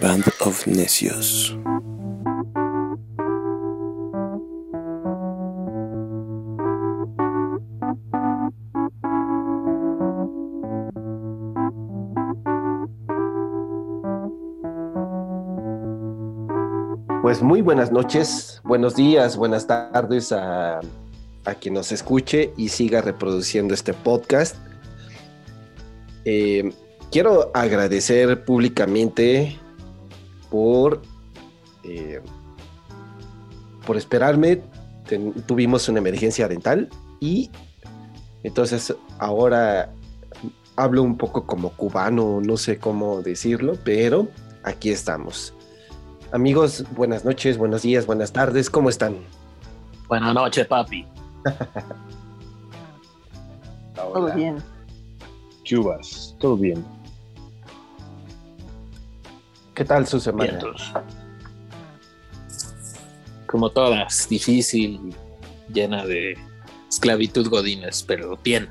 Band of Necios. Pues muy buenas noches, buenos días, buenas tardes a, a quien nos escuche y siga reproduciendo este podcast. Eh, quiero agradecer públicamente por, eh, por esperarme. Ten- tuvimos una emergencia dental y entonces ahora hablo un poco como cubano, no sé cómo decirlo, pero aquí estamos. Amigos, buenas noches, buenos días, buenas tardes, ¿cómo están? Buenas noches, papi. Todo bien. Chubas, todo bien. ¿Qué tal su semana? Vientos. Como todas, difícil, llena de esclavitud godines, pero bien.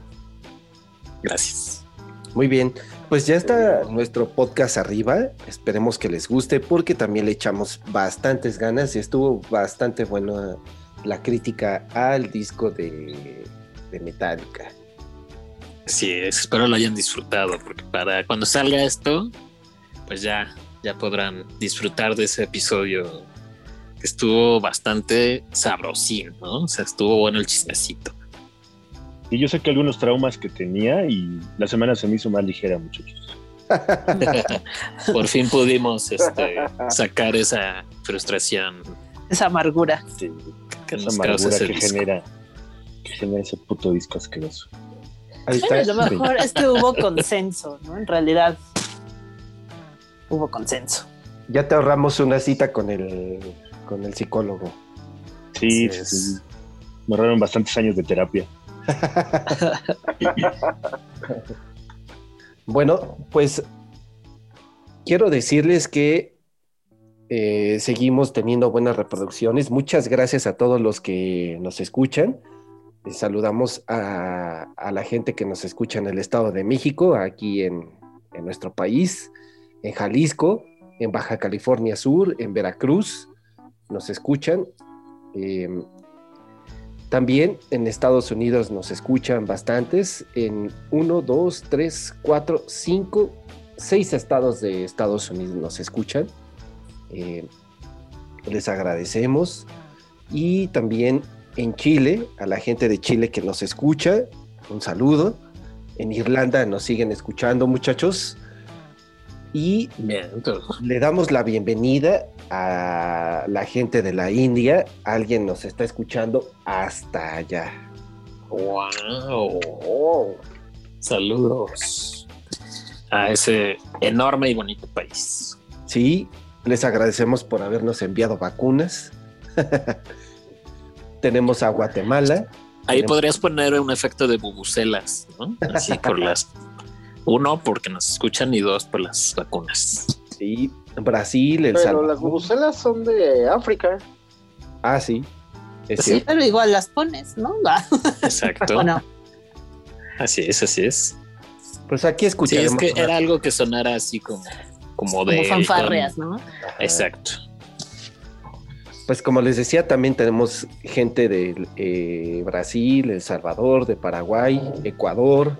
Gracias. Muy bien, pues ya está nuestro podcast arriba. Esperemos que les guste porque también le echamos bastantes ganas y estuvo bastante buena la crítica al disco de, de Metallica. Sí, espero lo hayan disfrutado, porque para cuando salga esto, pues ya, ya podrán disfrutar de ese episodio que estuvo bastante sabrosín, ¿no? O sea, estuvo bueno el chismecito. Y yo sé que algunos traumas que tenía y la semana se me hizo más ligera, muchachos. Por fin pudimos este, sacar esa frustración Esa amargura. Sí, que esa nos causa amargura ese que disco. genera, que genera ese puto disco asqueroso. Ahí está. Bueno, lo mejor es que hubo consenso, ¿no? En realidad hubo consenso. Ya te ahorramos una cita con el, con el psicólogo. Sí. Me ahorraron bastantes años de terapia. Bueno, pues quiero decirles que eh, seguimos teniendo buenas reproducciones. Muchas gracias a todos los que nos escuchan. Saludamos a, la gente que nos escucha en el Estado de México, aquí en, nuestro país, en Jalisco, en Baja California Sur, en Veracruz. Nos escuchan. Eh, también en Estados Unidos nos escuchan bastantes, en 1, 2, 3, 4, 5, 6 estados de Estados Unidos nos escuchan. Eh, les agradecemos. Y también en Chile, a la gente de Chile que nos escucha, un saludo. En Irlanda nos siguen escuchando muchachos. Y Bien, le damos la bienvenida a la gente de la India. Alguien nos está escuchando hasta allá. wow. Saludos a ese enorme y bonito país. Sí, les agradecemos por habernos enviado vacunas. Tenemos a Guatemala. Ahí Tenemos- podrías poner un efecto de bubucelas, ¿no? Así por las. Uno, porque nos escuchan, y dos, por las vacunas. Sí, Brasil, El Pero Salvador. las bubucelas son de África. Ah, sí. Es Sí. Pero igual las pones, ¿no? Exacto. ¿O no? Así es, así es. Pues aquí Sí, escucharemos. es que una- era algo que sonara así como, como de. Como fanfarreas, ¿no? Ajá. Exacto. Pues como les decía, también tenemos gente de eh, Brasil, El Salvador, de Paraguay, Ecuador,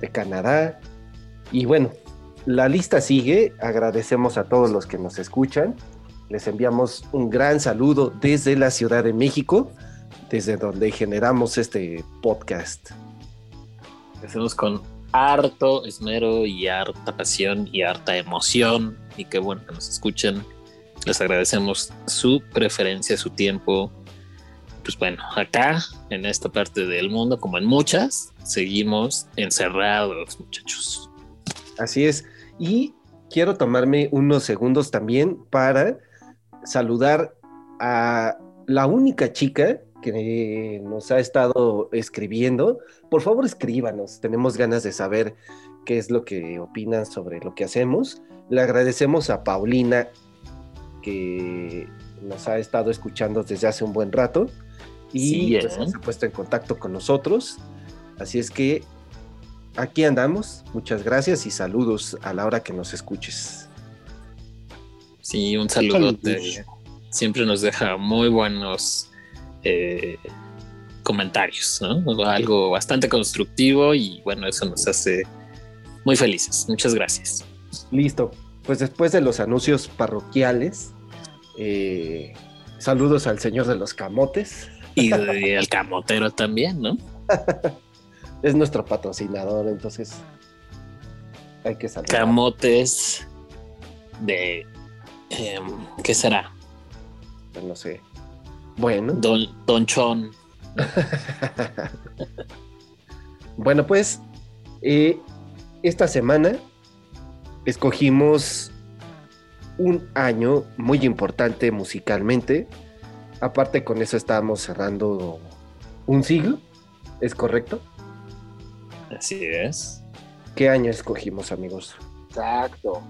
de Canadá. Y bueno, la lista sigue. Agradecemos a todos los que nos escuchan. Les enviamos un gran saludo desde la Ciudad de México, desde donde generamos este podcast. Hacemos con harto esmero y harta pasión y harta emoción. Y qué bueno que nos escuchen. Les agradecemos su preferencia, su tiempo. Pues bueno, acá, en esta parte del mundo, como en muchas, seguimos encerrados, muchachos. Así es. Y quiero tomarme unos segundos también para saludar a la única chica que nos ha estado escribiendo. Por favor, escríbanos. Tenemos ganas de saber qué es lo que opinan sobre lo que hacemos. Le agradecemos a Paulina que nos ha estado escuchando desde hace un buen rato y Sí, pues, ¿eh? se ha puesto en contacto con nosotros. Así es que aquí andamos. Muchas gracias y saludos a la hora que nos escuches. Sí, un saludote. Saludos. Siempre nos deja muy buenos eh, comentarios, ¿no? Algo bastante constructivo y bueno, eso nos hace muy felices. Muchas gracias. Listo. Pues después de los anuncios parroquiales, eh, saludos al señor de los camotes. Y al camotero también, ¿no? Es nuestro patrocinador, entonces hay que saludar. Camotes de... em, ¿Qué será? no sé. Bueno, Don, Donchón. bueno, pues eh, esta semana escogimos un año muy importante musicalmente. Aparte con eso estábamos cerrando un siglo, ¿es correcto? Así es. ¿Qué año escogimos, amigos? Exacto.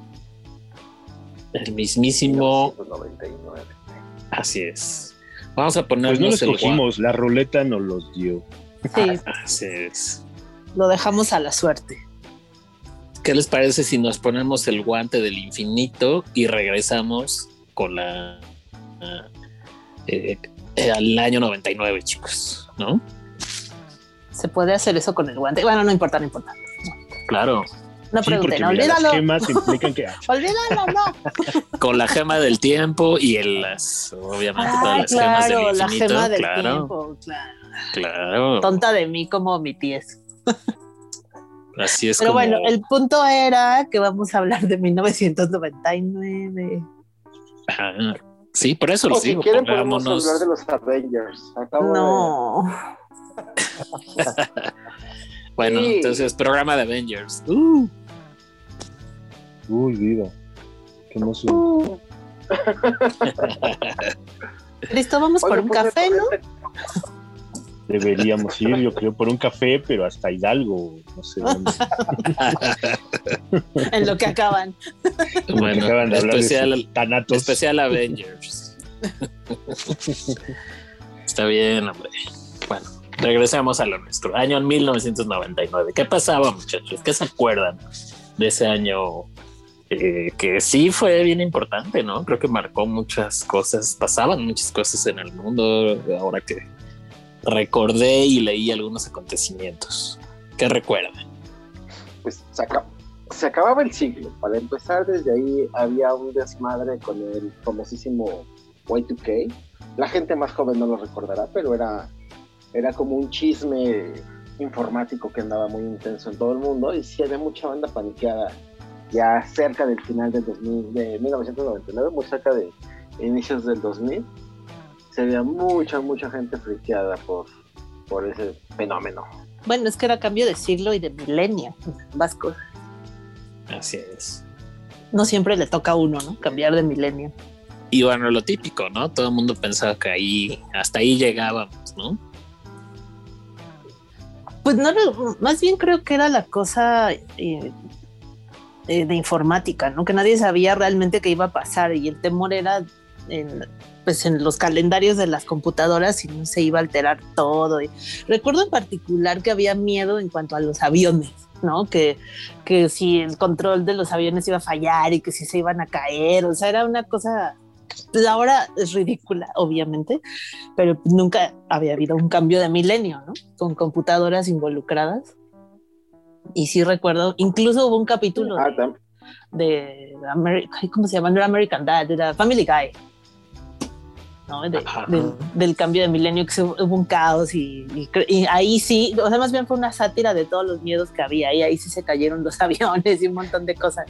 El mismísimo... 1999. Así es. Vamos a Pues no lo ponernos el escogimos, la ruleta nos los dio. Sí, Así es. lo dejamos a la suerte. ¿Qué les parece si nos ponemos el guante del infinito y regresamos con la eh, eh, al año 99, chicos? ¿No? Se puede hacer eso con el guante. Bueno, no importa, no importa. Claro, No Sí, pregunten, las olvídalo. gemas implican que Olvídalo, no. con la gema del tiempo y el las, obviamente todas Ah, las gemas claro, del la infinito. gema del claro, tiempo, claro. claro. Tonta de mí como mi pies. Así es Pero como bueno, el punto era que vamos a hablar de 1999. Ah, sí, por eso O les si digo, quieren podemos hablar de los Avengers. Acabo No. Bueno, Sí. entonces programa de Avengers. Uh, uy, vida. Qué emoción. Uh. Listo, vamos de... por Oye, un pues, café, ¿no? Deberíamos ir, yo creo, por un café, pero hasta Hidalgo, no sé dónde. En lo que acaban. bueno, Acaban de hablar de especial, especial Avengers. Está bien, hombre. Bueno, regresemos a lo nuestro. Año 1999. ¿Qué pasaba, muchachos? ¿Qué se acuerdan de ese año? eh, que sí fue bien importante, ¿no? Creo que marcó muchas cosas, pasaban muchas cosas en el mundo. Ahora que recordé y leí algunos acontecimientos. ¿Qué recuerdan? Pues se, aca- se acababa el siglo. Para empezar, desde ahí había un desmadre con el famosísimo Y2K. La gente más joven no lo recordará, pero era, era como un chisme informático que andaba muy intenso en todo el mundo y sí había mucha banda paniqueada ya cerca del final del 2000, de 1999, muy cerca de inicios del 2000. Se veía mucha, mucha gente friqueada por, por ese fenómeno. Bueno, es que era cambio de siglo y de milenio. Cosas. Así es. No siempre le toca a uno, ¿no? Cambiar de milenio. Y bueno, lo típico, ¿no? Todo el mundo pensaba que ahí, hasta ahí llegábamos, ¿no? Pues no, no, más bien creo que era la cosa eh, eh, de informática, ¿no? Que nadie sabía realmente qué iba a pasar y el temor era en, pues en los calendarios de las computadoras y no se iba a alterar todo. Y recuerdo en particular que había miedo en cuanto a los aviones, ¿no? Que, que si el control de los aviones iba a fallar y que si se iban a caer, o sea, era una cosa, pues ahora es ridícula, obviamente, pero nunca había habido un cambio de milenio, ¿no? Con computadoras involucradas. Y sí recuerdo, incluso hubo un capítulo Ah, de, de Ameri- ¿cómo se llama? No era American Dad, era Family Guy. ¿No? De- del, del cambio de milenio que se- hubo un caos y, y y ahí sí, o sea, más bien fue una sátira de todos los miedos que había y ahí sí se cayeron los aviones y un montón de cosas.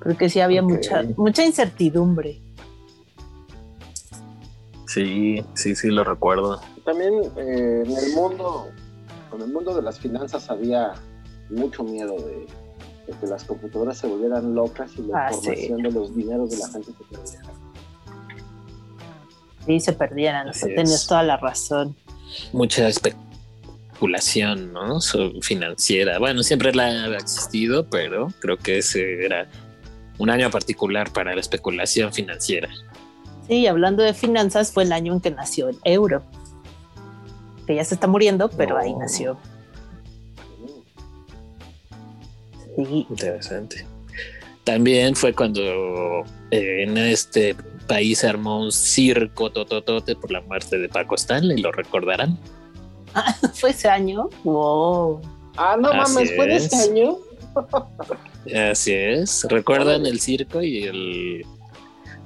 Creo que sí había mucha, mucha incertidumbre. Sí, sí, sí, lo recuerdo. También eh, en el mundo, en el mundo de las finanzas había mucho miedo de, de que las computadoras se volvieran locas y la Ah, sí. información de los dineros de la gente se perdiera. Sí, se perdieran, Así tenías es. toda la razón. Mucha especulación, ¿no? So- financiera. Bueno, siempre la ha existido, pero creo que ese era un año particular para la especulación financiera. Sí, hablando de finanzas, fue el año en que nació el euro. Que ya se está muriendo, pero ahí No. nació. Sí. Interesante. También fue cuando eh, en este país se armó un circo tototote por la muerte de Paco Stanley, lo recordarán. Fue ese año. Wow. Ah, no Así mames, fue de es. año. Así es. ¿Recuerdan el circo y el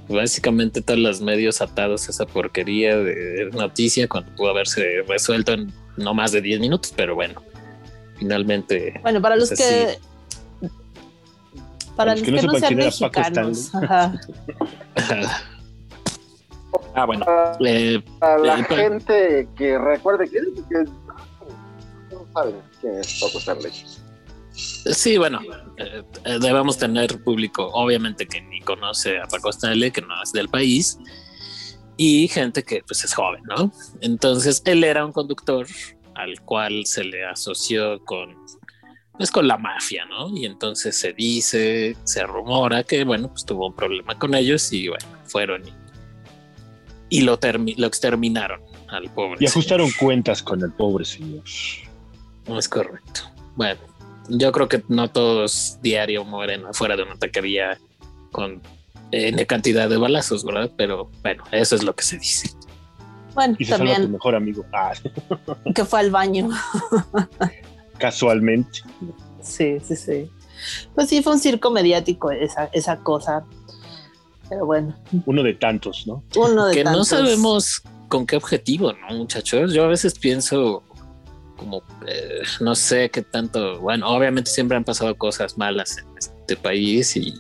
básicamente todos los medios atados a esa porquería de noticia cuando pudo haberse resuelto en no más de 10 minutos, pero bueno, finalmente Bueno, para los Pues que. Para los que no, sean mexicanos. Ajá. ah, bueno, eh, para la Eh, gente que recuerde que, que no saben quién es Paco Stanley. sí, bueno, eh, eh, debemos tener público, obviamente que ni conoce a Paco Stanley, que no es del país, y gente que pues es joven, ¿no? Entonces él era un conductor al cual se le asoció con pues con la mafia, ¿no? Y entonces se dice, se rumora que bueno, pues tuvo un problema con ellos y bueno, fueron y, y lo, termi- lo exterminaron al pobre. Y señor. ajustaron cuentas con el pobre señor. No es correcto. Bueno, yo creo que no todos diario mueren afuera de una taquería con N cantidad de balazos, ¿verdad? Pero bueno, eso es lo que se dice. Bueno, Y se salva tu también mejor amigo. Ah, que fue al baño. casualmente. Sí, sí, sí. Pues sí, fue un circo mediático esa, esa cosa. Pero bueno, Uno de tantos, ¿no? uno de que no sabemos con qué objetivo, ¿no, muchachos? Yo a veces pienso como, eh, no sé qué tanto, bueno, obviamente siempre han pasado cosas malas en este país y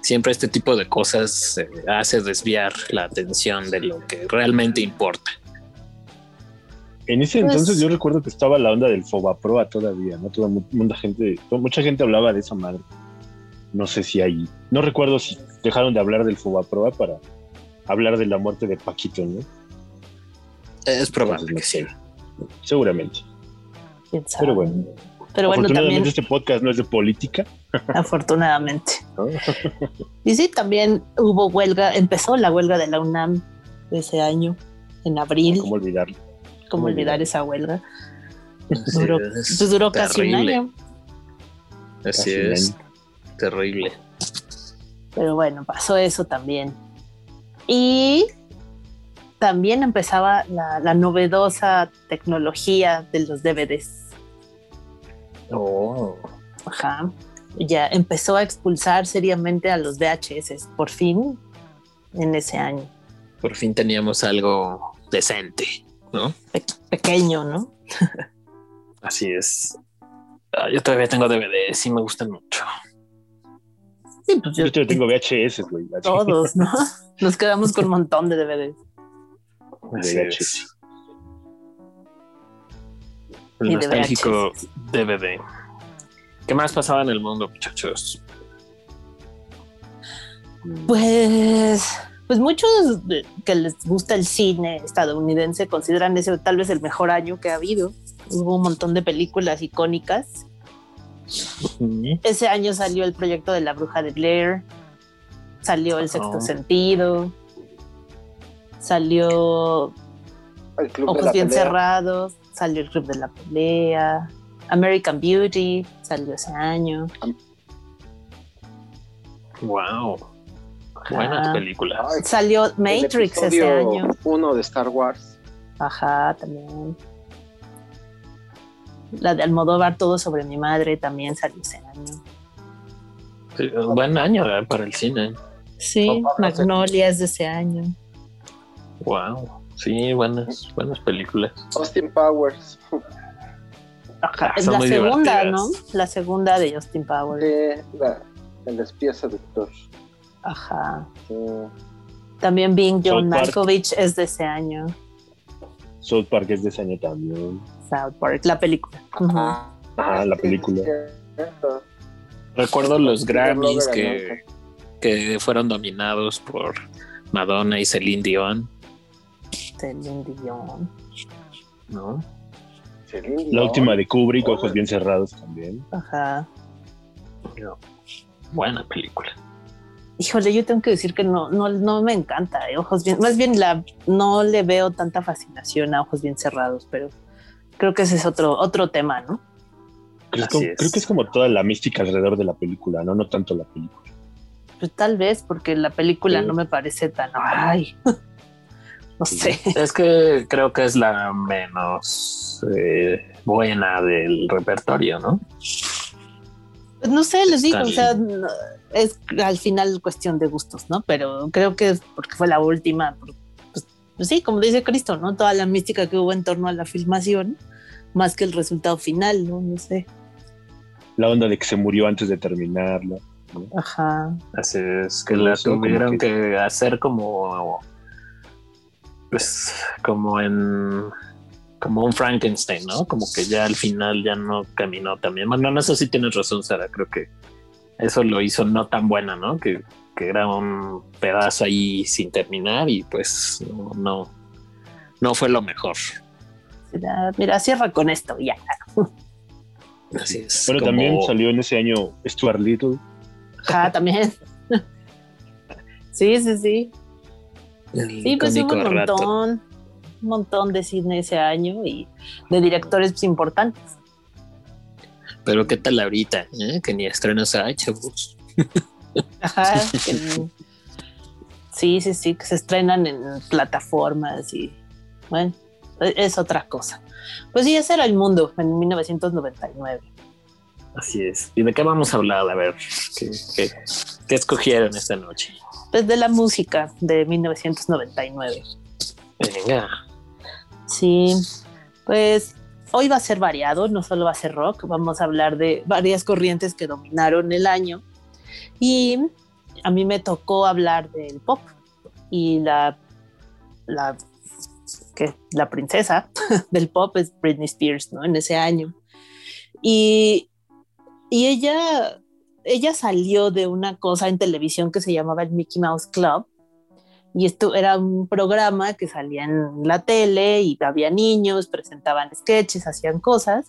siempre este tipo de cosas eh, hace desviar la atención de lo que realmente importa. En ese Pues- entonces yo recuerdo que estaba la onda del Fobaproa todavía, ¿no? Toda mu- mucha gente, toda- mucha gente hablaba de esa madre. No sé si ahí, no recuerdo si dejaron de hablar del Fobaproa para hablar de la muerte de Paquito, ¿no? Es probable Entonces, que no sí. Seguramente. Pero bueno. Pero bueno, Afortunadamente también, este podcast no es de política. afortunadamente. ¿no? Y sí, también hubo huelga, empezó la huelga de la UNAM ese año, en abril. ¿Cómo olvidarlo? ¿Cómo cómo olvidar esa huelga? Sí, Duró, es pues duró casi un año. Así Casi un es, año. Terrible. Pero bueno, pasó eso también. Y también empezaba la, la novedosa tecnología de los DVDs. Oh. Ajá. Ya empezó a expulsar seriamente a los VHS, por fin, en ese año. Por fin teníamos algo decente, ¿no? Pe- pequeño, ¿no? Así es. Ah, yo todavía tengo DVDs y me gustan mucho. Sí, pues yo, tengo VHS, güey. todos, ¿no? Nos quedamos con un montón de DVDs. Así VHS. es. El Y de nostálgico DVD. ¿Qué más pasaba en el mundo, muchachos? Pues, pues muchos que les gusta el cine estadounidense consideran ese tal vez el mejor año que ha habido. Hubo un montón de películas icónicas. Ese año salió el proyecto de la bruja de Blair, salió el sexto Oh. sentido, salió El club de Ojos la bien pelea. cerrados, salió el club de la pelea, American Beauty salió ese año. Wow. Buenas Ajá. películas. Ay, Salió el Matrix ese año. Uno de Star Wars. Ajá, también. La de Almodóvar, Todo sobre mi madre, también salió ese año. Sí, buen año eh, para el cine. Sí, Magnolia es de ese año. Wow. Sí, buenas, buenas películas. Austin Powers. Ajá, Ah, son la segunda, divertidas. ¿no? La segunda de Justin Powers. Sí, la- el espía seductor. Ajá. Sí. También Being John South Park. Malkovich es de ese año. South Park es de ese año también. South Park, la película. Ujú. Ah, la película. Recuerdo los Grammys que, que fueron dominados por Madonna y Celine Dion, Celine Dion. ¿no? Celine La Dion. última de Kubrick, Ojos Bien Cerrados también. Ajá. Buena película. Híjole, yo tengo que decir que no, no, no me encanta, eh, ojos bien, más bien la, no le veo tanta fascinación a ojos bien cerrados, pero creo que ese es otro, otro tema, ¿no? Creo, Así que- es. creo que es como toda la mística alrededor de la película, ¿no? No tanto la película. Pues tal vez porque la película Sí. no me parece tan. Ay, no sé. Es que creo que es la menos eh, buena del repertorio, ¿no? Pues no sé, les digo, o sea, es al final cuestión de gustos, ¿no? Pero creo que es porque fue la última. Pues, sí, como dice Cristo, ¿no? Toda la mística que hubo en torno a la filmación, más que el resultado final, ¿no? No sé. La onda de que se murió antes de terminarla. Ajá. Así es que la eso tuvieron que- que... hacer como pues como en como un Frankenstein, ¿no? Como que ya al final ya no caminó también. Bueno, no sé si tienes razón, Sara. Creo que eso lo hizo no tan buena, ¿no? Que, que era un pedazo ahí sin terminar y pues no, no, no fue lo mejor. Mira, mira, cierra con esto, ya. Así es. Pero como- también salió en ese año Stuart Little. Ajá, también. Sí, sí, sí. el Sí, pues hubo un rato. montón, un montón de cine ese año y de directores pues, importantes. Pero qué tal ahorita, ¿eh? que ni estrenos hay, chavos. Ajá. que- sí, sí, sí, que se estrenan en plataformas y bueno, e- es otra cosa. Pues sí, ese era el mundo en 1999. Así es. ¿Y de qué vamos a hablar? A ver, ¿qué, qué, qué escogieron esta noche? Pues de la música de 1999. Venga. Sí, pues hoy va a ser variado, no solo va a ser rock, vamos a hablar de varias corrientes que dominaron el año. Y a mí me tocó hablar del pop y la, la, que la princesa del pop es Britney Spears, ¿no? En ese año. Y, y ella, ella salió de una cosa en televisión que se llamaba el Mickey Mouse Club. Y esto era un programa que salía en la tele y había niños, presentaban sketches, hacían cosas.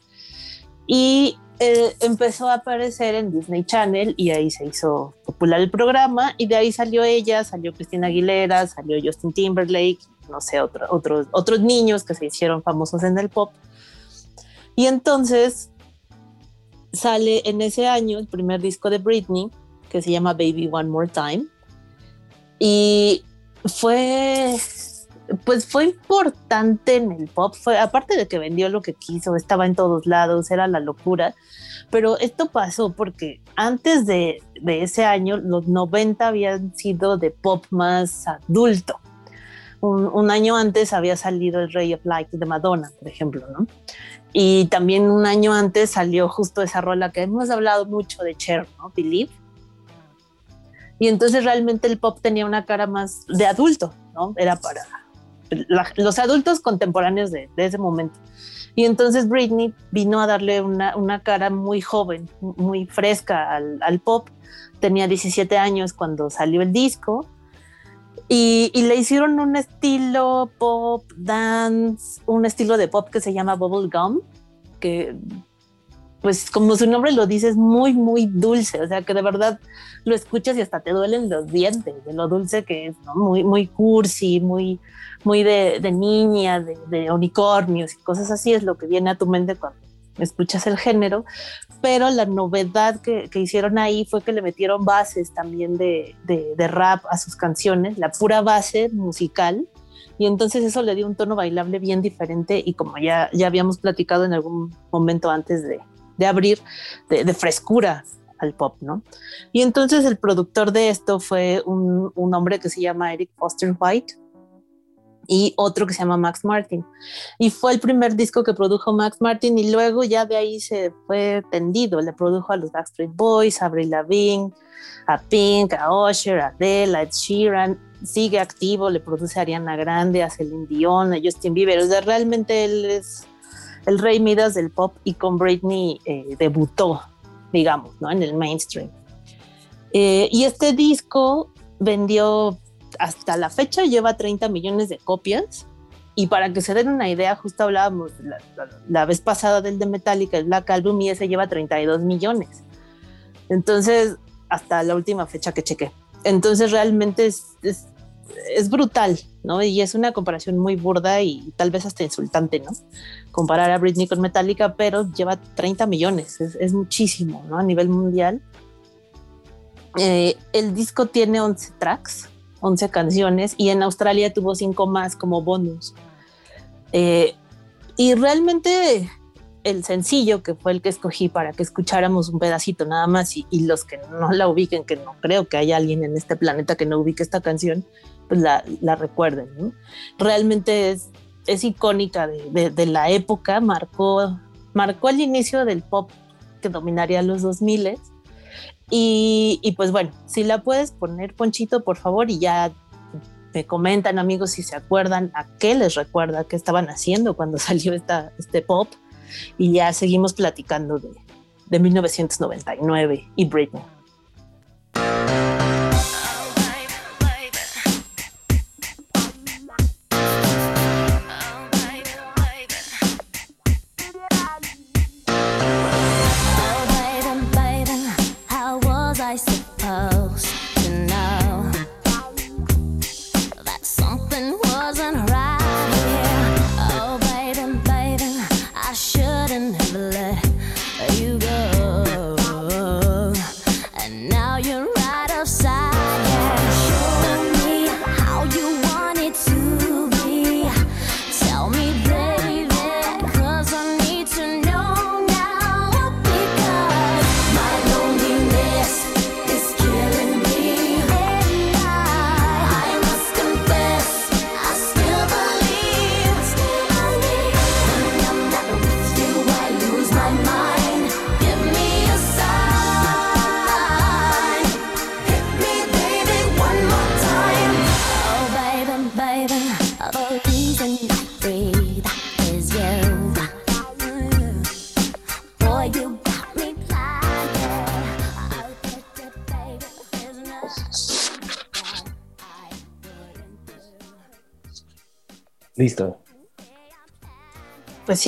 Y eh, empezó a aparecer en Disney Channel y ahí se hizo popular el programa y de ahí salió ella, salió Cristina Aguilera, salió Justin Timberlake, no sé, otro- otros, otros niños que se hicieron famosos en el pop. Y entonces sale en ese año el primer disco de Britney que se llama Baby One More Time. Y fue, pues fue importante en el pop, fue, aparte de que vendió lo que quiso, estaba en todos lados, era la locura, pero esto pasó porque antes de, ese año, los 90 habían sido de pop más adulto. Un, un año antes había salido el Ray of Light de Madonna, por ejemplo, ¿no? Y también un año antes salió justo esa rola que hemos hablado mucho de Cher, ¿no? Believe. Y entonces realmente el pop tenía una cara más de adulto, ¿no? Era para los adultos contemporáneos de, ese momento. Y entonces Britney vino a darle una, una cara muy joven, muy fresca al, pop. Tenía 17 años cuando salió el disco. Y, y le hicieron un estilo pop, dance, un estilo de pop que se llama Bubble Gum, que pues como su nombre lo dice, es muy, muy dulce, o sea que de verdad lo escuchas y hasta te duelen los dientes de lo dulce que es, ¿no? Muy, muy cursi, muy, muy de, de niña, de, de unicornios y cosas así es lo que viene a tu mente cuando escuchas el género, pero la novedad que, que hicieron ahí fue que le metieron bases también de, de, rap a sus canciones, la pura base musical, y entonces eso le dio un tono bailable bien diferente y como ya, ya habíamos platicado en algún momento antes de, de abrir, de, frescura al pop, ¿no? Y entonces el productor de esto fue un, un hombre que se llama Eric Foster White y otro que se llama Max Martin. Y fue el primer disco que produjo Max Martin y luego ya de ahí se fue tendido. Le produjo a los Backstreet Boys, a Avril Lavigne, a Pink, a Usher, a Adele, a Ed Sheeran. Sigue activo, le produce a Ariana Grande, a Celine Dion, a Justin Bieber. O sea, realmente él es el rey Midas del pop y con Britney eh, debutó, digamos, ¿no? En el mainstream. Eh, y este disco vendió hasta la fecha, lleva 30 millones de copias. Y para que se den una idea, justo hablábamos la, vez pasada del de Metallica, el Black Album, y ese lleva 32 millones. Entonces, hasta la última fecha que chequé. Entonces, realmente es, es brutal, ¿no? Y es una comparación muy burda y tal vez hasta insultante, ¿no? Comparar a Britney con Metallica, pero lleva 30 millones, es, es muchísimo, ¿no? A nivel mundial. Eh, el disco tiene 11 tracks, 11 canciones, y en Australia tuvo 5 más como bonus. Eh, y realmente el sencillo, que fue el que escogí para que escucháramos un pedacito nada más, y, y los que no la ubiquen, que no creo que haya alguien en este planeta que no ubique esta canción, pues la, la recuerden. ¿no? Realmente es, es icónica de, de, la época, marcó, marcó el inicio del pop que dominaría los 2000 y, y pues bueno, si la puedes poner, Ponchito, por favor, y ya me comentan amigos si se acuerdan a qué les recuerda, qué estaban haciendo cuando salió esta, este pop y ya seguimos platicando de, de 1999 y Britney.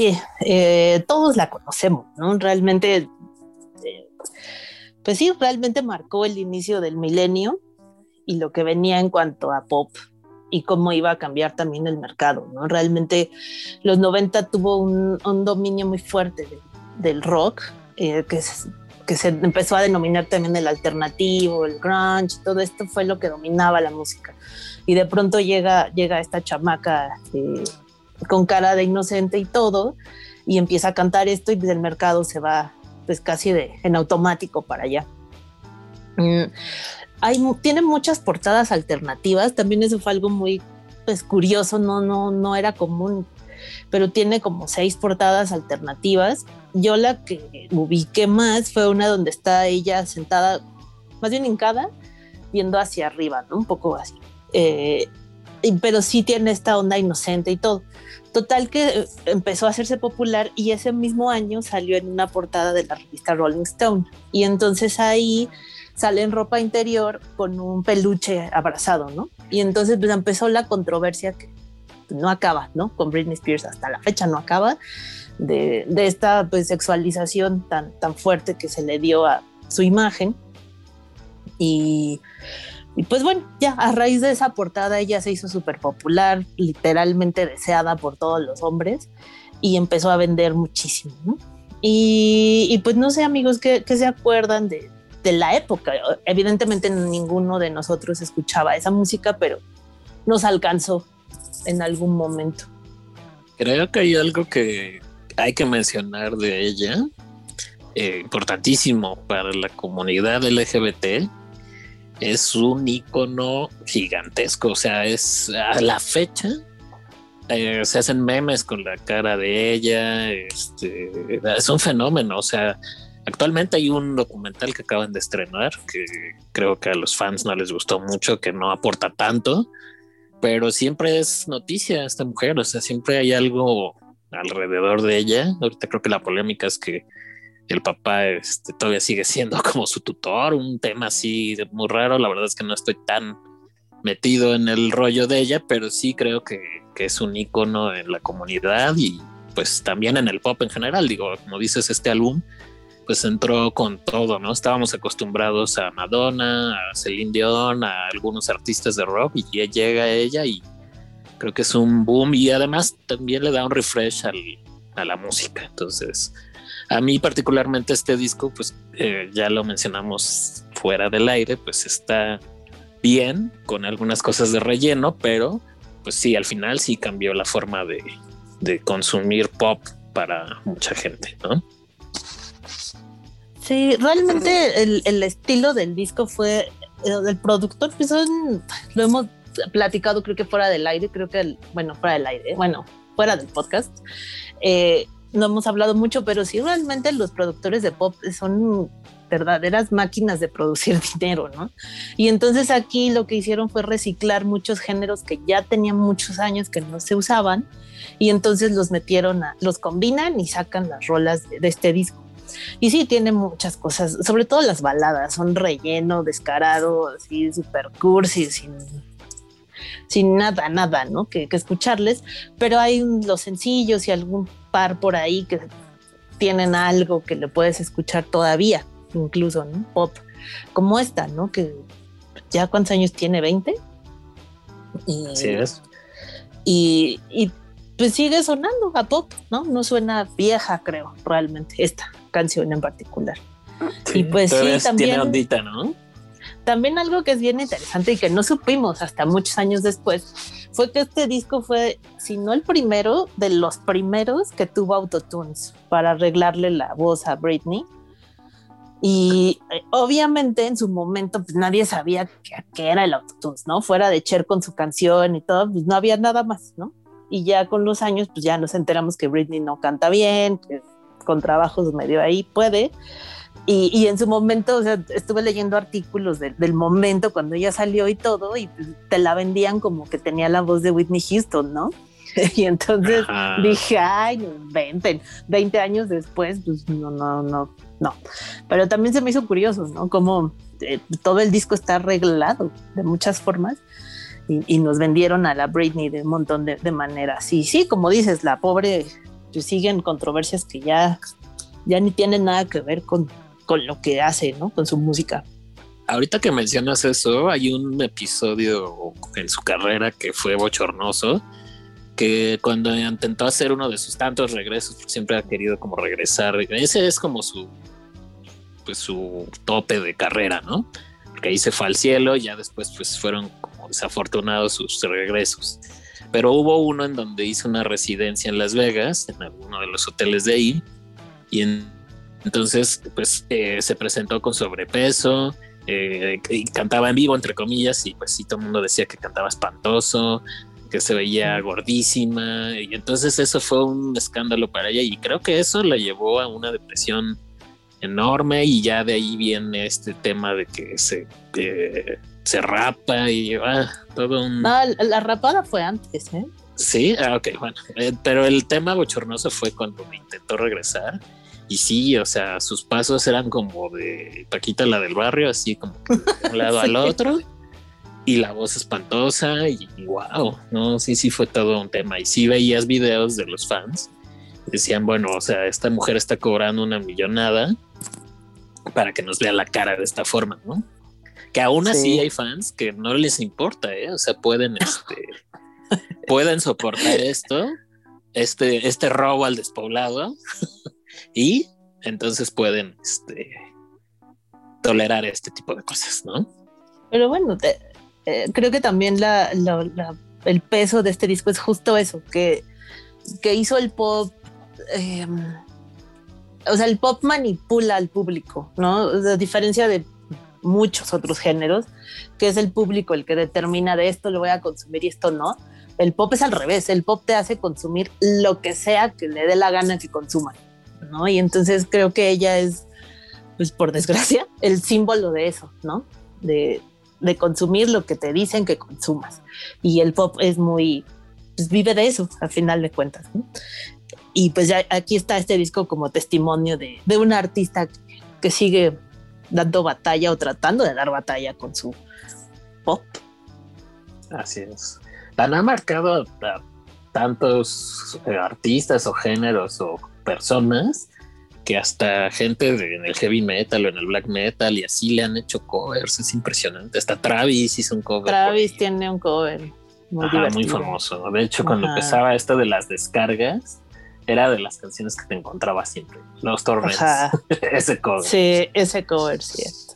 Sí, eh, todos la conocemos, ¿no? Realmente, eh, pues sí, realmente marcó el inicio del milenio y lo que venía en cuanto a pop y cómo iba a cambiar también el mercado, ¿no? Realmente los 90 tuvo un, un dominio muy fuerte de, del rock, eh, que, se, que se empezó a denominar también el alternativo, el grunge, todo esto fue lo que dominaba la música y de pronto llega, llega esta chamaca eh, con cara de inocente y todo, y empieza a cantar esto y el mercado se va pues casi en automático para allá. Mm, hay, tiene muchas portadas alternativas, también eso fue algo muy pues, curioso, no, no, no era común, pero tiene como seis portadas alternativas. Yo la que ubiqué más fue una donde está ella sentada, más bien hincada, viendo hacia arriba, un poco así. Eh, pero sí tiene esta onda inocente y todo. Total que empezó a hacerse popular y ese mismo año salió en una portada de la revista Rolling Stone. Y entonces ahí sale en ropa interior con un peluche abrazado, ¿no? Y entonces pues empezó la controversia que no acaba, ¿no? Con Britney Spears hasta la fecha no acaba de, de esta pues, sexualización tan, tan fuerte que se le dio a su imagen. Y y pues bueno, ya a raíz de esa portada ella se hizo súper popular, literalmente deseada por todos los hombres y empezó a vender muchísimo, ¿no? Y, pues no sé amigos, ¿qué, qué se acuerdan de, de, la época? Evidentemente ninguno de nosotros escuchaba esa música, pero nos alcanzó en algún momento. Creo que hay algo que hay que mencionar de ella, eh, importantísimo para la comunidad LGBT, es un icono gigantesco. O sea, es a la fecha. Eh, se hacen memes con la cara de ella. Este, es un fenómeno. O sea, actualmente hay un documental que acaban de estrenar que creo que a los fans no les gustó mucho, que no aporta tanto, pero siempre es noticia esta mujer. O sea, siempre hay algo alrededor de ella. Ahorita creo que la polémica es que el papá este, todavía sigue siendo como su tutor, un tema así muy raro. La verdad es que no estoy tan metido en el rollo de ella, pero sí creo que, que es un icono en la comunidad y pues también en el pop en general. Digo, como dices, este álbum, pues entró con todo, ¿no? Estábamos acostumbrados a Madonna, a Celine Dion, a algunos artistas de rock y ya llega ella y creo que es un boom y además también le da un refresh a la música. Entonces, a mí particularmente este disco, pues eh, ya lo mencionamos fuera del aire, pues está bien con algunas cosas de relleno, pero pues sí, al final sí cambió la forma de, consumir pop para mucha gente, ¿no? Sí, realmente el, el estilo del disco fue el del productor, pues son, lo hemos platicado creo que fuera del aire, creo que, bueno, fuera del aire, bueno, fuera del podcast. Eh, no hemos hablado mucho, pero sí realmente los productores de pop son verdaderas máquinas de producir dinero, ¿no? Y entonces aquí lo que hicieron fue reciclar muchos géneros que ya tenían muchos años que no se usaban y entonces los metieron, los combinan y sacan las rolas de, de este disco. Y sí, tiene muchas cosas, sobre todo las baladas, son relleno, descarado, así super cursi, sin sin nada, nada, ¿no? Que, que escucharles, pero hay los sencillos y algún par por ahí que tienen algo que le puedes escuchar todavía, incluso, ¿no? Pop, como esta, ¿no? Que ya cuántos años tiene, 20? Y, sí es. Y, y pues sigue sonando a pop, ¿no? No suena vieja, creo, realmente, esta canción en particular. Sí, y pues sí, también. Tiene ondita, ¿no? También algo que es bien interesante y que no supimos hasta muchos años después fue que este disco fue, si no el primero, de los primeros que tuvo autotunes para arreglarle la voz a Britney. Y eh, obviamente en su momento pues nadie sabía qué, era el autotunes, ¿no? Fuera de Cher con su canción y todo, pues no había nada más, ¿no? Y ya con los años pues ya nos enteramos que Britney no canta bien, que con trabajos medio ahí puede. Y, y, en su momento, o sea, estuve leyendo artículos de, del momento cuando ella salió y todo, y pues, te la vendían como que tenía la voz de Whitney Houston, ¿no? y entonces Ajá. dije, ay, 20, 20 años después, pues no, no, no, no. Pero también se me hizo curioso, ¿no? Como eh, todo el disco está arreglado de muchas formas. Y, y, nos vendieron a la Britney de un montón de, de maneras. Y sí, como dices, la pobre, pues siguen controversias que ya, ya ni tienen nada que ver con, con lo que hace, ¿no? Con su música. Ahorita que mencionas eso, hay un episodio en su carrera que fue bochornoso, que cuando intentó hacer uno de sus tantos regresos, siempre ha querido como regresar. Ese es como su, pues su tope de carrera, ¿no? Porque ahí se fue al cielo y ya después pues fueron como desafortunados sus regresos. Pero hubo uno en donde hizo una residencia en Las Vegas, en alguno de los hoteles de ahí, y en entonces, pues eh, se presentó con sobrepeso eh, y cantaba en vivo, entre comillas, y pues sí, todo el mundo decía que cantaba espantoso, que se veía gordísima, y entonces eso fue un escándalo para ella, y creo que eso la llevó a una depresión enorme, y ya de ahí viene este tema de que se, eh, se rapa y ah, todo un. No, la rapada fue antes, ¿eh? Sí, ah, ok, bueno, eh, pero el tema bochornoso fue cuando intentó regresar y sí, o sea, sus pasos eran como de Paquita la del barrio, así como de un lado sí. al otro. Y la voz espantosa y wow, no, sí, sí fue todo un tema. Y sí veías videos de los fans. Decían, bueno, o sea, esta mujer está cobrando una millonada para que nos vea la cara de esta forma, ¿no? Que aún así sí. hay fans que no les importa, ¿eh? O sea, pueden, este, pueden soportar esto, este, este robo al despoblado y entonces pueden este, tolerar este tipo de cosas, ¿no? Pero bueno, eh, creo que también la, el peso de este disco es justo eso, que, que hizo el pop. Eh, o sea, el pop manipula al público, ¿no? A diferencia de muchos otros géneros, que es el público el que determina de esto lo voy a consumir y esto no. El pop es al revés, el pop te hace consumir lo que sea que le dé la gana que consuman. ¿No? Y entonces creo que ella es, pues por desgracia, el símbolo de eso, ¿no? De, de consumir lo que te dicen que consumas. Y el pop es muy, pues vive de eso, al final de cuentas. Y pues ya aquí está este disco como testimonio de, de una artista que, sigue dando batalla o tratando de dar batalla con su pop. Así es. Tan ha marcado a tantos eh, artistas o géneros o personas que hasta gente de- en el heavy metal o en el black metal y así le han hecho covers. Es impresionante. Hasta Travis hizo un cover. Travis tiene un cover muy Ajá, muy famoso. De hecho, cuando Ajá. empezaba esto de las descargas, era de las canciones que te encontraba siempre. Los Torments. Ajá. Ese cover. Sí, ese cover, cierto.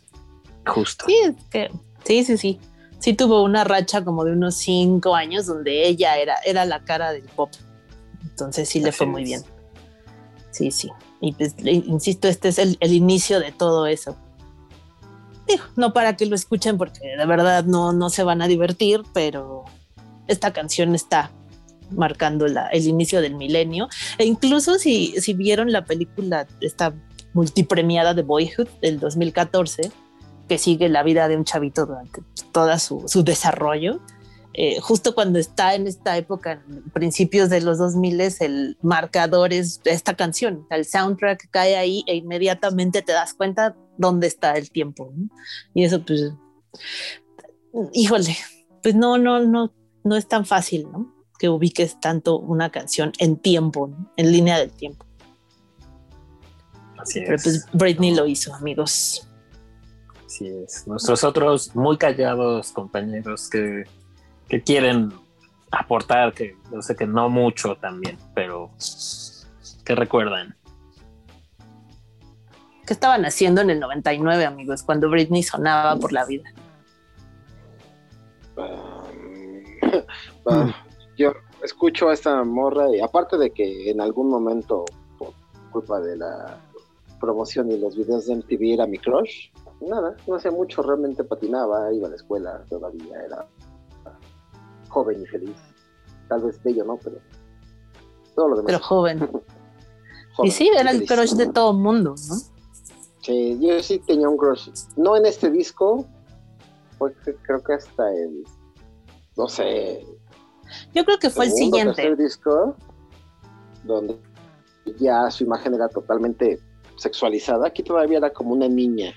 Justo. Sí, es que, sí, sí, sí. Sí tuvo una racha como de unos cinco años donde ella era, era la cara del pop. Entonces sí le Así fue muy es. bien. Sí, sí. Y pues, insisto, este es el, inicio de todo eso. No para que lo escuchen porque de verdad no, no se van a divertir, pero esta canción está marcando el inicio del milenio. E incluso si, si vieron la película, esta multipremiada de Boyhood del 2014, que sigue la vida de un chavito durante todo su, su desarrollo. Eh, justo cuando está en esta época, en principios de los 2000, el marcador es esta canción. El soundtrack cae ahí e inmediatamente te das cuenta dónde está el tiempo. ¿no? Y eso, pues, híjole, pues no, no, no, no es tan fácil, ¿no? Que ubiques tanto una canción en tiempo, ¿no? en línea del tiempo. Así Pero es. pues Britney lo hizo, amigos. Así es. Nuestros otros muy callados compañeros que, que quieren aportar, que yo sé que no mucho también, pero que recuerdan. ¿Qué estaban haciendo en el 99, amigos, cuando Britney sonaba por la vida? Ah, yo escucho a esta morra y aparte de que en algún momento, por culpa de la promoción y los videos de MTV era mi crush, nada, no hacía mucho, realmente patinaba, iba a la escuela todavía, era joven y feliz. Tal vez bello, ¿no? Pero todo lo demás. Pero joven. joven Y sí, era el crush de todo el mundo, ¿no? Sí, yo sí tenía un crush. No en este disco, fue que- creo que hasta el, no sé, Yo creo que fue el siguiente. tercer disco, donde ya su imagen era totalmente sexualizada. Aquí todavía era como una niña.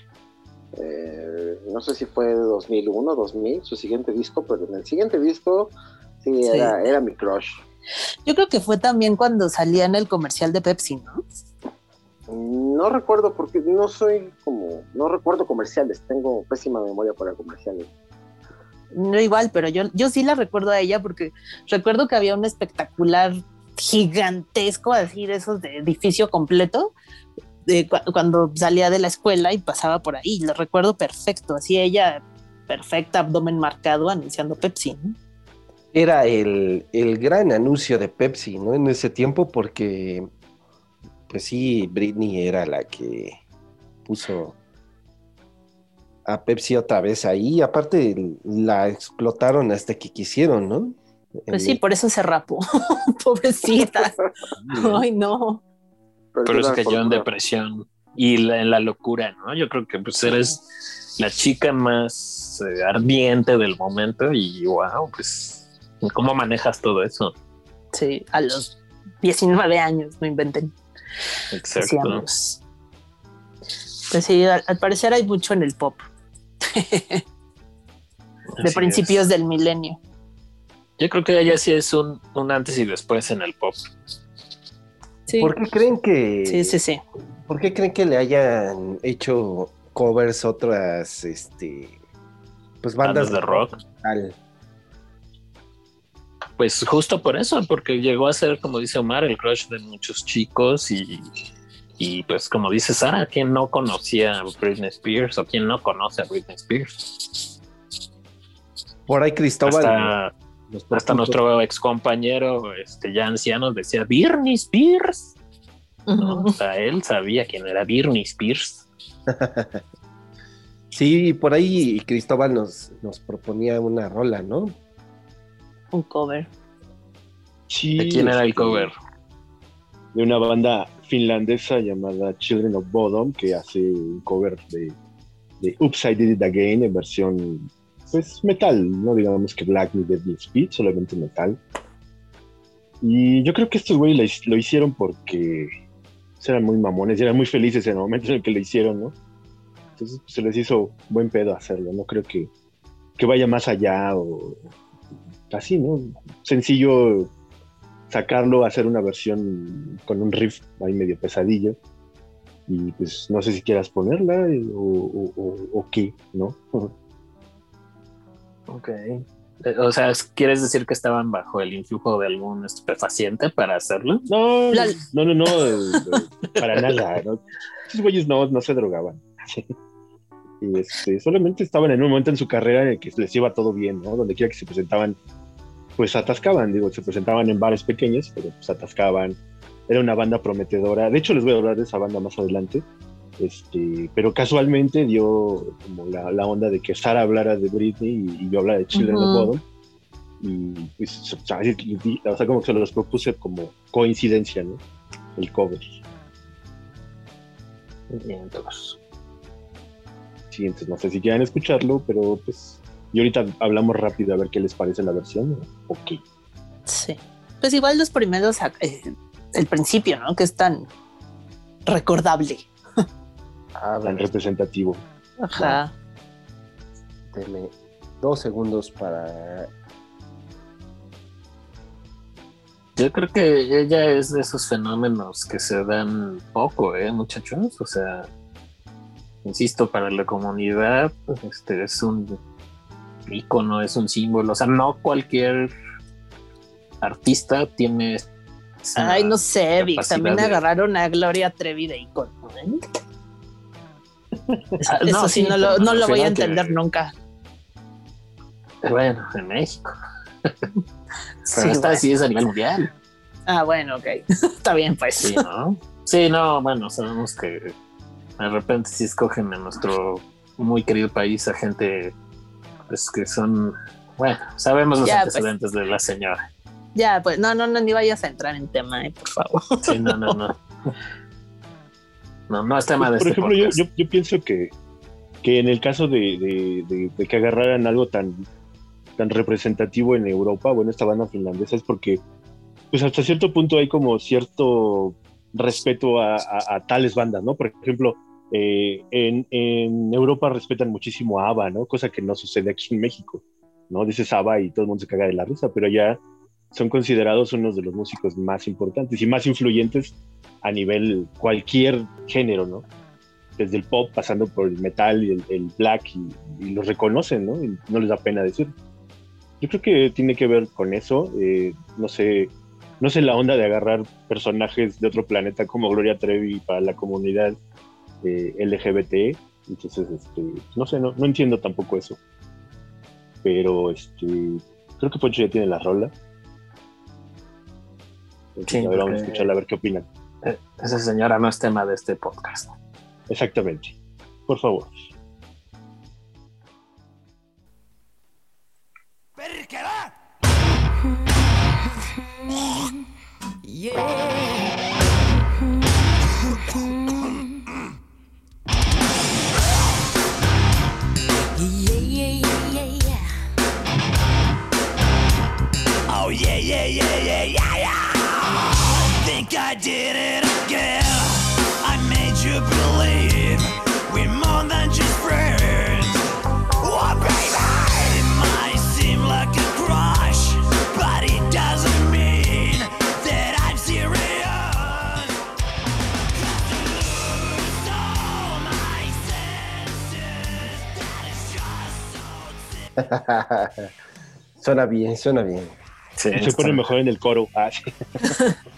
Eh, no sé si fue 2001, 2000, su siguiente disco, pero en el siguiente disco sí, Sí. Era, era mi crush. Yo creo que fue también cuando salía en el comercial de Pepsi, ¿no? No recuerdo porque no soy como, no recuerdo comerciales, tengo pésima memoria para comerciales. No igual, pero yo, yo sí la recuerdo a ella porque recuerdo que había un espectacular gigantesco, así de esos de edificio completo, cu- cuando salía de la escuela y pasaba por ahí. Lo recuerdo perfecto, así ella, perfecta, abdomen marcado, anunciando Pepsi. ¿no? Era el, el gran anuncio de Pepsi, ¿no? En ese tiempo, porque, pues sí, Britney era la que puso a Pepsi otra vez ahí. Aparte, la explotaron hasta que quisieron, ¿no? Pues sí, por eso se rapó. Pobrecita. Ay, no. Pero eso era cayó en depresión y la- en la locura, ¿no? Yo creo que pues eres la chica más eh, ardiente del momento y wow, pues ¿cómo manejas todo eso? Sí, a los 19 años, no inventen. Exacto. Decíamos. Pues sí, al, al parecer hay mucho en el pop, de Así principios es. del milenio. Yo creo que ella sí es un, un antes y después en el pop. Sí, ¿Por qué creen que, sí, sí, sí. ¿por qué creen que le hayan hecho covers otras, este, pues bandas Bandas de rock. Tal? Pues justo por eso, porque llegó a ser, como dice Omar, el crush de muchos chicos y, y pues como dice Sara, ¿quién no conocía a Britney Spears o quién no conoce a Britney Spears? Por ahí Cristóbal. Hasta, hasta nuestro ex compañero este, ya anciano decía Britney Spears. O sea, él sabía quién era Britney Spears. Sí, por ahí Cristóbal nos, nos proponía una rola, ¿no? Un cover. Sí, ¿De quién era el este, cover? De una banda finlandesa llamada Children of Bodom, que hace un cover de, de Oops, I Did It Again en versión, pues, metal, no digamos que Black ni Deadly Speed, solamente metal. Y yo creo que estos güeyes lo hic- lo hicieron porque pues, eran muy mamones eran muy felices en el momento en el que lo hicieron, ¿no? Entonces pues, se les hizo buen pedo hacerlo, no creo que, que vaya más allá o así, ¿no? Sencillo sacarlo, hacer una versión con un riff ahí medio pesadillo Y pues no sé si quieras ponerla eh, o- o qué, ¿no? Ok. Eh, O sea, ¿quieres decir que estaban bajo el influjo de algún estupefaciente para hacerlo? No, La- no, no, no, eh, para nada. ¿no? Esos güeyes no, no se drogaban. Y este, solamente estaban en un momento en su carrera en el que les iba todo bien, ¿no? Donde quiera que se presentaban, pues atascaban, digo, se presentaban en bares pequeños, pero pues atascaban. Era una banda prometedora. De hecho, les voy a hablar de esa banda más adelante. Este, pero casualmente dio como la, la onda de que Sara hablara de Britney y, y yo hablara de Children of Ujú. Bodom. Y pues, o sea, o como que se los propuse como coincidencia, ¿no? El cover. Entonces. Sí, entonces no sé si quieran escucharlo, pero pues. Y ahorita hablamos rápido a ver qué les parece la versión. Ok. Sí. Pues igual los primeros, eh, el principio, ¿no? Que es tan recordable. A Tan representativo. Ajá. deme dos segundos para. Yo creo que ella es de esos fenómenos que se dan poco, ¿eh, muchachos? O sea, insisto, para la comunidad, pues, este es un icono, es un símbolo. O sea, no cualquier artista tiene. Ay, no sé, Vic. También de- agarraron a Gloria Trevi de icono. ¿eh? Eso, Ah, no, eso sí, sí, no lo, no lo voy a que- entender nunca. Bueno, en México. Pero Sí, esta bueno. es a nivel mundial. Ah, bueno, ok. Está bien, pues. Sí, ¿no? Sí, no, bueno, sabemos que de repente sí escogen en nuestro muy querido país a gente pues que son, bueno, sabemos los Ya, pues. antecedentes de la señora. Ya, pues, no, no, no, ni vayas a entrar en tema, eh, por favor. Sí, no, no, no. No, no es tema de por este ejemplo, yo, yo, yo pienso que, que en el caso de, de- de- de que agarraran algo tan, tan representativo en Europa, bueno, esta banda finlandesa, es porque, pues hasta cierto punto hay como cierto respeto a, a- a tales bandas, ¿no? Por ejemplo, eh, en, en Europa respetan muchísimo a ABBA, ¿no? Cosa que no sucede aquí en México, ¿no? Dices ABBA y todo el mundo se caga de la risa, pero ya son considerados unos de los músicos más importantes y más influyentes a nivel cualquier género, ¿no? Desde el pop, pasando por el metal y el, el black, y, y los reconocen, ¿no? Y no les da pena decir. Yo creo que tiene que ver con eso, eh, no sé, no sé la onda de agarrar personajes de otro planeta como Gloria Trevi para la comunidad eh, LGBT, entonces, este, no sé, no, no entiendo tampoco eso. Pero, este, creo que Poncho ya tiene la rola. Entonces, Sí, a ver, vamos a escucharla a ver qué opinan. Eh, Esa señora no es tema de este podcast. Exactamente. Por favor. Oh yeah, yeah, yeah, yeah, yeah, yeah. I did it again. I made you believe we're more than just friends. Oh baby, it might seem like a crush, but it doesn't mean that I'm serious. 'Cause to lose all my senses, that is just so suena bien, suena bien. Sí, Se pone mejor en el coro. Ah, sí.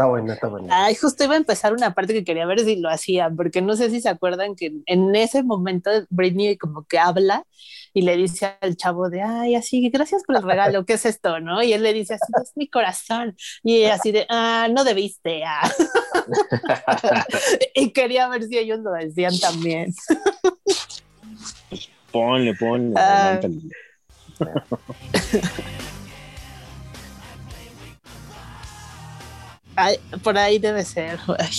Está bueno, está bueno. Ay, justo iba a empezar una parte que quería ver si lo hacía, porque no sé si se acuerdan que en ese momento Britney como que habla y le dice al chavo de, ay, así, gracias por el regalo, ¿qué es esto? ¿No? Y él le dice, así es mi corazón. Y ella así de, ah, no debiste. ah". y quería ver si ellos lo decían también. Ponle, ponle. Ah. Ay, por ahí debe ser. Ay.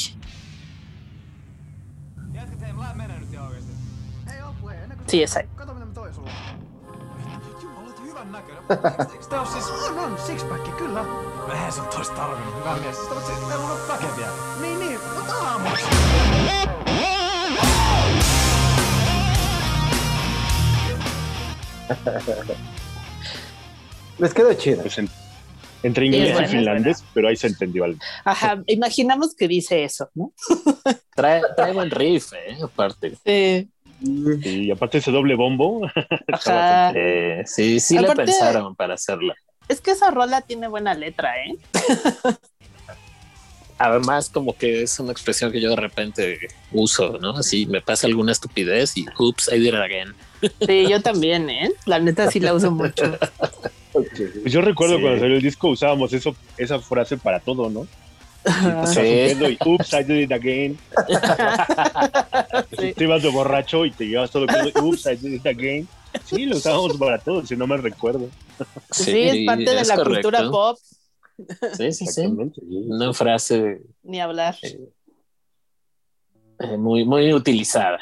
Sí, es ahí. On siis... On, on, sixpack, kyllä. Sun tois tarvinnut, mies. Siis Meillä on väkeviä. Niin, niin, aamuksi. Les quedó chido. En- entre inglés y finlandés, pero ahí se entendió algo. Ajá, imaginamos que dice eso, ¿no? Trae, trae buen riff, ¿eh? Aparte. Sí. Y aparte ese doble bombo. Ajá. Eh, sí, sí le Aparte- pensaron para hacerla. Es que esa rola tiene buena letra, ¿eh? Además, como que es una expresión que yo de repente uso, ¿no? Así me pasa alguna estupidez y oops, I did it again. Sí, yo también, ¿eh? La neta sí la uso mucho. Pues yo recuerdo Sí. cuando salió el disco usábamos eso, esa frase para todo, ¿no? Estás Sí. subiendo y oops, I did it again. Sí. Te ibas de borracho y te llevas todo con oops, I did it again. Sí, lo usábamos para todo, si no me recuerdo. Sí, es parte de la correcto. cultura pop, Sí, sí, sí. Una frase ni hablar. eh, muy, muy utilizada.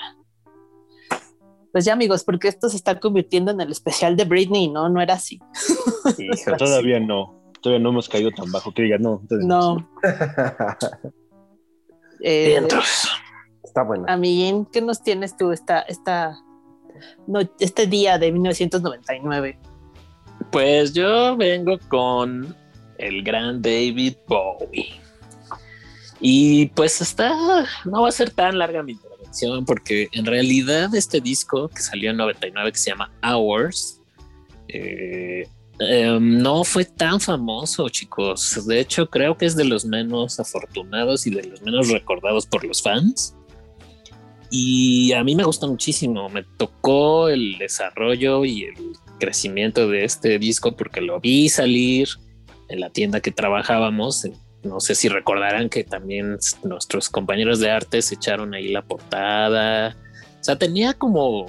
Pues ya, amigos, porque esto se está convirtiendo en el especial de Britney, ¿no? No era así. Híjole, Todavía no. Todavía no hemos caído tan bajo que digas, no. entonces- No. Eh, Vientos. Está bueno. Amiguín, ¿qué nos tienes tú esta, esta, no, este día de 1999? Pues yo vengo con el gran David Bowie. Y pues está, no va a ser tan larga mi intervención porque en realidad este disco que salió en 99 que se llama Hours, eh, em, no fue tan famoso, chicos. De hecho, creo que es de los menos afortunados y de los menos recordados por los fans. Y a mí me gusta muchísimo. Me tocó el desarrollo y el crecimiento de este disco porque lo vi salir en la tienda que trabajábamos. No sé si recordarán que también nuestros compañeros de arte se echaron ahí la portada. O sea, tenía como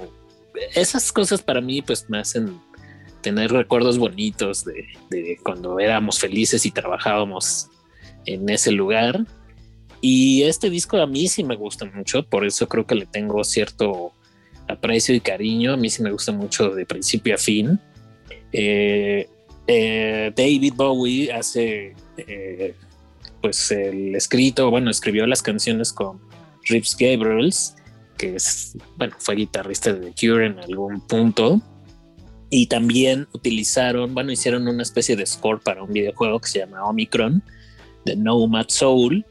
esas cosas para mí, pues me hacen tener recuerdos bonitos de, cuando éramos felices y trabajábamos en ese lugar. Y este disco a mí sí me gusta mucho, por eso creo que le tengo cierto aprecio y cariño. A mí sí me gusta mucho de principio a fin. Eh, eh, David Bowie hace eh, pues el escrito, bueno, escribió las canciones con Rips Gabriels, que es, bueno, fue guitarrista de The Cure en algún punto. Y también utilizaron, bueno, hicieron una especie de score para un videojuego que se llama Omicron, de Nomad Soul,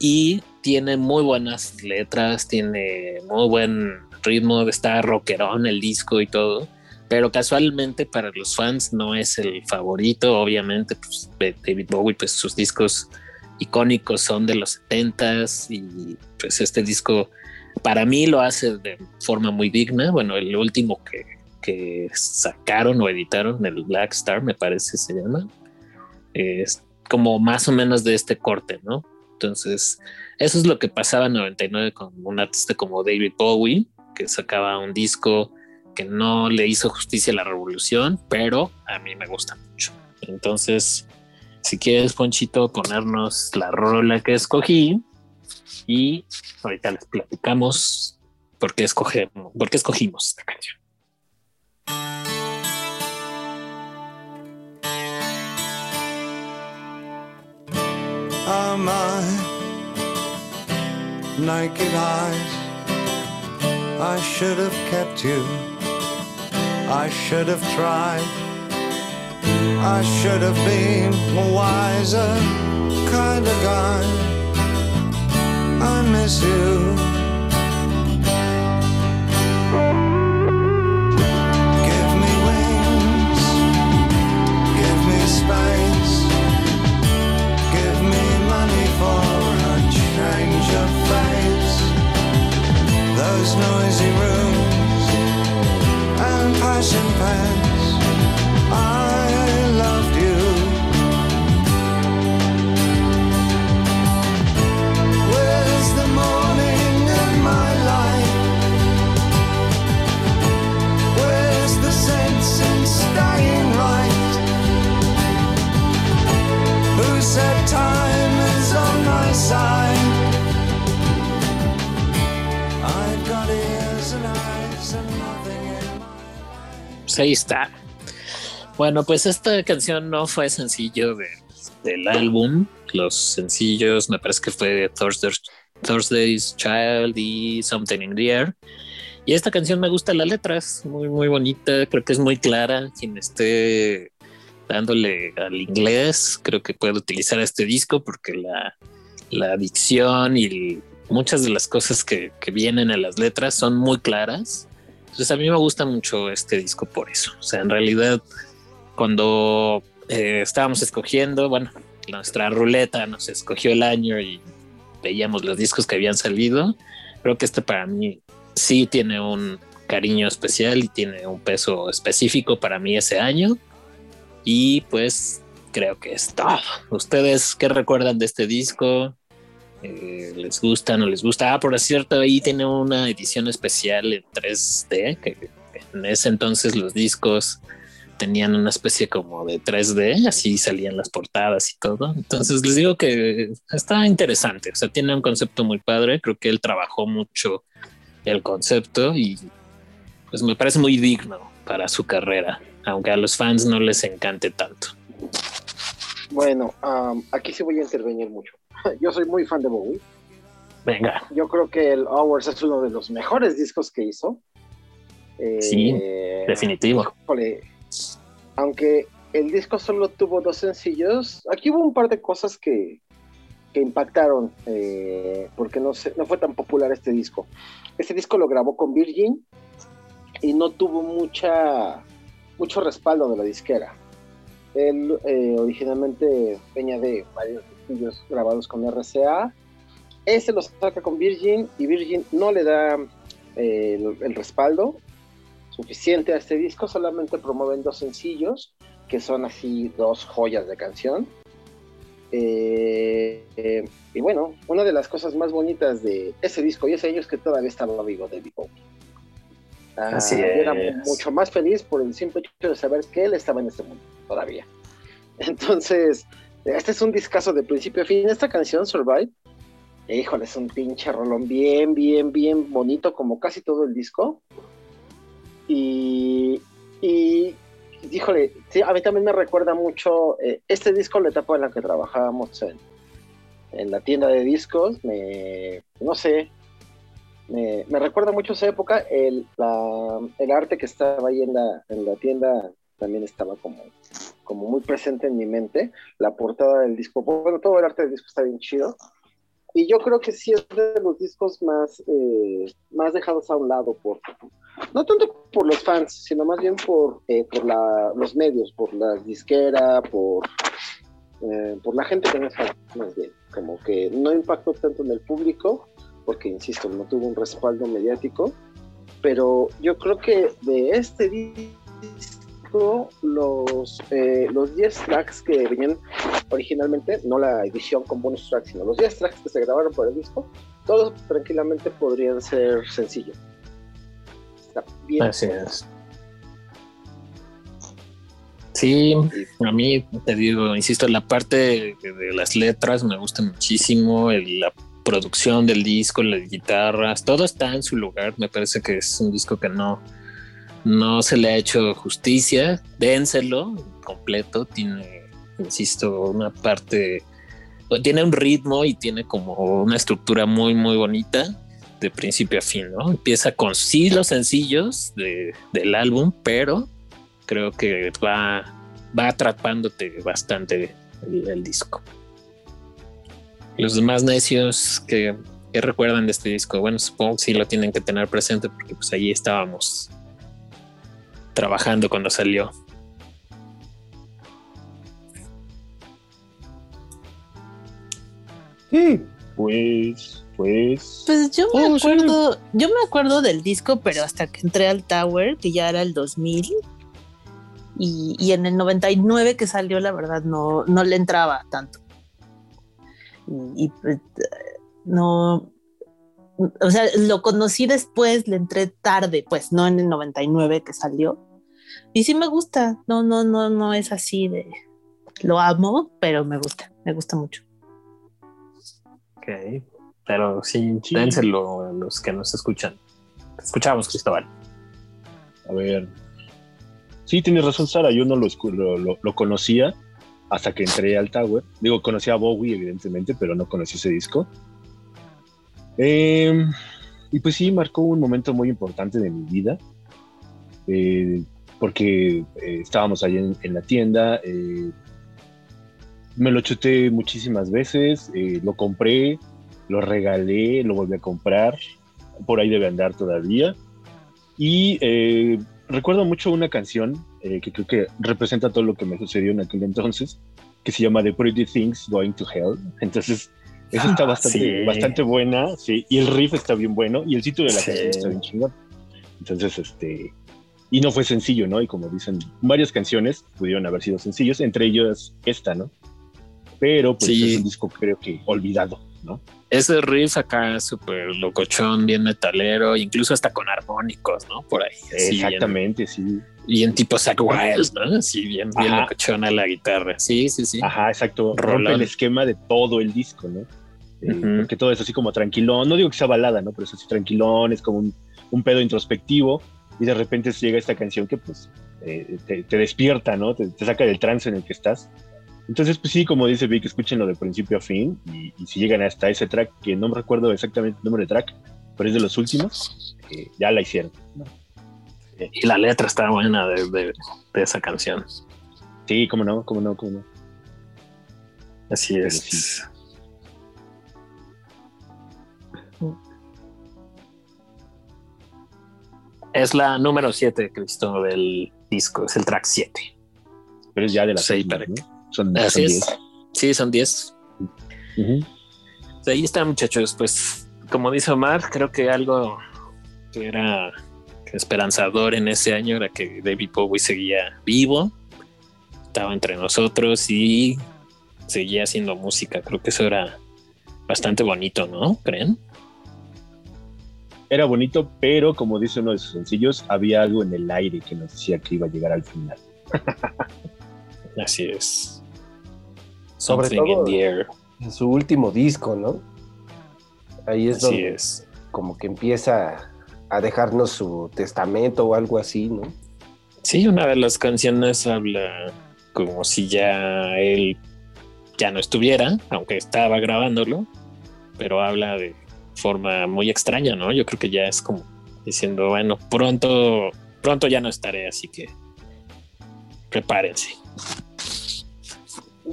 y tiene muy buenas letras, tiene muy buen ritmo, está rockerón el disco y todo, pero casualmente para los fans no es el favorito, obviamente, pues David Bowie, pues sus discos icónicos son de los 70s y pues este disco para mí lo hace de forma muy digna, bueno, el último que, que sacaron o editaron, el Black Star me parece se llama, es como más o menos de este corte, ¿no? Entonces, eso es lo que pasaba en 99 con un artista como David Bowie, que sacaba un disco que no le hizo justicia a la revolución, pero a mí me gusta mucho. Entonces, si quieres, Ponchito, ponernos la rola que escogí y ahorita les platicamos por qué escogemos, por escogimos esta canción. my naked eyes. I should have kept you. I should have tried. I should have been a wiser kind of guy. I miss you. Give me wings. Give me space. Give me money for a change of face. Those noisy rooms and passion pens. I Pues ahí está. Bueno, pues esta canción no fue sencillo de- del álbum. Los sencillos me parece que fue Thursday's, Thursday's Child y Something in the Air. Y esta canción me gusta las letras, muy, muy bonita. Creo que es muy clara. Quien esté dándole al inglés, creo que puede utilizar este disco porque la, la dicción y muchas de las cosas que, que vienen en las letras son muy claras. Entonces a mí me gusta mucho este disco por eso. O sea, en realidad cuando eh, estábamos escogiendo, bueno, nuestra ruleta nos escogió el año y veíamos los discos que habían salido, creo que este para mí sí tiene un cariño especial y tiene un peso específico para mí ese año. Y pues creo que es. ¿Ustedes qué recuerdan de este disco? Eh, ¿Les gusta, no les gusta? Ah, por cierto, ahí tiene una edición especial en 3D, que en ese entonces los discos tenían una especie como de 3D, así salían las portadas y todo. Entonces les digo que está interesante, o sea, tiene un concepto muy padre, creo que él trabajó mucho el concepto y pues me parece muy digno para su carrera, aunque a los fans no les encante tanto. Bueno, aquí sí voy a intervenir mucho. Yo soy muy fan de Bowie. Venga, Yo creo que el Hours es uno de los mejores discos que hizo. Eh, Sí, definitivo. híjole, aunque el disco solo tuvo dos sencillos, aquí hubo un par de cosas que, que impactaron, eh, porque no, se- no fue tan popular este disco. Este disco lo grabó con Virgin y no tuvo mucha, mucho respaldo de la disquera. Él eh, originalmente venía de varios estudios grabados con RCA. Este lo saca con Virgin y Virgin no le da eh, el, el respaldo suficiente a este disco, solamente promueven dos sencillos, que son así dos joyas de canción. Eh, eh, y bueno, una de las cosas más bonitas de ese disco y ese año es que todavía estaba vivo David Bowie. Ah, Así yo Era es. mucho más feliz por el simple hecho de saber que él estaba en este mundo todavía. Entonces, este es un discazo de principio a fin. Esta canción, Survive, híjole, es un pinche rolón bien, bien, bien bonito, como casi todo el disco. Y, y híjole, sí, a mí también me recuerda mucho eh, este disco, la etapa en la que trabajábamos en, la tienda de discos. Me, no sé, me, recuerda mucho esa época. El, arte que estaba ahí en la tienda también estaba como, como muy presente en mi mente. La portada del disco, bueno, todo el arte del disco está bien chido. Y yo creo que sí es de los discos más, eh, más dejados a un lado por, no tanto por los fans, sino más bien por, eh, por la, los medios, por la disquera, por, eh, por la gente que no es fan, más bien. Como que no impactó tanto en el público, porque, insisto, no tuvo un respaldo mediático, pero yo creo que de este disco, los, eh, los 10 tracks que venían originalmente, no la edición con bonus tracks, sino los 10 tracks que se grabaron por el disco, todos tranquilamente podrían ser sencillos. Está. Así es. Sí, a mí te digo, insisto, la parte de, las letras me gusta muchísimo, la producción del disco, las guitarras, todo está en su lugar. Me parece que es un disco que no, no se le ha hecho justicia. Dénselo completo, tiene, insisto, una parte, tiene un ritmo y tiene como una estructura muy, muy bonita de principio a fin, ¿no? Empieza con sí los sencillos de- del álbum, pero creo que va, va atrapándote bastante el, el disco. Los demás necios que, que recuerdan de este disco, bueno, supongo que sí lo tienen que tener presente porque pues allí estábamos trabajando cuando salió. Sí, Pues, pues. Pues yo me Oh, sí. acuerdo, yo me acuerdo del disco, pero hasta que entré al Tower, que ya era el 2000, y, y en el 99 que salió, la verdad, no, no le entraba tanto. Y, y, pues, no, o sea, lo conocí después, le entré tarde, pues no en el 99 que salió. Y sí me gusta, no, no, no, no es así de, lo amo, pero me gusta, me gusta mucho. Ok, pero sí, Sí. dénselo a los que nos escuchan. Te escuchamos, Cristóbal. A ver. Sí, tienes razón, Sara. Yo no lo, lo, lo- lo conocía hasta que entré al Tower. Digo, conocía a Bowie, evidentemente, pero no conocí ese disco. Eh, y pues sí, marcó un momento muy importante de mi vida. eh, porque eh, estábamos allí en, en la tienda. eh, me lo chuté muchísimas veces. eh, lo compré, lo regalé, lo volví a comprar. Por ahí debe andar todavía. Y eh, recuerdo mucho una canción eh, que creo que representa todo lo que me sucedió en aquel entonces, que se llama The Pretty Things Going to Hell. Entonces, esa está Ah, bastante, sí. bastante buena, sí, y el riff está bien bueno, y el sitio de la Sí. canción está bien chingón. Entonces, este, y no fue sencillo, ¿no? Y como dicen, varias canciones pudieron haber sido sencillos, entre ellos esta, ¿no? Pero pues Sí. es un disco creo que olvidado, ¿no? Ese riff acá súper locochón, bien metalero, incluso hasta con armónicos, ¿no? Por ahí. así, bien- Exactamente, sí. Bien, tipo Zack Wild, ¿no? Así bien, bien Ajá. locochona la guitarra. Sí, sí, sí. Ajá, exacto. Rompe el esquema de todo el disco, ¿no? Eh, Ujú. Porque todo es así como tranquilón. No digo que sea balada, ¿no? Pero es así tranquilón, es como un, un pedo introspectivo. Y de repente llega esta canción que, pues, eh, te, te despierta, ¿no? Te, te saca del trance en el que estás. Entonces, pues sí, como dice Vic, escúchenlo de principio a fin. Y, y si llegan hasta ese track, que no me recuerdo exactamente el nombre de track, pero es de los últimos, eh, ya la hicieron. ¿no? Y la letra está buena de, de- de esa canción. Sí, cómo no, cómo no, cómo no. Así es. Es la número 7, Cristo, del disco. Es el track 7. Pero es ya de las Sí, últimas, para- ¿no? Son, Así son es. 10. Sí, son 10. Ujú. Ahí está, muchachos. Pues, como dice Omar, creo que algo que era esperanzador en ese año era que David Bowie seguía vivo, estaba entre nosotros y seguía haciendo música. Creo que eso era bastante bonito, ¿no? ¿Creen? Era bonito, pero como dice uno de sus sencillos, había algo en el aire que nos decía que iba a llegar al final. Así es. Sobre Something todo- in the air. En su último disco, ¿no? Ahí es Así donde es. como que empieza a dejarnos su testamento o algo así, ¿no? Sí, una de las canciones habla como si ya él ya no estuviera, aunque estaba grabándolo, pero habla de forma muy extraña, ¿no? Yo creo que ya es como diciendo, bueno, pronto, pronto ya no estaré, así que prepárense.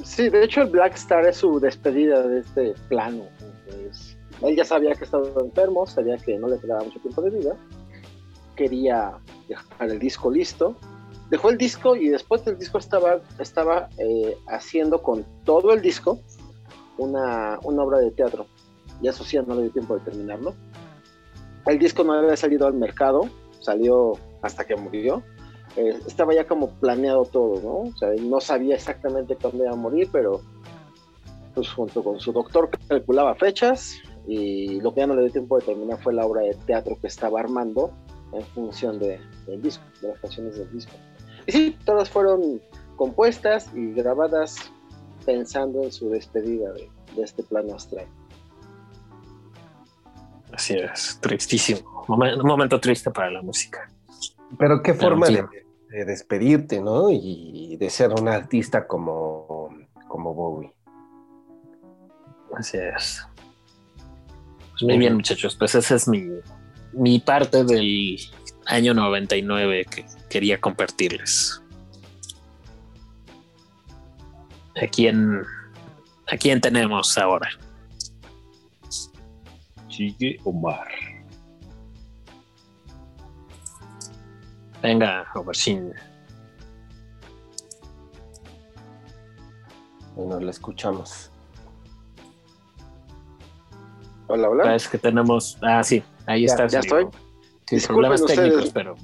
Sí, de hecho el Black Star es su despedida de este plano. Entonces, él ya sabía que estaba enfermo, sabía que no le quedaba mucho tiempo de vida. Quería dejar el disco listo. Dejó el disco y después del disco estaba, estaba eh, haciendo con todo el disco una, una obra de teatro. Y eso no le dio tiempo de terminarlo. El disco no había salido al mercado, salió hasta que murió eh, estaba ya como planeado todo, ¿no? O sea, no sabía exactamente cuándo iba a morir, pero pues junto con su doctor calculaba fechas y lo que ya no le dio tiempo de terminar fue la obra de teatro que estaba armando en función de, del disco, de las canciones del disco. Y sí, todas fueron compuestas y grabadas pensando en su despedida de, de este plano astral. Así es, tristísimo. Un momento triste para la música. Pero qué Pero forma sí. de, de despedirte, ¿no? Y de ser un artista como, como Bowie. Así es. Pues muy bien, muchachos. Pues esa es mi, mi parte del año 99 que quería compartirles. ¿A quién, ¿A quién tenemos ahora? Sigue Omar. Venga, Obersin. Bueno, la escuchamos. Hola, hola. Es que tenemos. Ah, sí, ahí Ya- estás. ya amigo. estoy. Sí, Disculpen problemas ustedes. técnicos, pero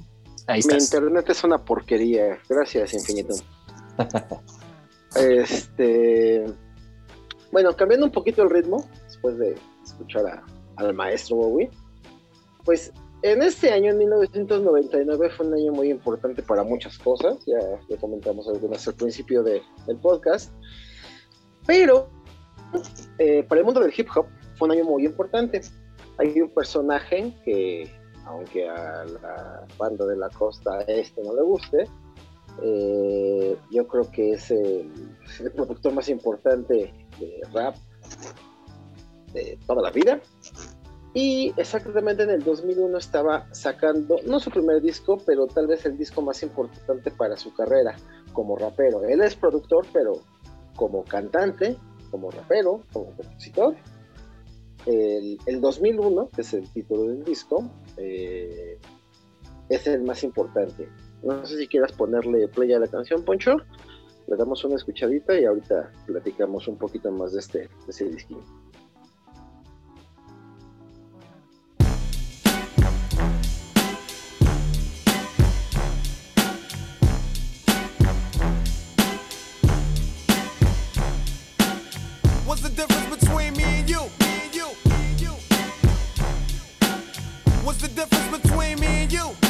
ahí Mi estás. internet es una porquería. Gracias, infinito. este. Bueno, cambiando un poquito el ritmo, después de escuchar a- al maestro Bowie, pues en este año, en 1999, fue un año muy importante para muchas cosas. Ya, ya comentamos algunas al principio de- del podcast. Pero eh, para el mundo del hip hop fue un año muy importante. Hay un personaje que, aunque a la banda de la costa este no le guste, Eh, yo creo que es el productor más importante de rap de toda la vida. Y exactamente en el 2001 estaba sacando, no su primer disco, pero tal vez el disco más importante para su carrera como rapero. Él es productor, pero como cantante, como rapero, como compositor. El, el 2001, que es el título del disco, eh, es el más importante. No sé si quieras ponerle play a la canción, Poncho. Le damos una escuchadita y ahorita platicamos un poquito más de este, de ese disquín. Difference between me and you? Me and you.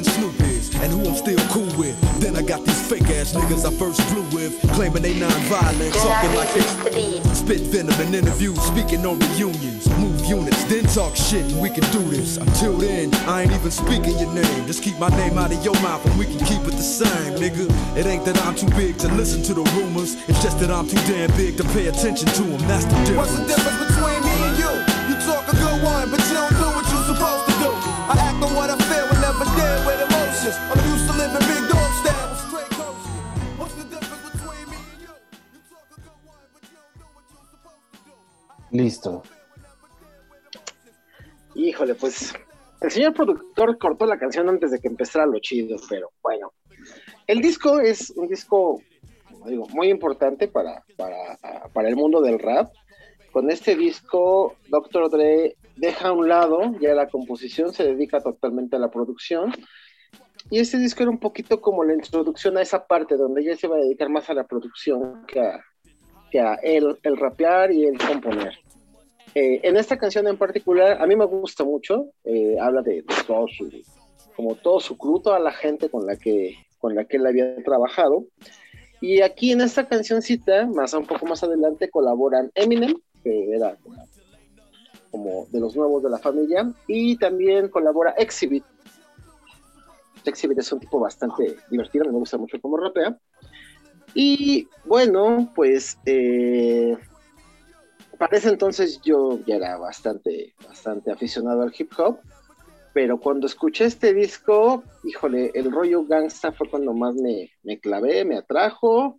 and Snoop is, and who I'm still cool with. Then I got these fake ass niggas I first blew with, claiming they non-violent, talking like they spit venom in interviews, speaking on reunions, move units, then talk shit, and we can do this. Until then, I ain't even speaking your name. Just keep my name out of your mouth, and we can keep it the same, nigga. It ain't that I'm too big to listen to the rumors, it's just that I'm too damn big to pay attention to them. That's the difference. What's the difference between Listo. Híjole, pues el señor productor cortó la canción antes de que empezara lo chido, pero bueno. El disco es un disco, como digo, muy importante para, para, para el mundo del rap. Con este disco, Dr. Dre deja a un lado ya la composición, se dedica totalmente a la producción. Y este disco era un poquito como la introducción a esa parte donde ella se va a dedicar más a la producción que a, que a él, el rapear y el componer. Eh, en esta canción en particular, a mí me gusta mucho, eh, habla de, de todo su, como todo su crew, toda la gente con la que, con la que él había trabajado. Y aquí en esta cancioncita, más un poco más adelante, colaboran Eminem, que era como, como de los nuevos de la familia, y también colabora Exhibit. Exhibit es un tipo bastante divertido, me gusta mucho cómo rapea. Y bueno, pues eh, para ese entonces yo ya era bastante, bastante aficionado al hip hop, pero cuando escuché este disco, híjole, el rollo gangsta fue cuando más me, me clavé, me atrajo,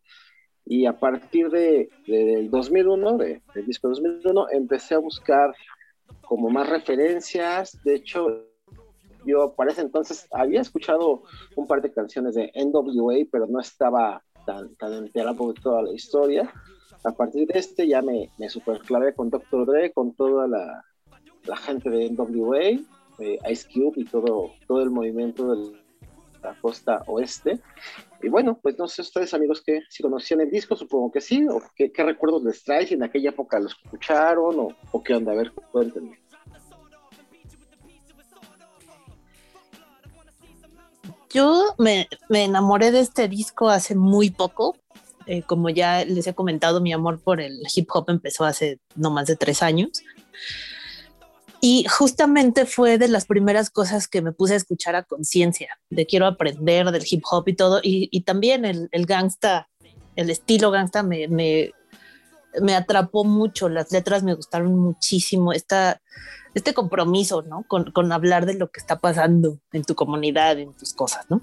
y a partir de, de- del 2001, de- del disco 2001, empecé a buscar como más referencias, de hecho, yo para ese entonces había escuchado un par de canciones de NWA, pero no estaba tan, tan enterado de toda la historia. A partir de este ya me, superclavé con Dr. Dre, con toda la, gente de NWA, eh, Ice Cube y todo, todo el movimiento de la costa oeste. Y bueno, pues no sé ustedes amigos que si conocían el disco, supongo que sí, o qué, recuerdos les trae, si en aquella época lo escucharon o, o qué onda, a ver, cuéntenme. Yo me, me enamoré de este disco hace muy poco. Eh, como ya les he comentado, mi amor por el hip hop empezó hace no más de tres años. Y justamente fue de las primeras cosas que me puse a escuchar a conciencia, de quiero aprender del hip hop y todo. Y, también el, el gangsta, el estilo gangsta me, me, me atrapó mucho, las letras me gustaron muchísimo, esta, este compromiso, ¿no? Con, con hablar de lo que está pasando en tu comunidad, en tus cosas, ¿no?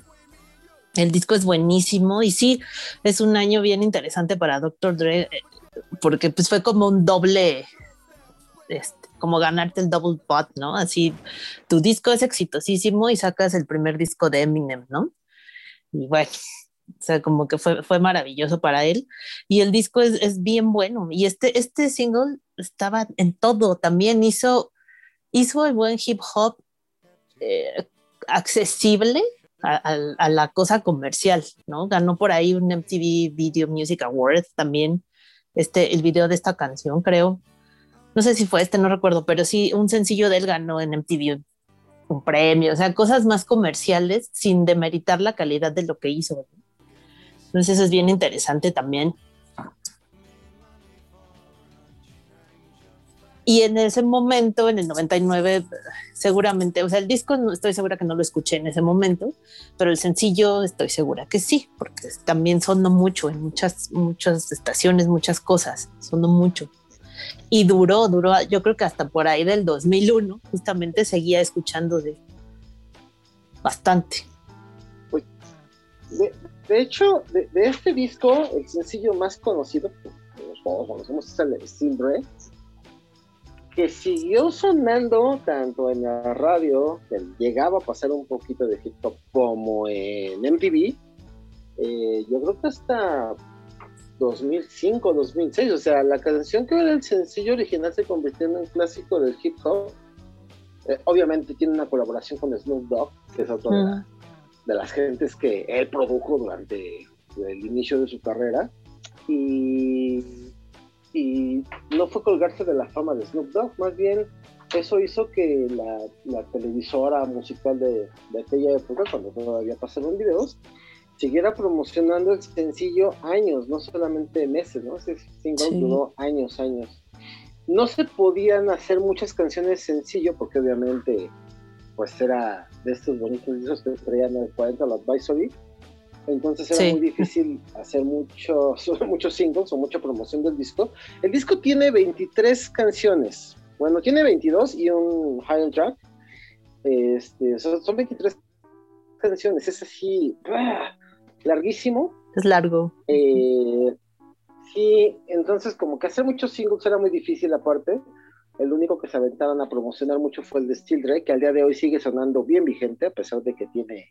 El disco es buenísimo y sí, es un año bien interesante para Dr. Dre, eh, porque pues fue como un doble, este, como ganarte el double pot, ¿no? Así, tu disco es exitosísimo y sacas el primer disco de Eminem, ¿no? Y bueno, o sea, como que fue, fue maravilloso para él. Y el disco es, es bien bueno. Y este, este single estaba en todo. También hizo, hizo el buen hip hop eh, accesible a, la cosa comercial, ¿no? Ganó por ahí un MTV Video Music Award también, este, el video de esta canción, creo. No sé si fue este, no recuerdo, pero sí, un sencillo de él ganó en MTV un premio, o sea, cosas más comerciales sin demeritar la calidad de lo que hizo. Entonces eso es bien interesante también. Y en ese momento, en el 99, seguramente, o sea, el disco no estoy segura que no lo escuché en ese momento, pero el sencillo estoy segura que sí, porque también sonó mucho en muchas, muchas estaciones, muchas cosas, sonó mucho. Y duró, duró, yo creo que hasta por ahí del 2001, justamente seguía escuchando de bastante. De, hecho, de, este disco, el sencillo más conocido, que conocemos, es el Bread, que siguió sonando tanto en la radio, que llegaba a pasar un poquito de hip hop, como en MTV. eh, yo creo que hasta 2005, 2006, o sea, la canción que era el sencillo original se convirtió en un clásico del hip hop. Eh, obviamente tiene una colaboración con Snoop Dogg, que es otro de, la- de las gentes que él produjo durante el inicio de su carrera. Y, y no fue colgarse de la fama de Snoop Dogg, más bien eso hizo que la, la televisora musical de, de aquella época, cuando todavía pasaban videos, siguiera promocionando el sencillo años, no solamente meses, ¿no? Ese single Sí. duró años, años. No se podían hacer muchas canciones sencillo porque obviamente pues era de estos bonitos discos que traían el 40 la Advisory. Entonces era Sí. muy difícil hacer muchos, muchos singles o mucha promoción del disco. El disco tiene 23 canciones. Bueno, tiene 22 y un high track. Este, son, son 23 canciones. Es así, larguísimo. Es largo. Eh, sí, entonces como que hacer muchos singles era muy difícil aparte. El único que se aventaron a promocionar mucho fue el de Steel Drake, que al día de hoy sigue sonando bien vigente, a pesar de que tiene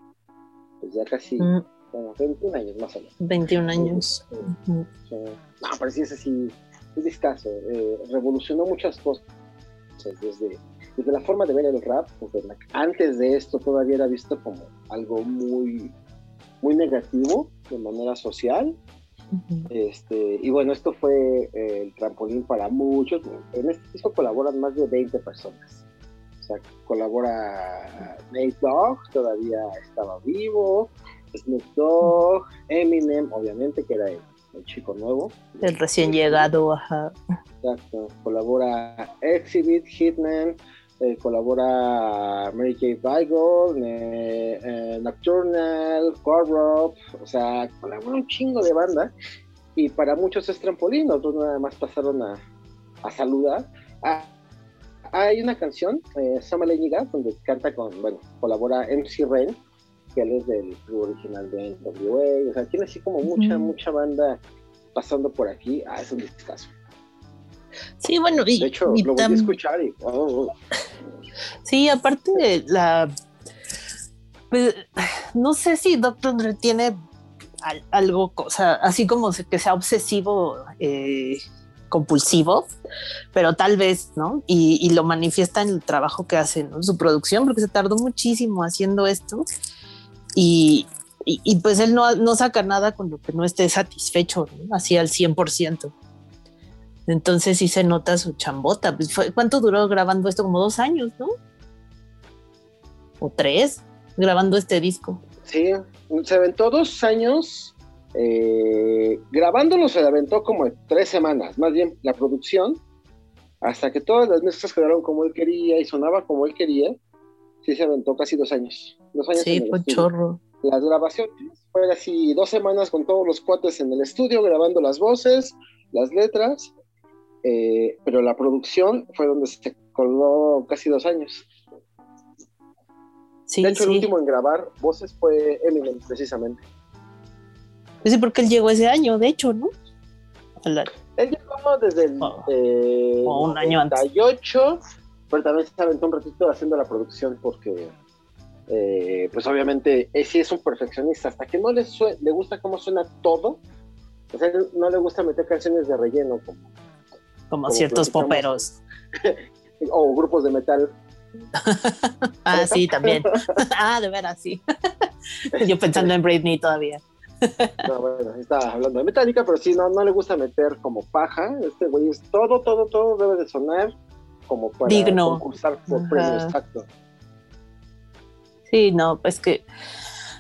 pues ya casi Mm, como 21 años más o menos. 21 años. Ujú. Sí. No, pero sí es así, un discazo. Eh, revolucionó muchas cosas. Desde, desde la forma de ver el rap, porque la- antes de esto todavía era visto como algo muy, muy negativo de manera social. Este, y bueno, esto fue eh, el trampolín para muchos. En este disco colaboran más de 20 personas. O sea, colabora Nate Dogg, todavía estaba vivo, Snoop Dogg, Eminem, obviamente, que era el, el chico nuevo. El recién llegado, ajá. Exacto. Colabora Exhibit, Hitman, eh, colabora Mary J. Beigel, eh, eh, Nocturnal, Corrupt, o sea, colabora un chingo de banda. Y para muchos es trampolín, otros nada más pasaron a, a saludar. Ah, hay una canción, eh, Sama Leñiga, donde canta con, bueno, colabora MC Ren, que él es del crew original de NWA, o sea, tiene así como mucha, mucha banda pasando por aquí. Ah, es un discazo. Sí, bueno, y, De hecho, y lo volví a escuchar y. oh, oh. Sí, aparte de la. Pues, no sé si Doctor Dre tiene al- algo, o sea, así como que sea obsesivo, eh, compulsivo, pero tal vez, ¿no? Y, y lo manifiesta en el trabajo que hace, ¿no? Su producción, porque se tardó muchísimo haciendo esto. Y, pues él no, no saca nada con lo que no esté satisfecho. Así al 100%. Entonces sí se nota su chambota. Pues fue- ¿Cuánto duró grabando esto? Como dos años, ¿no? O tres, grabando este disco. Sí, se aventó dos años. eh, grabándolo se aventó como tres semanas, más bien la producción, hasta que todas las mezclas quedaron como él quería y sonaba como él quería. Sí, se aventó casi dos años. Dos años Sí, fue chorro. Las grabaciones fue así dos semanas con todos los cuates en el estudio grabando las voces, las letras, eh, pero la producción fue donde se colgó casi dos años. Sí, de hecho, el último en grabar voces fue Eminem, precisamente. Pues sí, porque él llegó ese año, de hecho, ¿no? La- Él llegó desde el Oh. eh, O un año antes. 98, pero también se aventó un ratito haciendo la producción porque, eh, pues obviamente, él sí es un perfeccionista. Hasta que no le, le gusta cómo suena todo, o sea, no le gusta meter canciones de relleno como, como Como ciertos poperos. o grupos de metal Ah, sí, también. ah, de veras, sí. Yo pensando en Britney todavía. No, bueno, estaba hablando de Metallica, pero sí, no, no le gusta meter como paja. Este güey es todo, todo, todo debe de sonar como para Digno. concursar por premios, exacto. Sí, no, pues que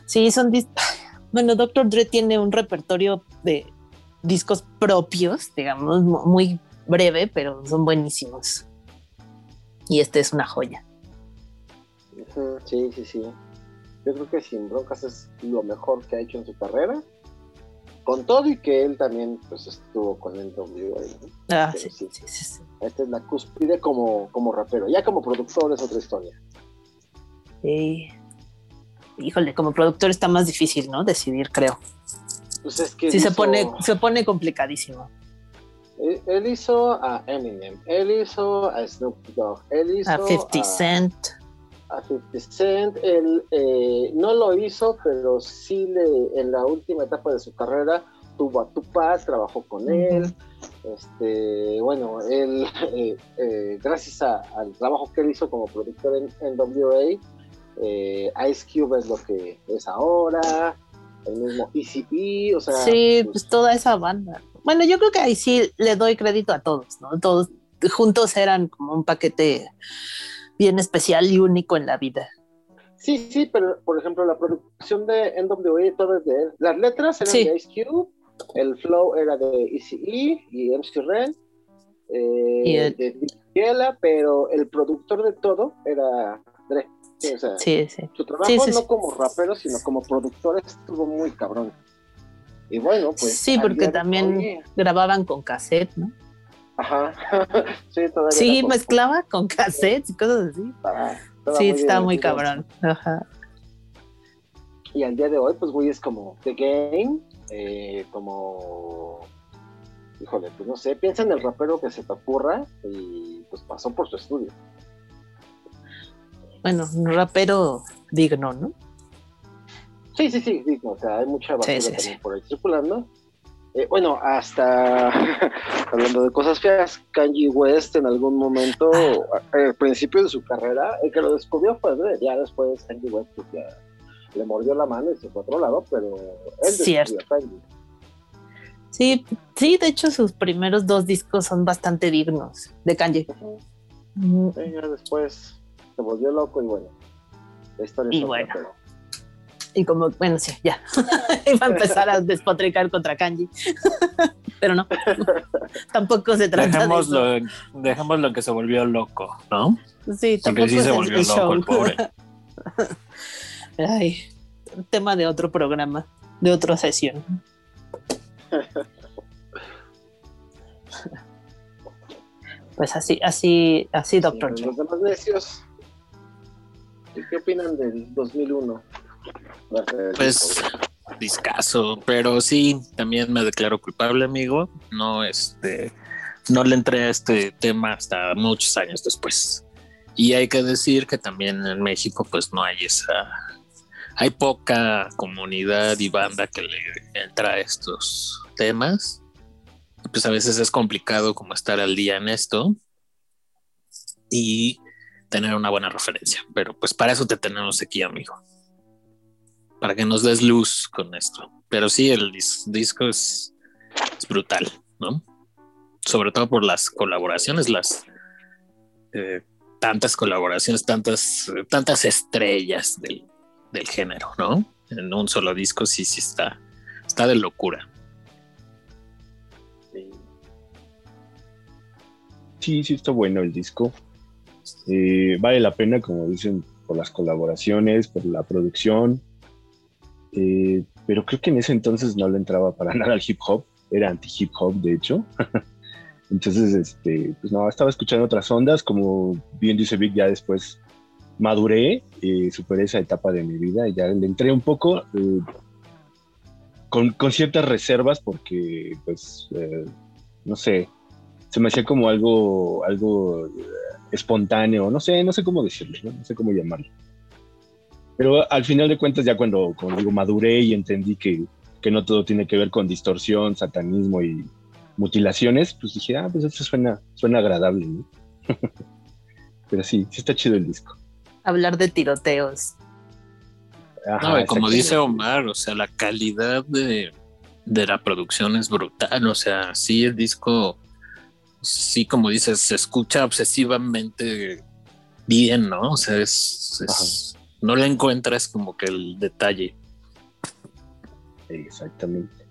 sí, son. Bueno, Dr. Dre tiene un repertorio de discos propios, digamos, mu- muy breve, pero son buenísimos. Y este es una joya. Sí, sí, sí. Yo creo que Sin Broncas es lo mejor que ha hecho en su carrera. Con todo y que él también pues estuvo con el. ¿no? Ah, Pero sí, sí. sí, sí, sí. Esta es la cúspide como, como rapero. Ya como productor es otra historia. Sí. Híjole, como productor está más difícil, ¿no? Decidir, creo. Pues es que Sí, se pone, se pone complicadísimo. Él, él hizo a Eminem, él hizo a Snoop Dogg, él hizo A 50 Cent. a 50 Cent. Él eh, no lo hizo, pero sí le, en la última etapa de su carrera tuvo a Tupac, trabajó con él. Este, bueno, él, eh, eh, gracias a- al trabajo que él hizo como productor en, en WA, eh, Ice Cube es lo que es ahora, el mismo ECP, o sea, Sí, pues, pues toda esa banda. Bueno, yo creo que ahí sí le doy crédito a todos, ¿no? Todos juntos eran como un paquete bien especial y único en la vida. Sí, sí, pero por ejemplo, la producción de NWA, todo es de él. Las letras eran Sí. de Ice Cube, el flow era de ECE y MC Ren, eh, Y el- de Dick Viela, pero el productor de todo era Dre. Sí, o sea, Sí, sí. su trabajo Sí, sí, no como rapero, sino como productor estuvo muy cabrón. Y bueno, pues. Sí, porque también grababan con cassette, ¿no? Ajá. sí, todavía. Mezclaba con cassettes y cosas así. estaba- estaba Sí, está bien muy cabrón. Ajá. Y al día de hoy, pues, güey, es como The Game, eh, como. Híjole, pues no sé, piensa en el rapero que se te ocurra y pues pasó por su estudio. Bueno, un rapero digno, ¿no? Sí, sí, sí, digo, o sea, hay mucha basura sí, también sí. por ahí circulando. Eh, bueno, hasta hablando de cosas feas, Kanye West en algún momento, Ah. al principio de su carrera, el que lo descubrió fue Dre, ya después Kanye West pues, ya le mordió la mano y se fue a otro lado, pero él Cierto. descubrió a Kanye. Sí, sí, de hecho sus primeros dos discos son bastante dignos de Kanye. Ya después se volvió loco y bueno, la historia Y es otra, bueno. pero- Y como, bueno, sí, ya. Iba a empezar a despotricar contra Kanji. Pero no. Tampoco se trata Dejémoslo, de en- dejémoslo en que se volvió loco, ¿no? eso. Sí, Porque tampoco sí es se volvió el loco el pobre. Ay, tema de otro programa, de otra sesión. Pues así, así, así, doctor. Los demás necios, ¿qué- ¿qué opinan del 2001? Pues discaso, pero sí, también me declaro culpable, amigo. No, este, no le entré a este tema hasta muchos años después. Y hay que decir que también en México, pues no hay esa, hay poca comunidad y banda que le entra a estos temas. Pues a veces es complicado como estar al día en esto y tener una buena referencia. Pero pues para eso te tenemos aquí, amigo para que nos des luz con esto. Pero sí, el dis- disco es, brutal, ¿no? Sobre todo por las colaboraciones, las eh, tantas colaboraciones, tantas, tantas estrellas del, del género, ¿no? En un solo disco sí, sí está, está de locura. Sí, sí está bueno el disco. Eh, vale la pena, como dicen, por las colaboraciones, por la producción. Eh, pero creo que en ese entonces no le entraba para nada al hip hop. Era anti hip hop, de hecho. entonces, este, pues no, estaba escuchando otras ondas. Como bien dice Vic, ya después maduré, eh, superé esa etapa de mi vida y ya le entré un poco eh, con, con ciertas reservas porque, pues, eh, no sé, se me hacía como algo, algo eh, espontáneo, no sé, no sé cómo decirlo, no, No sé cómo llamarlo. Pero al final de cuentas, ya cuando, como digo, maduré y entendí que, que no todo tiene que ver con distorsión, satanismo y mutilaciones, pues dije, ah, pues eso suena, suena agradable, ¿no? Pero sí, sí está chido el disco. Hablar de tiroteos. Ajá, No, y como dice Omar, o sea, la calidad de, de la producción es brutal. O sea, sí, el disco, sí, como dices, se escucha obsesivamente bien, ¿no? O sea, es, es- no le encuentras como que el detalle. Exactamente.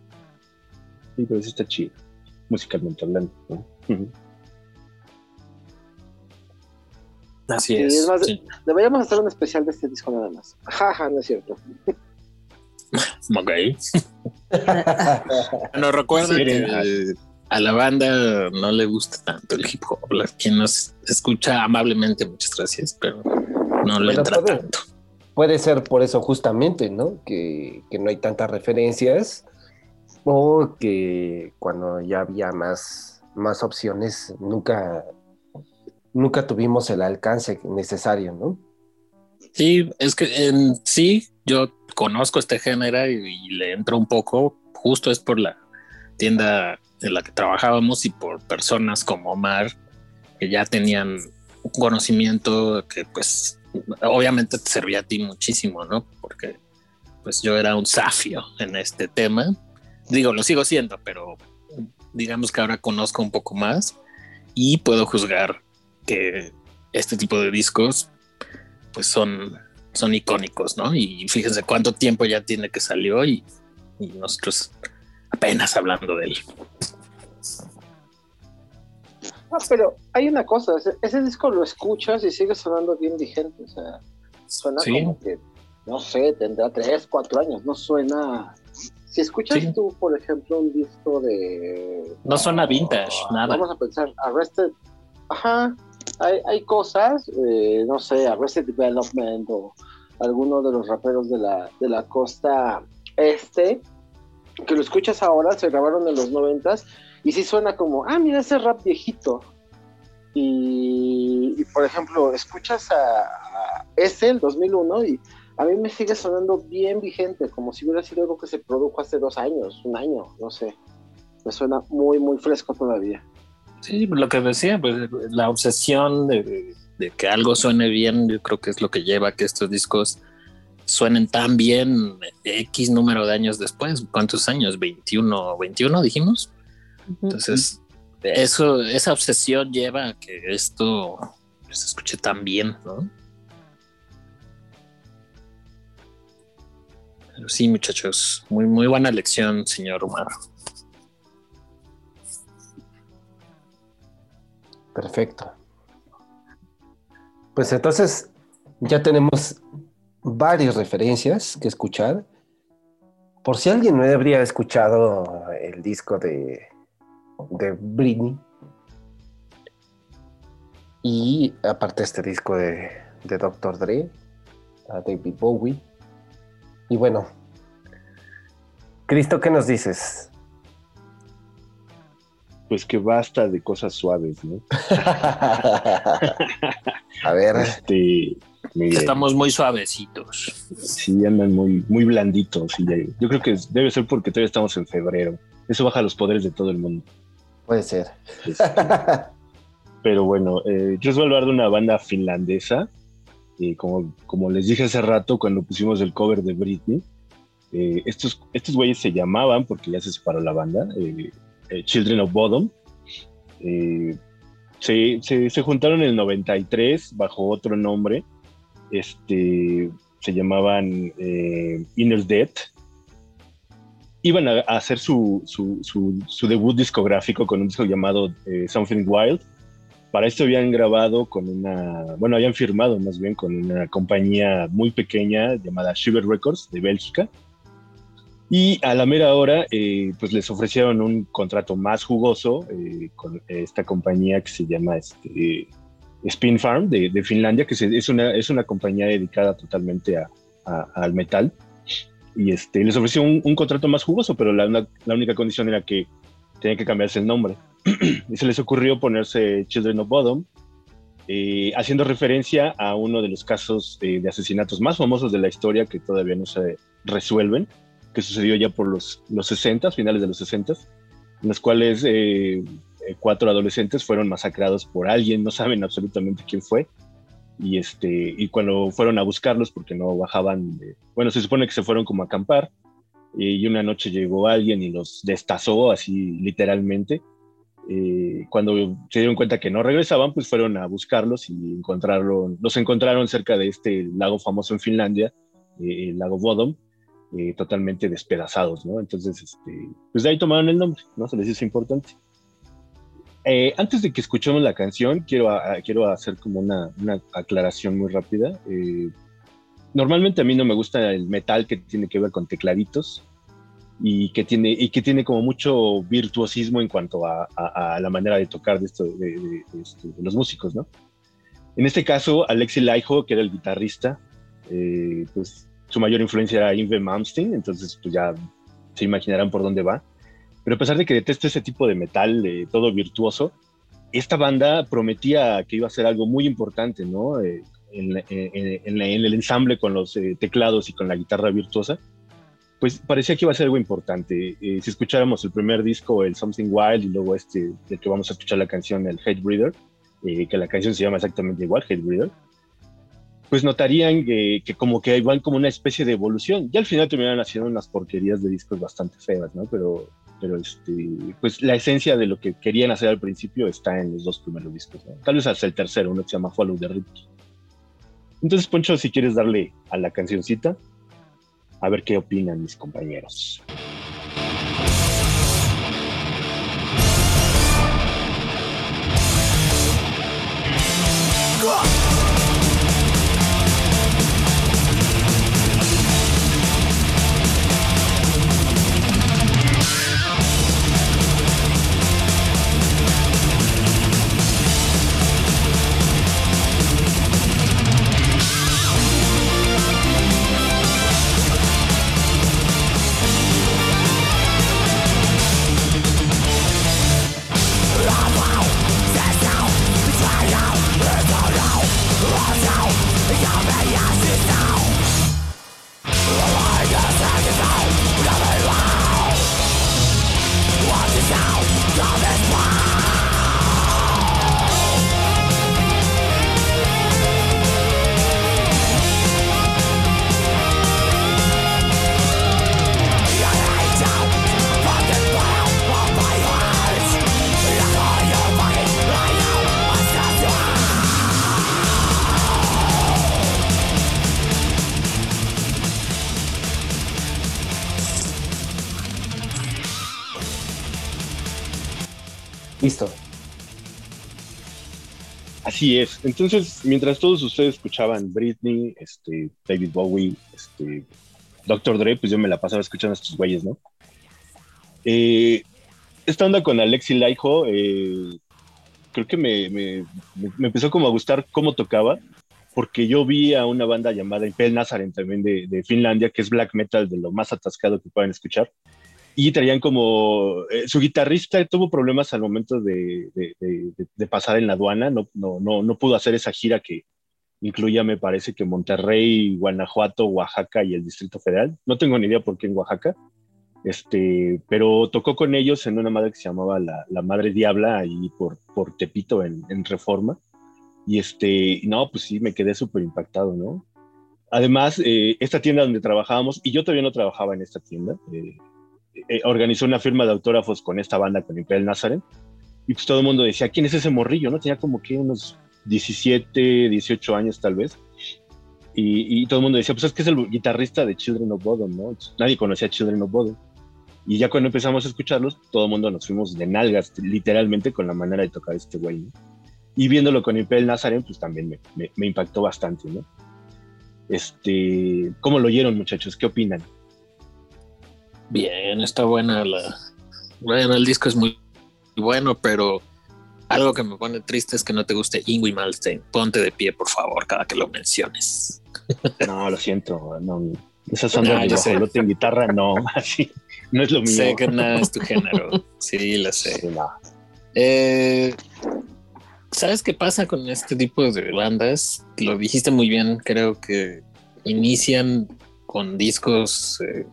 Sí, pero sí está chido, musicalmente hablando. ¿no? Así Sí, es. es más, sí. Deberíamos hacer un especial de este disco nada más. Jaja, no es cierto. Ok. Bueno, recuerda Sí, que a la banda no le gusta tanto el hip hop. La, quien nos escucha amablemente, muchas gracias, pero no le entra puede- tanto. Puede ser por eso justamente, ¿no? Que, que no hay tantas referencias o que cuando ya había más, más opciones nunca, nunca tuvimos el alcance necesario, ¿no? Sí, es que en sí yo conozco este género y, y le entro un poco, justo es por la tienda en la que trabajábamos y por personas como Omar que ya tenían un conocimiento que pues obviamente te servía a ti muchísimo, ¿no? Porque pues yo era un safio en este tema. Digo, lo sigo siendo, pero digamos que ahora conozco un poco más y puedo juzgar que este tipo de discos pues son, son icónicos, ¿no? Y fíjense cuánto tiempo ya tiene que salió y, y nosotros apenas hablando de él. Ah, pero hay una cosa, ese, ese disco lo escuchas y sigue sonando bien vigente, o sea, suena Sí. como que, no sé, tendrá tres, cuatro años, no suena... Si escuchas Sí. tú, por ejemplo, un disco de... No suena vintage, nada. Vamos a pensar, Arrested, ajá, hay, hay cosas, eh, no sé, Arrested Development o alguno de los raperos de la, de la costa este, que lo escuchas ahora, se grabaron en los noventas, y sí suena como, ah, mira ese rap viejito. Y, por ejemplo, escuchas a, a ese, el 2001, y a mí me sigue sonando bien vigente, como si hubiera sido algo que se produjo hace dos años, un año, no sé. Me suena muy, muy fresco todavía. Sí, lo que decía, pues la obsesión de que algo suene bien, yo creo que es lo que lleva a que estos discos suenen tan bien X número de años después. ¿Cuántos años? ¿21? ¿21 dijimos? Entonces, eso, esa obsesión lleva a que esto se escuche tan bien, ¿no? Pero sí, muchachos, muy, muy buena lección, señor Omar. Perfecto. Pues entonces ya tenemos varias referencias que escuchar. Por si alguien no habría escuchado el disco de, de Britney. Y aparte este disco de, de Dr. Dre, a David Bowie. Y bueno, Cristo, ¿qué nos dices? Pues que basta de cosas suaves, ¿no? A ver, Este, Estamos muy suavecitos. sí andan muy, muy blanditos. Y ya- yo creo que debe ser porque todavía estamos en febrero. Eso baja los poderes de todo el mundo. puede ser. Este, pero bueno, eh, yo les voy a hablar de una banda finlandesa. eh, como, como les dije hace rato cuando pusimos el cover de Britney, eh, estos, estos güeyes se llamaban, porque ya se separó la banda, eh, eh, Children of Bodom. Eh, se, se- se juntaron en el 93 bajo otro nombre. Este, se llamaban eh, Inner Death. Iban a, a hacer su, su, su- su debut discográfico con un disco llamado eh, Something Wild. Para esto habían grabado con una, bueno, habían firmado más bien con una compañía muy pequeña llamada Shiver Records de Bélgica. Y a la mera hora, eh, pues les ofrecieron un contrato más jugoso eh, con esta compañía que se llama este, Spin Farm de, de Finlandia, que es, una, es una compañía dedicada totalmente a- a- al metal. Y este, les ofreció un, un contrato más jugoso, pero la, una- la única condición era que tenía que cambiarse el nombre. y se les ocurrió ponerse Children of Bodom, eh, haciendo referencia a uno de los casos eh, de asesinatos más famosos de la historia que todavía no se resuelven, que sucedió ya por los, los 60, finales de los 60, en los cuales eh, eh, cuatro adolescentes fueron masacrados por alguien, no saben absolutamente quién fue, Y, este, y cuando fueron a buscarlos, porque no bajaban, de- bueno, se supone que se fueron como a acampar, eh, y una noche llegó alguien y los destazó así literalmente. Eh, cuando se dieron cuenta que no regresaban, pues fueron a buscarlos y encontraron, los encontraron cerca de este lago famoso en Finlandia, eh, el lago Bodom, eh, totalmente despedazados, ¿no? Entonces, este, pues de ahí tomaron el nombre, ¿no? Se les hizo importante. Eh, antes de que escuchemos la canción, quiero, a- quiero hacer como una, una aclaración muy rápida. Eh, normalmente a mí no me gusta el metal que tiene que ver con tecladitos y que tiene, y que tiene como mucho virtuosismo en cuanto a, a- a la manera de tocar de, esto, de, de- de este- los músicos, ¿no? En este caso, Alexi Laiho, que era el guitarrista, eh, pues su mayor influencia era Yngwie Malmsteen, entonces pues ya se imaginarán por dónde va. Pero a pesar de que detesto ese tipo de metal, eh, todo virtuoso, esta banda prometía que iba a ser algo muy importante, ¿no? Eh, en, la- en- en la- en el ensamble con los eh, teclados y con la guitarra virtuosa, pues parecía que iba a ser algo importante. Eh, si escucháramos el primer disco, el Something Wild, y luego este, del que vamos a escuchar la canción, el Hate Breeder, eh, que la canción se llama exactamente igual, Hate Breeder, pues notarían que, que como que van como una especie de evolución. Y al final terminaron haciendo unas porquerías de discos bastante feas, ¿no? Pero, pero este, pues la esencia de lo que querían hacer al principio está en los dos primeros discos. Tal vez hasta el tercero, uno que se llama Follow the Riptide. Entonces, Poncho, si quieres darle a la cancioncita, a ver qué opinan mis compañeros. Así es. Entonces, mientras todos ustedes escuchaban Britney, este, David Bowie, este, Dr. Dre, pues yo me la pasaba escuchando a estos güeyes, ¿no? Eh, esta onda con Alexi Laiho, eh, creo que me, me- me- empezó como a gustar cómo tocaba, porque yo vi a una banda llamada Impel Nazaren también de, de Finlandia, que es black metal de lo más atascado que puedan escuchar. Y traían como, eh, su guitarrista tuvo problemas al momento de, pasar en la aduana, no, no, no, no pudo hacer esa gira que incluía, me parece que Monterrey, Guanajuato, Oaxaca y el Distrito Federal. No tengo ni idea por qué en Oaxaca, este, pero tocó con ellos en una madre que se llamaba La, La Madre Diabla, ahí por, por Tepito, en, en Reforma. Y este, no, pues sí, me quedé súper impactado, ¿no? Además, eh, esta tienda donde trabajábamos, y yo todavía no trabajaba en esta tienda, eh, eh, organizó una firma de autógrafos con esta banda, con Imperial Nazaren, y pues todo el mundo decía, ¿quién es ese morrillo? ¿No? Tenía como que unos 17, 18 años tal vez. Y, todo el mundo decía, pues es que es el guitarrista de Children of Bodom, ¿no? Nadie conocía Children of Bodom. Y ya cuando empezamos a escucharlos, todo el mundo nos fuimos de nalgas, literalmente, con la manera de tocar este güey. Y viéndolo con Imperial Nazaren, pues también me impactó bastante, ¿no? Este, ¿Cómo lo oyeron, muchachos? ¿Qué opinan? Bien, está buena la. Bueno, el disco es muy bueno, pero algo que me pone triste es que no te guste Ingui Malmsteen. Ponte de pie, por favor, cada que lo menciones. No, lo siento, no. Esas ondas Ah, de en guitarra, no, así, no es lo mío. Sé que nada es tu género. Sí, lo sé. Sí, no. Eh, ¿Sabes qué pasa con este tipo de bandas? Lo dijiste muy bien, creo que inician con discos, eh,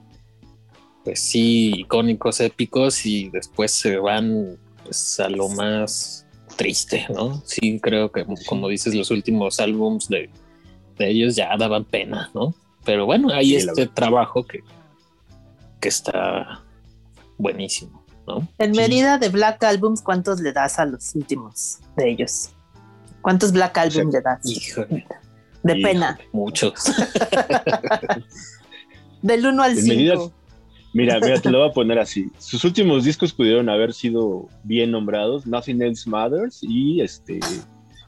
pues sí, icónicos, épicos, y después se van pues, a lo más triste, ¿no? Sí, creo que como dices, los últimos álbums de, de ellos ya daban pena, ¿no? Pero bueno, hay Sí, la este trabajo que, que está buenísimo, ¿no? En medida de Black Albums, ¿cuántos le das a los últimos de ellos? ¿Cuántos Black Albums le das? Híjole, De Híjole. pena. muchos. Del 1 al En medidas- 5. Mira, mira, te lo voy a poner así. Sus últimos discos pudieron haber sido bien nombrados, Nothing Else Matters y este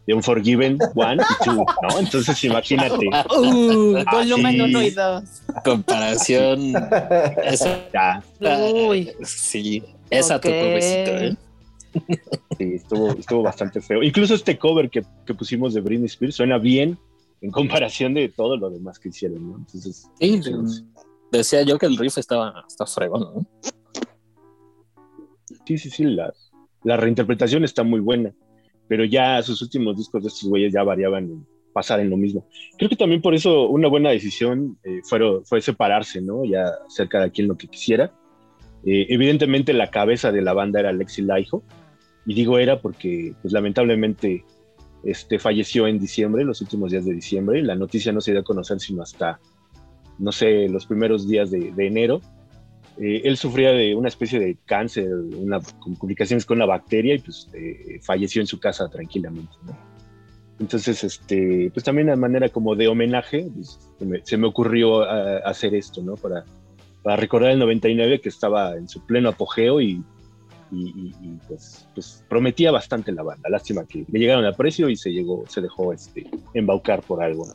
The Unforgiven One y Two, ¿no? Entonces imagínate. Uh, volumen sí. 1 y 2. Comparación. esa, Ya, Uy, sí, esa Ok. tocó besito, ¿eh? sí, estuvo, estuvo bastante feo. Incluso este cover que, que pusimos de Britney Spears suena bien en comparación de todo lo demás que hicieron, ¿no? Entonces, Sí, sí, decía yo que el riff estaba, está fregón, ¿no? Sí, sí, sí, la, reinterpretación está muy buena, pero ya sus últimos discos de estos güeyes ya variaban en pasar en lo mismo. Creo que también por eso una buena decisión eh, fue separarse, ¿no? Ya hacer cada quien lo que quisiera. Eh, evidentemente la cabeza de la banda era Alexi Laiho, y digo era porque pues lamentablemente este, falleció en diciembre, los últimos días de diciembre, la noticia no se dio a conocer sino hasta, no sé, los primeros días de, de enero, eh, él sufría de una especie de cáncer, una, con complicaciones con una bacteria y pues eh, falleció en su casa tranquilamente. ¿no? Entonces, este, pues también de manera como de homenaje, pues, se, me, se me ocurrió ah, hacer esto, ¿no? Para, para recordar el 99 que estaba en su pleno apogeo y, y, y- y, pues, pues prometía bastante la banda. Lástima que le llegaron al precio y se llegó, se dejó este, embaucar por algo. ¿no?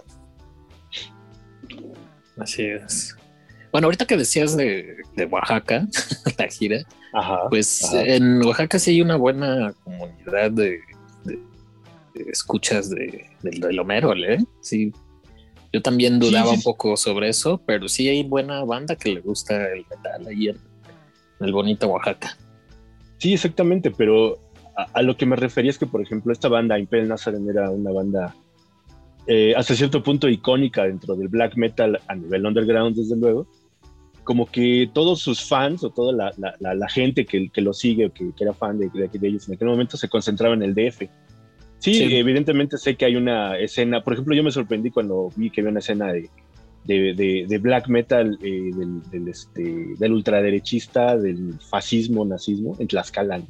Así es. Bueno, ahorita que decías de, de Oaxaca, la gira, Ajá. pues Ajá. en Oaxaca sí hay una buena comunidad de, de- de escuchas de, del, del ¿eh? Sí. Yo también dudaba sí, un poco sobre eso, pero sí hay buena banda que le gusta el metal ahí en, en el bonito Oaxaca. Sí, exactamente, pero a, a lo que me refería es que, por ejemplo, esta banda Impel Nazareth era una banda eh, hasta cierto punto icónica dentro del black metal a nivel underground, desde luego. Como que todos sus fans o toda la, la- la- la gente que, que lo sigue o que, que era fan de, de- de ellos en aquel momento se concentraba en el DF. Sí, Sí. evidentemente sé que hay una escena, por ejemplo, yo me sorprendí cuando vi que había una escena de, de, de- black metal eh, del, del, este, del ultraderechista, del fascismo, nazismo en Tlaxcala.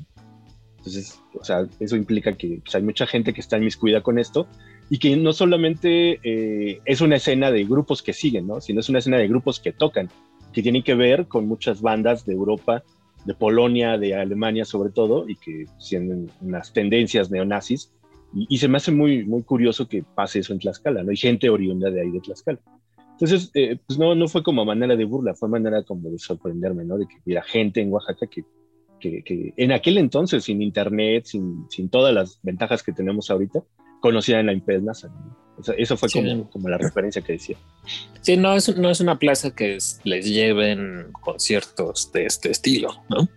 Entonces, o sea, eso implica que pues, hay mucha gente que está inmiscuida con esto y que no solamente eh, es una escena de grupos que siguen, ¿no? sino es una escena de grupos que tocan, que tienen que ver con muchas bandas de Europa, de Polonia, de Alemania sobre todo, y que tienen unas tendencias neonazis. Y, y se me hace muy, muy curioso que pase eso en Tlaxcala, ¿no? Hay gente oriunda de ahí de Tlaxcala. Entonces, eh, pues no, no fue como manera de burla, fue manera como de sorprenderme, ¿no? De que hubiera gente en Oaxaca que, que, que en aquel entonces, sin internet, sin, sin todas las ventajas que tenemos ahorita, la Nazareth, ¿no? O sea, eso fue Sí. como, como la referencia que decía. Sí, no es, no es una plaza que es- les lleven conciertos de este estilo, ¿no?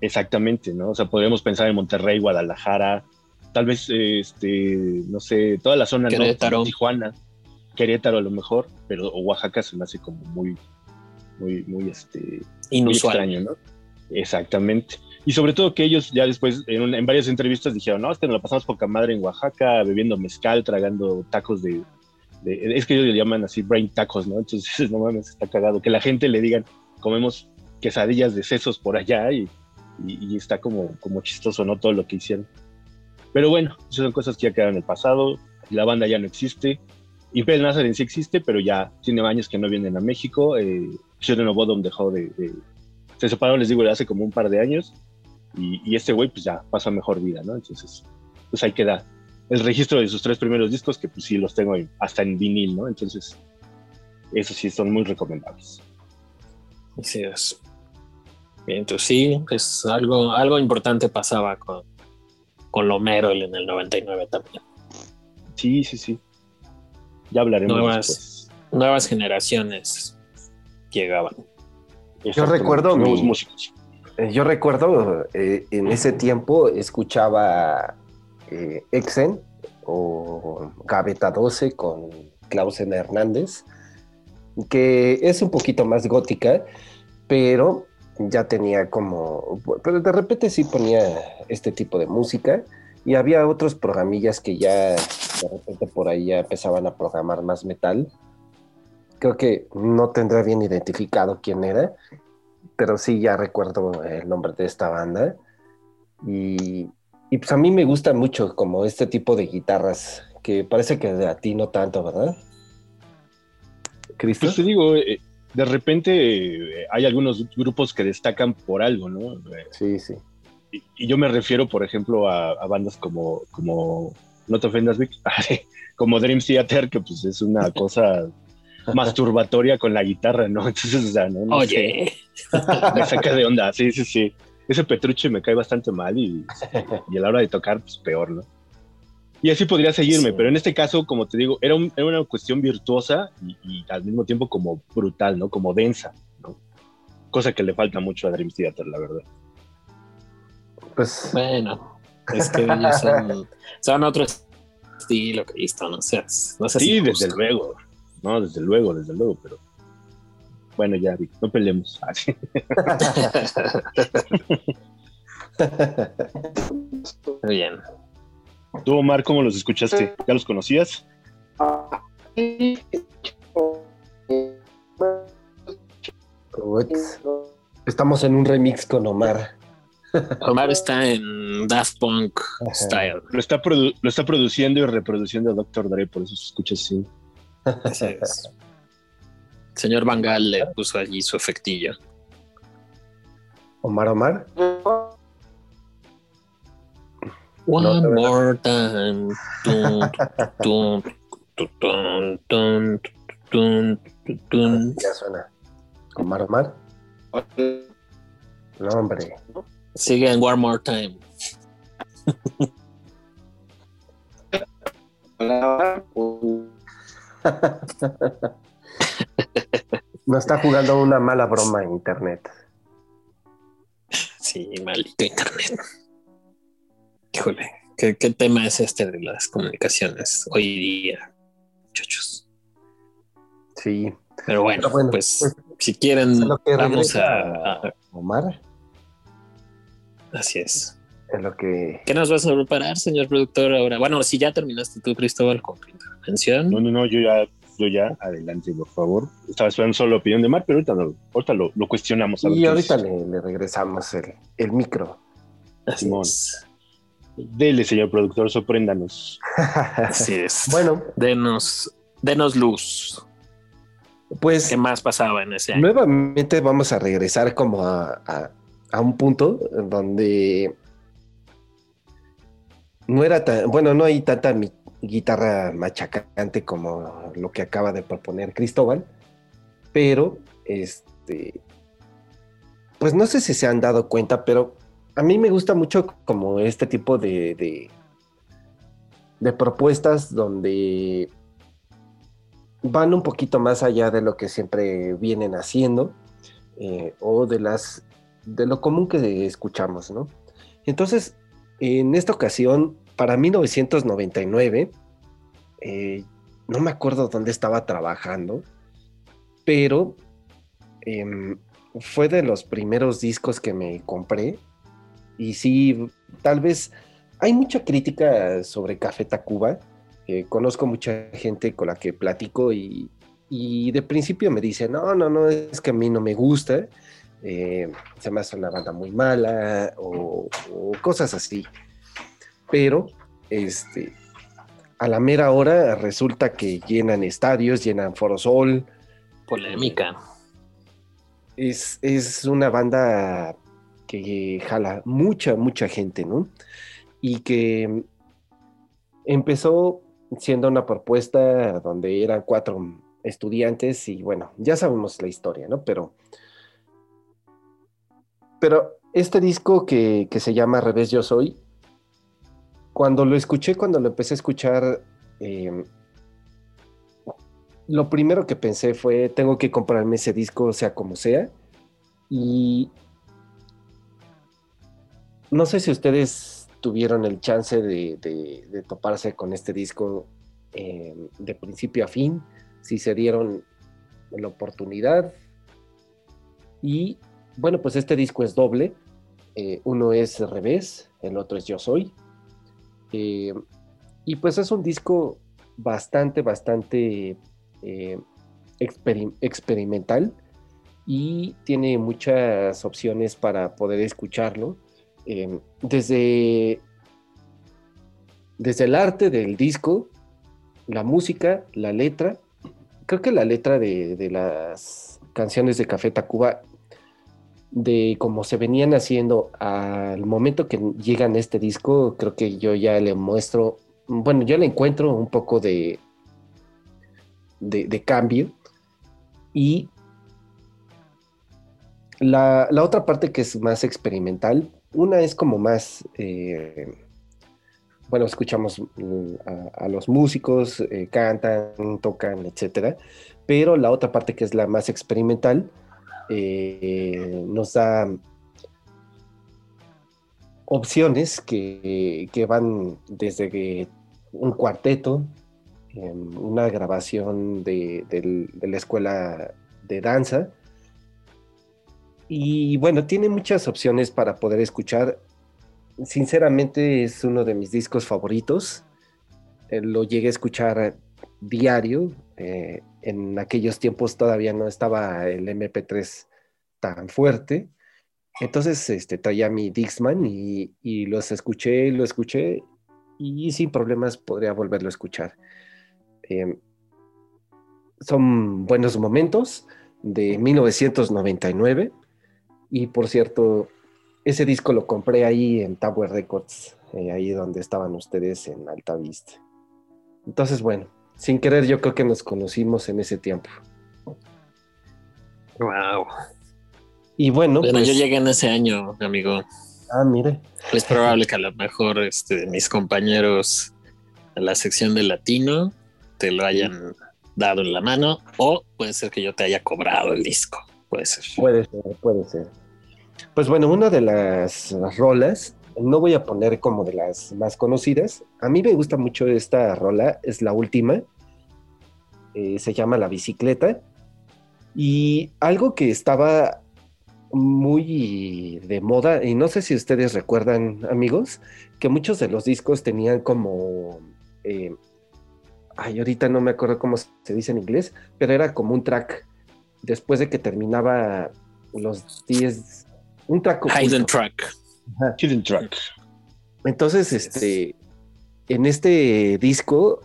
Exactamente, ¿no? O sea, podríamos pensar en Monterrey, Guadalajara, tal vez, este, no sé, toda la zona norte, Querétaro. ¿no? Tijuana, Querétaro a lo mejor, pero Oaxaca se me hace como muy, muy, muy, este, muy Inusual. extraño, ¿no? Exactamente. Y sobre todo que ellos ya después, en, en varias entrevistas dijeron, no, es que nos la pasamos poca madre en Oaxaca, bebiendo mezcal, tragando tacos de, de- es que ellos le llaman así brain tacos, ¿no? Entonces, no mames, está cagado. Que la gente le digan, comemos quesadillas de sesos por allá y, y- y está como, como chistoso, ¿no? Todo lo que hicieron. Pero bueno, esas son cosas que ya quedaron en el pasado, la banda ya no existe. Impel Nazareth sí existe, pero ya tiene años que no vienen a México. Eh, Children of Bodom dejó de, de- Se separó, les digo, hace como un par de años. Y, y este güey, pues ya pasa mejor vida, ¿no? Entonces, pues ahí queda el registro de sus tres primeros discos, que pues sí los tengo en- hasta en vinil, ¿no? Entonces, esos sí son muy recomendables. Así es. Bien, entonces sí, es algo, algo importante pasaba con, con Lomero en el 99 también. Sí, sí, sí. Ya hablaremos Nuevas, después. nuevas generaciones llegaban. Exactamente, recuerdo nuevos mi- músicos. Eh, Yo recuerdo eh, en ese tiempo escuchaba eh, Exen o Gaveta 12 con Clausen Hernández, que es un poquito más gótica, pero ya tenía como, pero de repente sí ponía este tipo de música y había otros programillas que ya de repente por ahí ya empezaban a programar más metal. Creo que no tendré bien identificado quién era, pero sí ya recuerdo el nombre de esta banda. Y, y pues a mí me gusta mucho como este tipo de guitarras, que parece que a ti no tanto, ¿verdad? Cristo. Pues te digo, eh, de repente eh, hay algunos grupos que destacan por algo, ¿no? Eh, Sí, sí. Y, y yo me refiero, por ejemplo, a, a bandas como, como, no te ofendas, Vic, como Dream Theater, que pues es una cosa masturbatoria con la guitarra, ¿no? Entonces, o sea, no, no Oye, sé, me saca de onda, sí, sí, sí. Ese Petrucci me cae bastante mal y, y a la hora de tocar, pues peor, ¿no? Y así podría seguirme, Sí. pero en este caso, como te digo, era, un- era una cuestión virtuosa y, y al mismo tiempo como brutal, ¿no? Como densa, ¿no? Cosa que le falta mucho a Dream Theater, la verdad. Pues bueno, es que ellos son, son otro estilo, Cristo, no seas, no seas Sí, injusto. desde luego, no, desde luego, desde luego, pero bueno, ya, Vic, no peleemos. Muy bien. Tú, Omar, ¿cómo los escuchaste? ¿Ya los conocías? Estamos en un remix con Omar. Omar está en Daft Punk Ajá. style. Lo está, lo está produciendo y reproduciendo Dr. Dre, por eso se escucha así. Así es. Señor Bangal le puso allí su efectillo. Omar, Omar. One veo. more time. Tun, tun, tun, tun, tun, tun, tun, tun. Ya suena. Omar, Omar. No, hombre. Sigue en One More Time. Nos está jugando una mala broma en internet. Sí, maldito internet. Híjole, ¿qué, qué tema es este de las comunicaciones hoy día, muchachos? Sí. Pero bueno, Pero bueno, pues, pues, si quieren, vamos a- Omar. Así es. Lo que. ¿Qué nos vas a preparar, señor productor? Ahora, bueno, si ya terminaste tú, Cristóbal, con tu intervención. No, no, no, yo ya, yo ya, adelante, por favor. Estaba esperando solo la opinión de Mar, pero ahorita, no- ahorita lo, lo cuestionamos. a Y ahorita le, le regresamos el, el micro. Así Simón. es. Dele, señor productor, sorpréndanos. Así es. bueno, denos, denos luz. pues ¿Qué más pasaba en ese año? nuevamente vamos a regresar como a, a- a un punto donde no era tan, bueno, no hay tanta mi- guitarra machacante como lo que acaba de proponer Cristóbal, pero este, pues no sé si se han dado cuenta, pero a mí me gusta mucho como este tipo de, de, propuestas donde van un poquito más allá de lo que siempre vienen haciendo eh, o de las de lo común que escuchamos, ¿no? Entonces, en esta ocasión, para 1999, eh, no me acuerdo dónde estaba trabajando, pero em, fue de los primeros discos que me compré y sí, tal vez hay mucha crítica sobre Café Tacuba. conozco mucha gente con la que platico y, de principio me dicen, no, no, no, es que a mí no me gusta, eh, se me hace una banda muy mala o, o cosas así. Pero, este, a la mera hora resulta que llenan estadios, llenan Forosol, Polémica. es, es una banda que jala mucha, mucha gente, ¿no? Y que empezó siendo una propuesta donde eran cuatro estudiantes y bueno, ya sabemos la historia, ¿no? Pero, pero este disco que, que se llama Revés Yo Soy, cuando lo escuché, cuando lo empecé a escuchar, eh, lo primero que pensé fue, tengo que comprarme ese disco, sea como sea. Y no sé si ustedes tuvieron el chance de, de- toparse con este disco eh, de principio a fin, si se dieron la oportunidad. Y bueno, pues este disco es doble. Eh, uno es Revés, el otro es Yo Soy. Eh, y pues es un disco bastante, bastante eh, experi- experimental y tiene muchas opciones para poder escucharlo. Desde, desde el arte del disco, la música, la letra. Creo que la letra de las canciones de Café Tacuba, de cómo se venían haciendo al momento que llegan este disco, creo que yo ya le muestro, bueno, yo le encuentro un poco de, de, cambio. Y la, la otra parte que es más experimental, una es como más, eh, bueno, escuchamos mm, a, a los músicos, eh, cantan, tocan, etcétera, pero la otra parte que es la más experimental eh, nos da opciones que, que van desde que un cuarteto, em, una grabación de, de la escuela de danza, y bueno, tiene muchas opciones para poder escuchar. Sinceramente es uno de mis discos favoritos. Eh, lo llegué a escuchar diario. eh, en aquellos tiempos todavía no estaba el MP3 tan fuerte. Entonces este, traía mi Dixman y, los escuché, lo escuché y sin problemas podría volverlo a escuchar. Em, son buenos momentos de 1999. Y por cierto, ese disco lo compré ahí en Tower Records, eh, ahí donde estaban ustedes en Alta Vista. Entonces, bueno, sin querer yo creo que nos conocimos en ese tiempo. Wow. Y bueno, Bueno, pues, yo llegué en ese año, amigo. ah, mire, Es probable que a lo mejor este, mis compañeros de la sección de latino te lo hayan dado en la mano o puede ser que yo te haya cobrado el disco. Puede ser. puede ser, puede ser. Pues bueno, una de las rolas, no voy a poner como de las más conocidas. A mí me gusta mucho esta rola, es la última. Eh, se llama La Bicicleta. Y algo que estaba muy de moda, y no sé si ustedes recuerdan, amigos, que muchos de los discos tenían como... eh, ay, ahorita no me acuerdo cómo se dice en inglés, pero era como un track. Después de que terminaba los 10... Un track. Hidden track. Hidden Track. Entonces, este, en este disco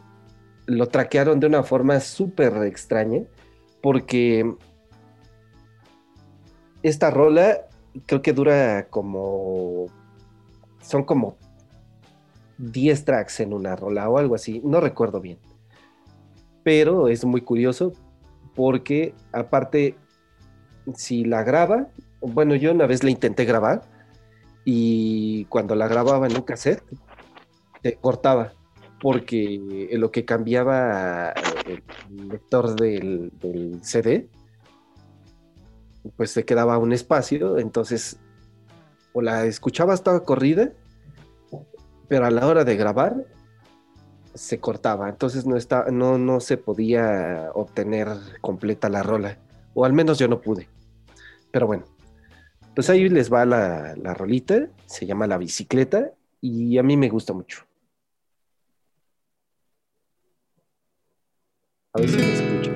lo traquearon de una forma súper extraña, porque esta rola creo que dura como, son como 10 tracks en una rola o algo así, no recuerdo bien. Pero es muy curioso porque aparte, si la graba, bueno, yo una vez la intenté grabar, y cuando la grababa en un cassette, te cortaba, porque lo que cambiaba el lector del, CD, pues se quedaba un espacio, entonces o la escuchabas toda corrida, pero a la hora de grabar se cortaba, entonces no, está, no, no se podía obtener completa la rola, o al menos yo no pude. Pero bueno, pues ahí les va la, la rolita, se llama La Bicicleta y a mí me gusta mucho. A ver si me escuchan.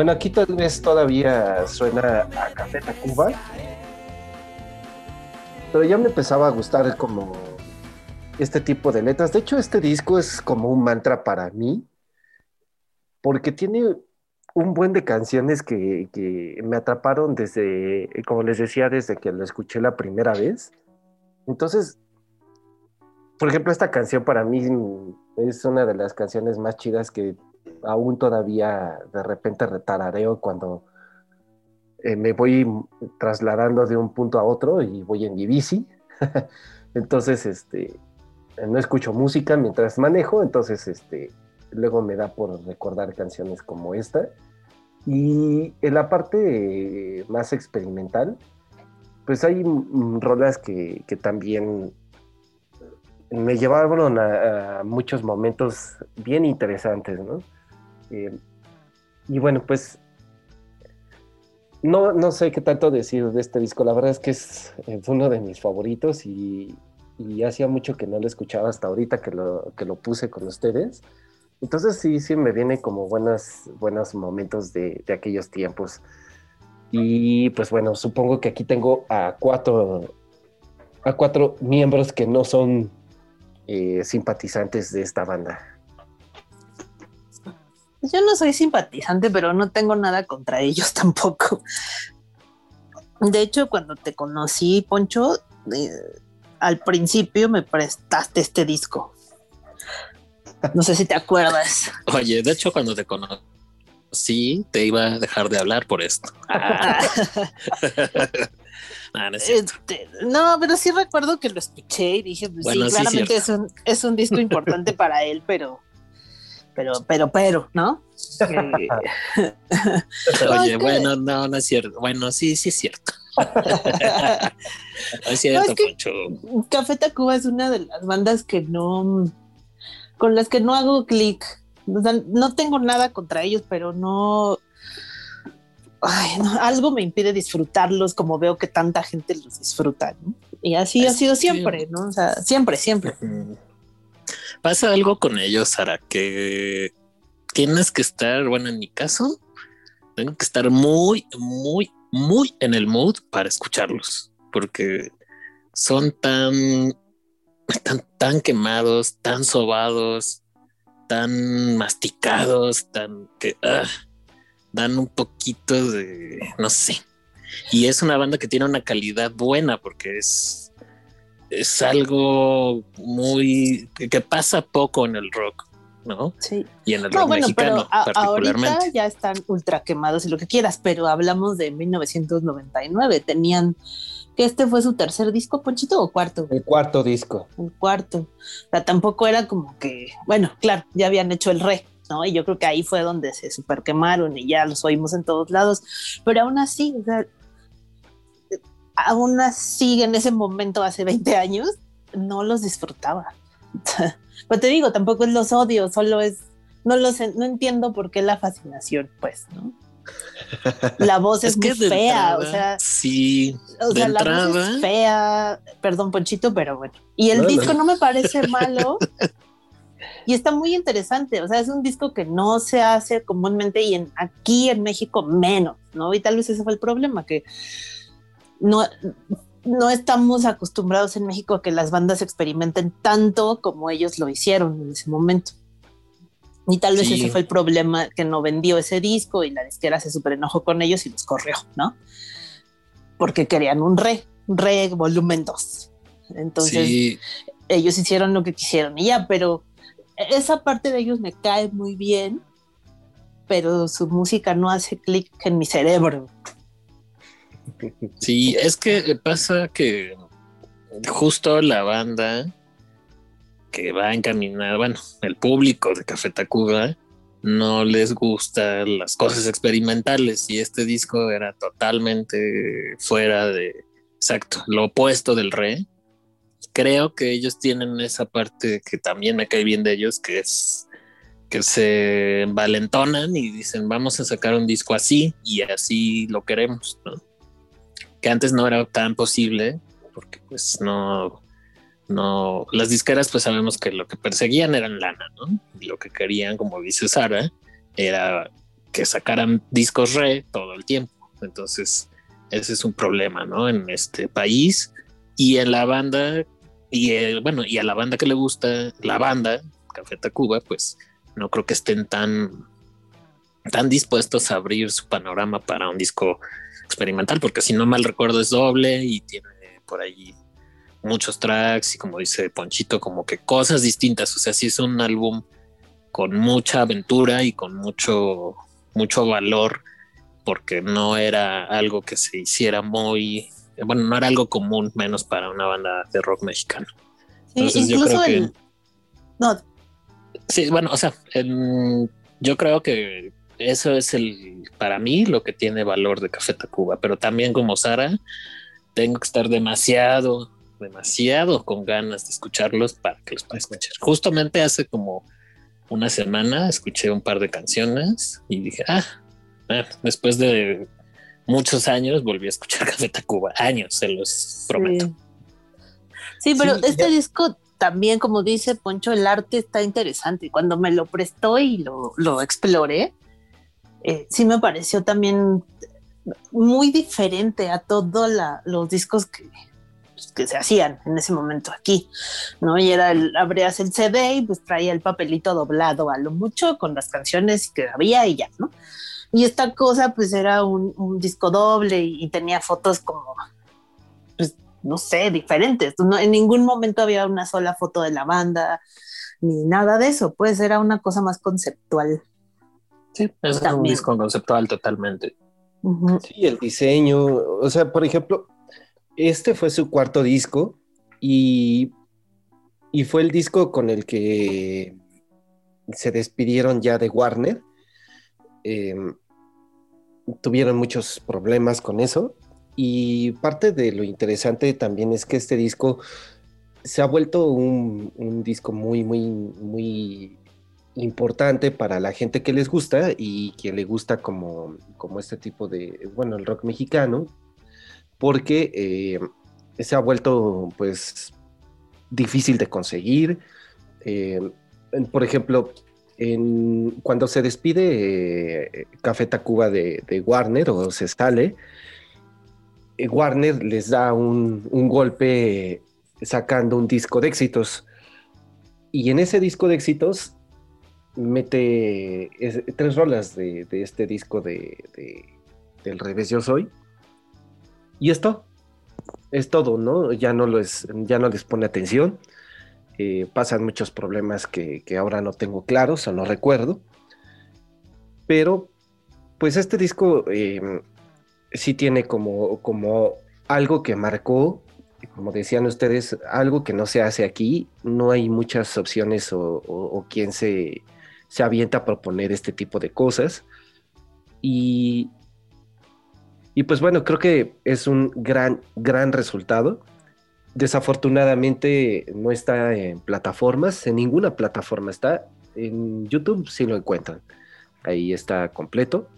Bueno, aquí tal vez todavía suena a Café Tacuba. Pero ya me empezaba a gustar como este tipo de letras. De hecho, este disco es como un mantra para mí. Porque tiene un buen de canciones que, que me atraparon desde, como les decía, desde que lo escuché la primera vez. Entonces, por ejemplo, esta canción para mí es una de las canciones más chidas que aún todavía de repente retarareo cuando eh, me voy trasladando de un punto a otro y voy en mi bici. entonces, este, no escucho música mientras manejo, entonces, este, luego me da por recordar canciones como esta. Y en la parte eh, más experimental, pues hay mm, rolas que, que también me llevaron a, a muchos momentos bien interesantes, ¿no? Eh, y bueno, pues no, no sé qué tanto decir de este disco. La verdad es que es, es uno de mis favoritos y, hacía mucho que no lo escuchaba hasta ahorita que lo, que lo puse con ustedes. Entonces sí, sí me viene como buenas, buenos momentos de, de aquellos tiempos. Y pues bueno, supongo que aquí tengo a cuatro, a cuatro miembros que no son eh, simpatizantes de esta banda. Yo no soy simpatizante, pero no tengo nada contra ellos tampoco. De hecho, cuando te conocí, Poncho, eh, al principio me prestaste este disco. No sé si te acuerdas. Oye, de hecho, cuando te conocí, te iba a dejar de hablar por esto. Ah. Ah, no, es cierto. Este, no, pero sí recuerdo que lo escuché y dije, pues Bueno, sí, sí, claramente es un, es un disco importante para él, pero, pero, pero, pero, ¿no? Oye, bueno, no, no es cierto. Bueno, sí, sí es cierto. no es cierto, No, es que- Poncho. Café Tacuba es una de las bandas que no, con las que no hago clic. O sea, no tengo nada contra ellos, pero no, ay, no, algo me impide disfrutarlos como veo que tanta gente los disfruta. ¿no? Y así ha sido que- siempre, ¿no? O sea, siempre, siempre. Pasa algo con ellos, Sara, que tienes que estar, bueno, en mi caso, tengo que estar muy, muy, muy en el mood para escucharlos, porque son tan, tan, tan quemados, tan sobados, tan masticados, tan que ah, dan un poquito de, no sé. Y es una banda que tiene una calidad buena porque es, es algo muy que, pasa poco en el rock, ¿no? Sí. Y en el No, rock bueno, mexicano pero a- particularmente. ahorita ya están ultra quemados y lo que quieras, pero hablamos de 1999. Tenían que este fue su tercer disco, Ponchito, o cuarto. El cuarto disco. un cuarto. O sea, tampoco era como que, bueno, claro, ya habían hecho el re, ¿no? Y yo creo que ahí fue donde se super quemaron y ya los oímos en todos lados. Pero aún así, o sea, aún así en ese momento, hace 20 años, no los disfrutaba. Pero te digo, tampoco es los odio, solo es, no los, no entiendo por qué la fascinación, pues, ¿no? La voz es, muy de fea, o sea, sí, o sea, la voz es fea, perdón, Ponchito, pero bueno. Y el No, no. disco no me parece malo y está muy interesante. O sea, es un disco que no se hace comúnmente y en, aquí en México menos, ¿no? Y tal vez ese fue el problema, que no, no estamos acostumbrados en México a que las bandas experimenten tanto como ellos lo hicieron en ese momento. Y tal vez Sí. ese fue el problema que no vendió ese disco y la disquera se super enojó con ellos y los corrió, ¿no? Porque querían un re, re volumen 2. Entonces sí, ellos hicieron lo que quisieron y ya, pero esa parte de ellos me cae muy bien, pero su música no hace clic en mi cerebro. Sí, es que pasa que justo la banda que va encaminada, bueno, el público de Café Tacuba no les gustan las cosas experimentales y este disco era totalmente fuera de, exacto, lo opuesto del re. Creo que ellos tienen esa parte que también me cae bien de ellos, que es que se valentonan y dicen vamos a sacar un disco así y así lo queremos, ¿no? Que antes no era tan posible porque pues no no las disqueras pues sabemos que lo que perseguían eran lana no y lo que querían como dice Sara era que sacaran discos re todo el tiempo. Entonces, ese es un problema, ¿no? En este país y en la banda, y eh, bueno, y a la banda que le gusta, la banda, Café Tacuba, pues no creo que estén tan, tan dispuestos a abrir su panorama para un disco experimental, porque si no mal recuerdo es doble y tiene por ahí muchos tracks y como dice Ponchito, como que cosas distintas. O sea, sí es un álbum con mucha aventura y con mucho, mucho valor, porque no era algo que se hiciera muy, bueno, no era algo común, menos para una banda de rock mexicano. Sí, Entonces, yo creo que- el. No, Sí, bueno, o sea, en- yo creo que eso es el, para mí, lo que tiene valor de Café Tacuba, pero también como Sara, tengo que estar demasiado, demasiado con ganas de escucharlos para que los pueda escuchar. Justamente hace como una semana escuché un par de canciones y dije, ah, ah, después de muchos años volví a escuchar Café Tacuba, años, se los prometo. Sí. Sí, pero Sí, este ya- disco también, como dice Poncho, el arte está interesante. Y Cuando me lo prestó y lo, lo exploré, eh, sí me pareció también muy diferente a todos los discos que, pues, que se hacían en ese momento aquí, ¿no? Y era el, abrías el CD y pues traía el papelito doblado a lo mucho con las canciones que había y ya, ¿no? Y esta cosa pues era un, un disco doble y, y tenía fotos como, pues no sé, diferentes. No, en ningún momento había una sola foto de la banda ni nada de eso, pues era una cosa más conceptual. Sí, es un disco conceptual totalmente. Sí, el diseño, o sea, por ejemplo, este fue su cuarto disco y, y fue el disco con el que se despidieron ya de Warner. Eh, tuvieron muchos problemas con eso y parte de lo interesante también es que este disco se ha vuelto un, un disco muy, muy, muy importante para la gente que les gusta y que le gusta como, como este tipo de, bueno, el rock mexicano, porque eh, se ha vuelto pues difícil de conseguir. Eh, por ejemplo, cuando se despide eh, Café Tacuba de, de Warner o se sale, eh, Warner les da un, un golpe sacando un disco de éxitos. Y en ese disco de éxitos mete es- tres rolas de, de este disco de, de- del revés yo soy. Y esto es todo, ¿no? Ya no, lo es, ya no les pone atención. Eh, pasan muchos problemas que, que ahora no tengo claros o no recuerdo. Pero, pues este disco eh, sí tiene como, como algo que marcó, como decían ustedes, algo que no se hace aquí. No hay muchas opciones o, o- o se, se avienta a proponer este tipo de cosas. Y, y pues bueno, creo que es un gran, gran resultado. Desafortunadamente no está en plataformas, en ninguna plataforma está. En YouTube sí lo encuentran. Ahí está completo.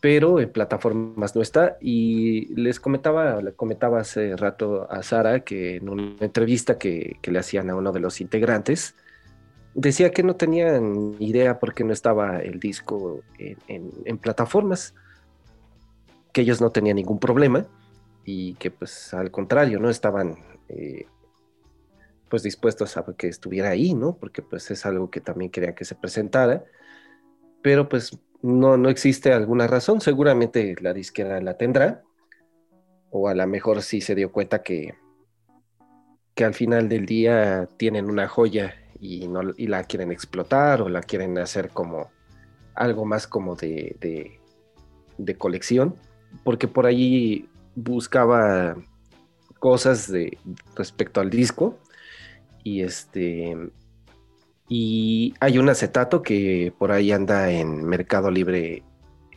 Pero en plataformas no está. Y les comentaba, le comentaba hace rato a Sara que en una entrevista que, que le hacían a uno de los integrantes, decía que no tenían idea por qué no estaba el disco en, plataformas, que ellos no tenían ningún problema y que pues al contrario, ¿no? Estaban eh, pues dispuestos a que estuviera ahí, ¿no? Porque pues es algo que también querían que se presentara, pero pues no, no existe alguna razón, seguramente la disquera la tendrá, o a lo mejor sí se dio cuenta que, que al final del día tienen una joya y, no, y la quieren explotar o la quieren hacer como algo más como de, de, de colección, porque por ahí buscaba cosas de respecto al disco y este y hay un acetato que por ahí anda en Mercado Libre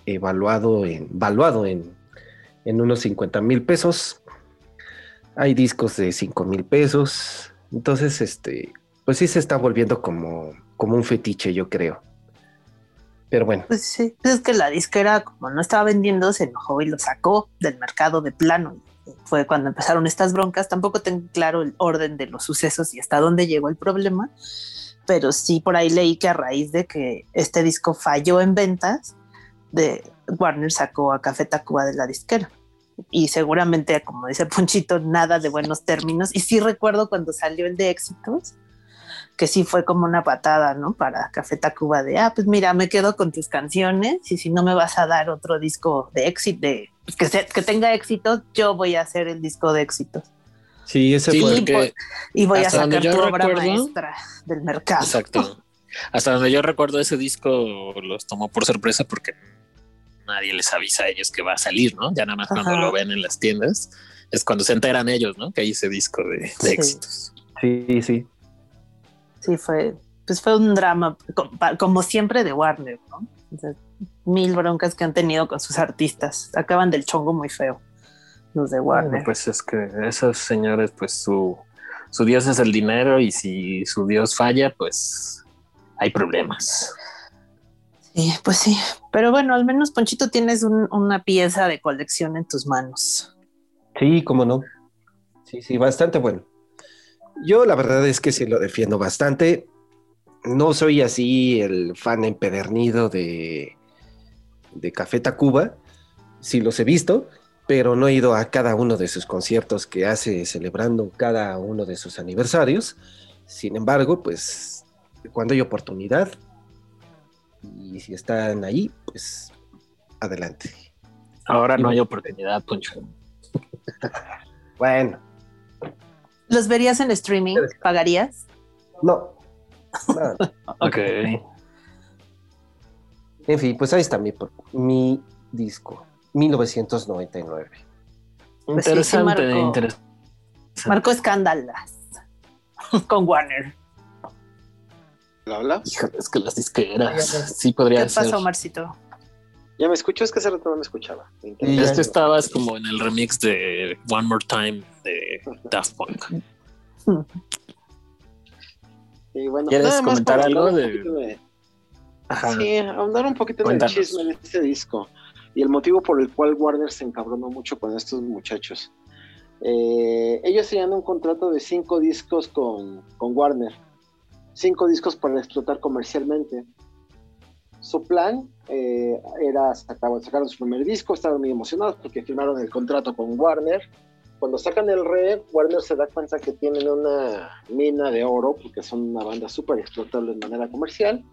evaluado en valuado en, en unos 50 mil pesos. Hay discos de 5 mil pesos. Entonces este pues sí se está volviendo como como un fetiche yo creo pero bueno Pues sí, es que la disquera, como no estaba vendiendo, se enojó y lo sacó del mercado de plano. Fue cuando empezaron estas broncas. Tampoco tengo claro el orden de los sucesos y hasta dónde llegó el problema, pero sí por ahí leí que a raíz de que este disco falló en ventas, de Warner sacó a Café Tacuba de la disquera. Y seguramente, como dice Ponchito, nada de buenos términos. Y sí recuerdo cuando salió el de éxitos, que sí fue como una patada, ¿no? Para Café Tacuba de, ah, pues mira, me quedo con tus canciones y si no me vas a dar otro disco de éxito, de, pues, que, se- que tenga éxito, yo voy a hacer el disco de éxitos. Sí, ese Sí, fue. porque Y voy a sacar tu obra recuerdo- maestra del mercado. Exacto. Hasta donde yo recuerdo ese disco los tomó por sorpresa porque nadie les avisa a ellos que va a salir, ¿no? Ya nada más cuando lo ven en las tiendas es cuando se enteran ellos, ¿no? Que hay ese disco de, de Sí. éxitos. Sí, sí. Sí, fue, pues fue un drama, como siempre de Warner, ¿no? O sea, mil broncas que han tenido con sus artistas. Acaban del chongo muy feo, los de Warner. Bueno, pues es que esos señores, pues su, su dios es el dinero y si su dios falla, pues hay problemas. Sí, pues sí. Pero bueno, al menos Ponchito tienes un- una pieza de colección en tus manos. Sí, cómo no. Sí, sí, bastante bueno. Yo la verdad es que sí lo defiendo bastante. No soy así el fan empedernido de, de Café Tacuba. Sí los he visto, pero no he ido a cada uno de sus conciertos que hace celebrando cada uno de sus aniversarios. Sin embargo, pues cuando hay oportunidad y si están ahí, pues adelante. Ahora no hay oportunidad, Poncho. Bueno, ¿Los verías en streaming? ¿Pagarías? no. no. Ok. En fin, pues ahí está mi, mi disco, 1999. Pues sí, sí Interesante, marcó. interesante. Marcó escándalas con Warner. ¿Hola, hola? Híjole, es que las disqueras sí podría ¿Qué ser. pasó, Marcito? ¿Ya me escuchó? Es que hace rato no me escuchaba. Y ya- que estabas como en el remix de One More Time de Daft Punk. Y bueno, ¿Quieres nada más comentar algo de- poquito de- Ajá. Sí, ahondar un poquito Cuéntanos. en el chisme de este disco y el motivo por el cual Warner se encabronó mucho con estos muchachos. Eh, ellos tenían un contrato de cinco discos con, con Warner, cinco discos para explotar comercialmente. Su plan eh, era sacar, sacaron su primer disco, estaban muy emocionados porque firmaron el contrato con Warner. Cuando sacan el re, Warner se da cuenta que tienen una mina de oro porque son una banda súper explotable de manera comercial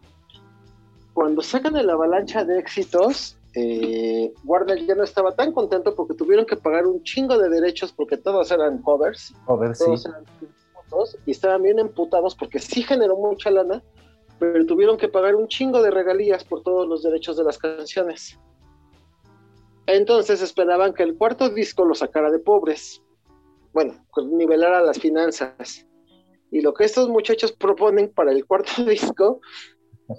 cuando sacan el avalancha de éxitos, eh, Warner ya no estaba tan contento porque tuvieron que pagar un chingo de derechos porque todos eran covers, sí. todos eran tributos, y estaban bien emputados porque sí generó mucha lana, pero tuvieron que pagar un chingo de regalías por todos los derechos de las canciones. Entonces esperaban que el cuarto disco lo sacara de pobres. Bueno, pues nivelara las finanzas. Y lo que estos muchachos proponen para el cuarto disco,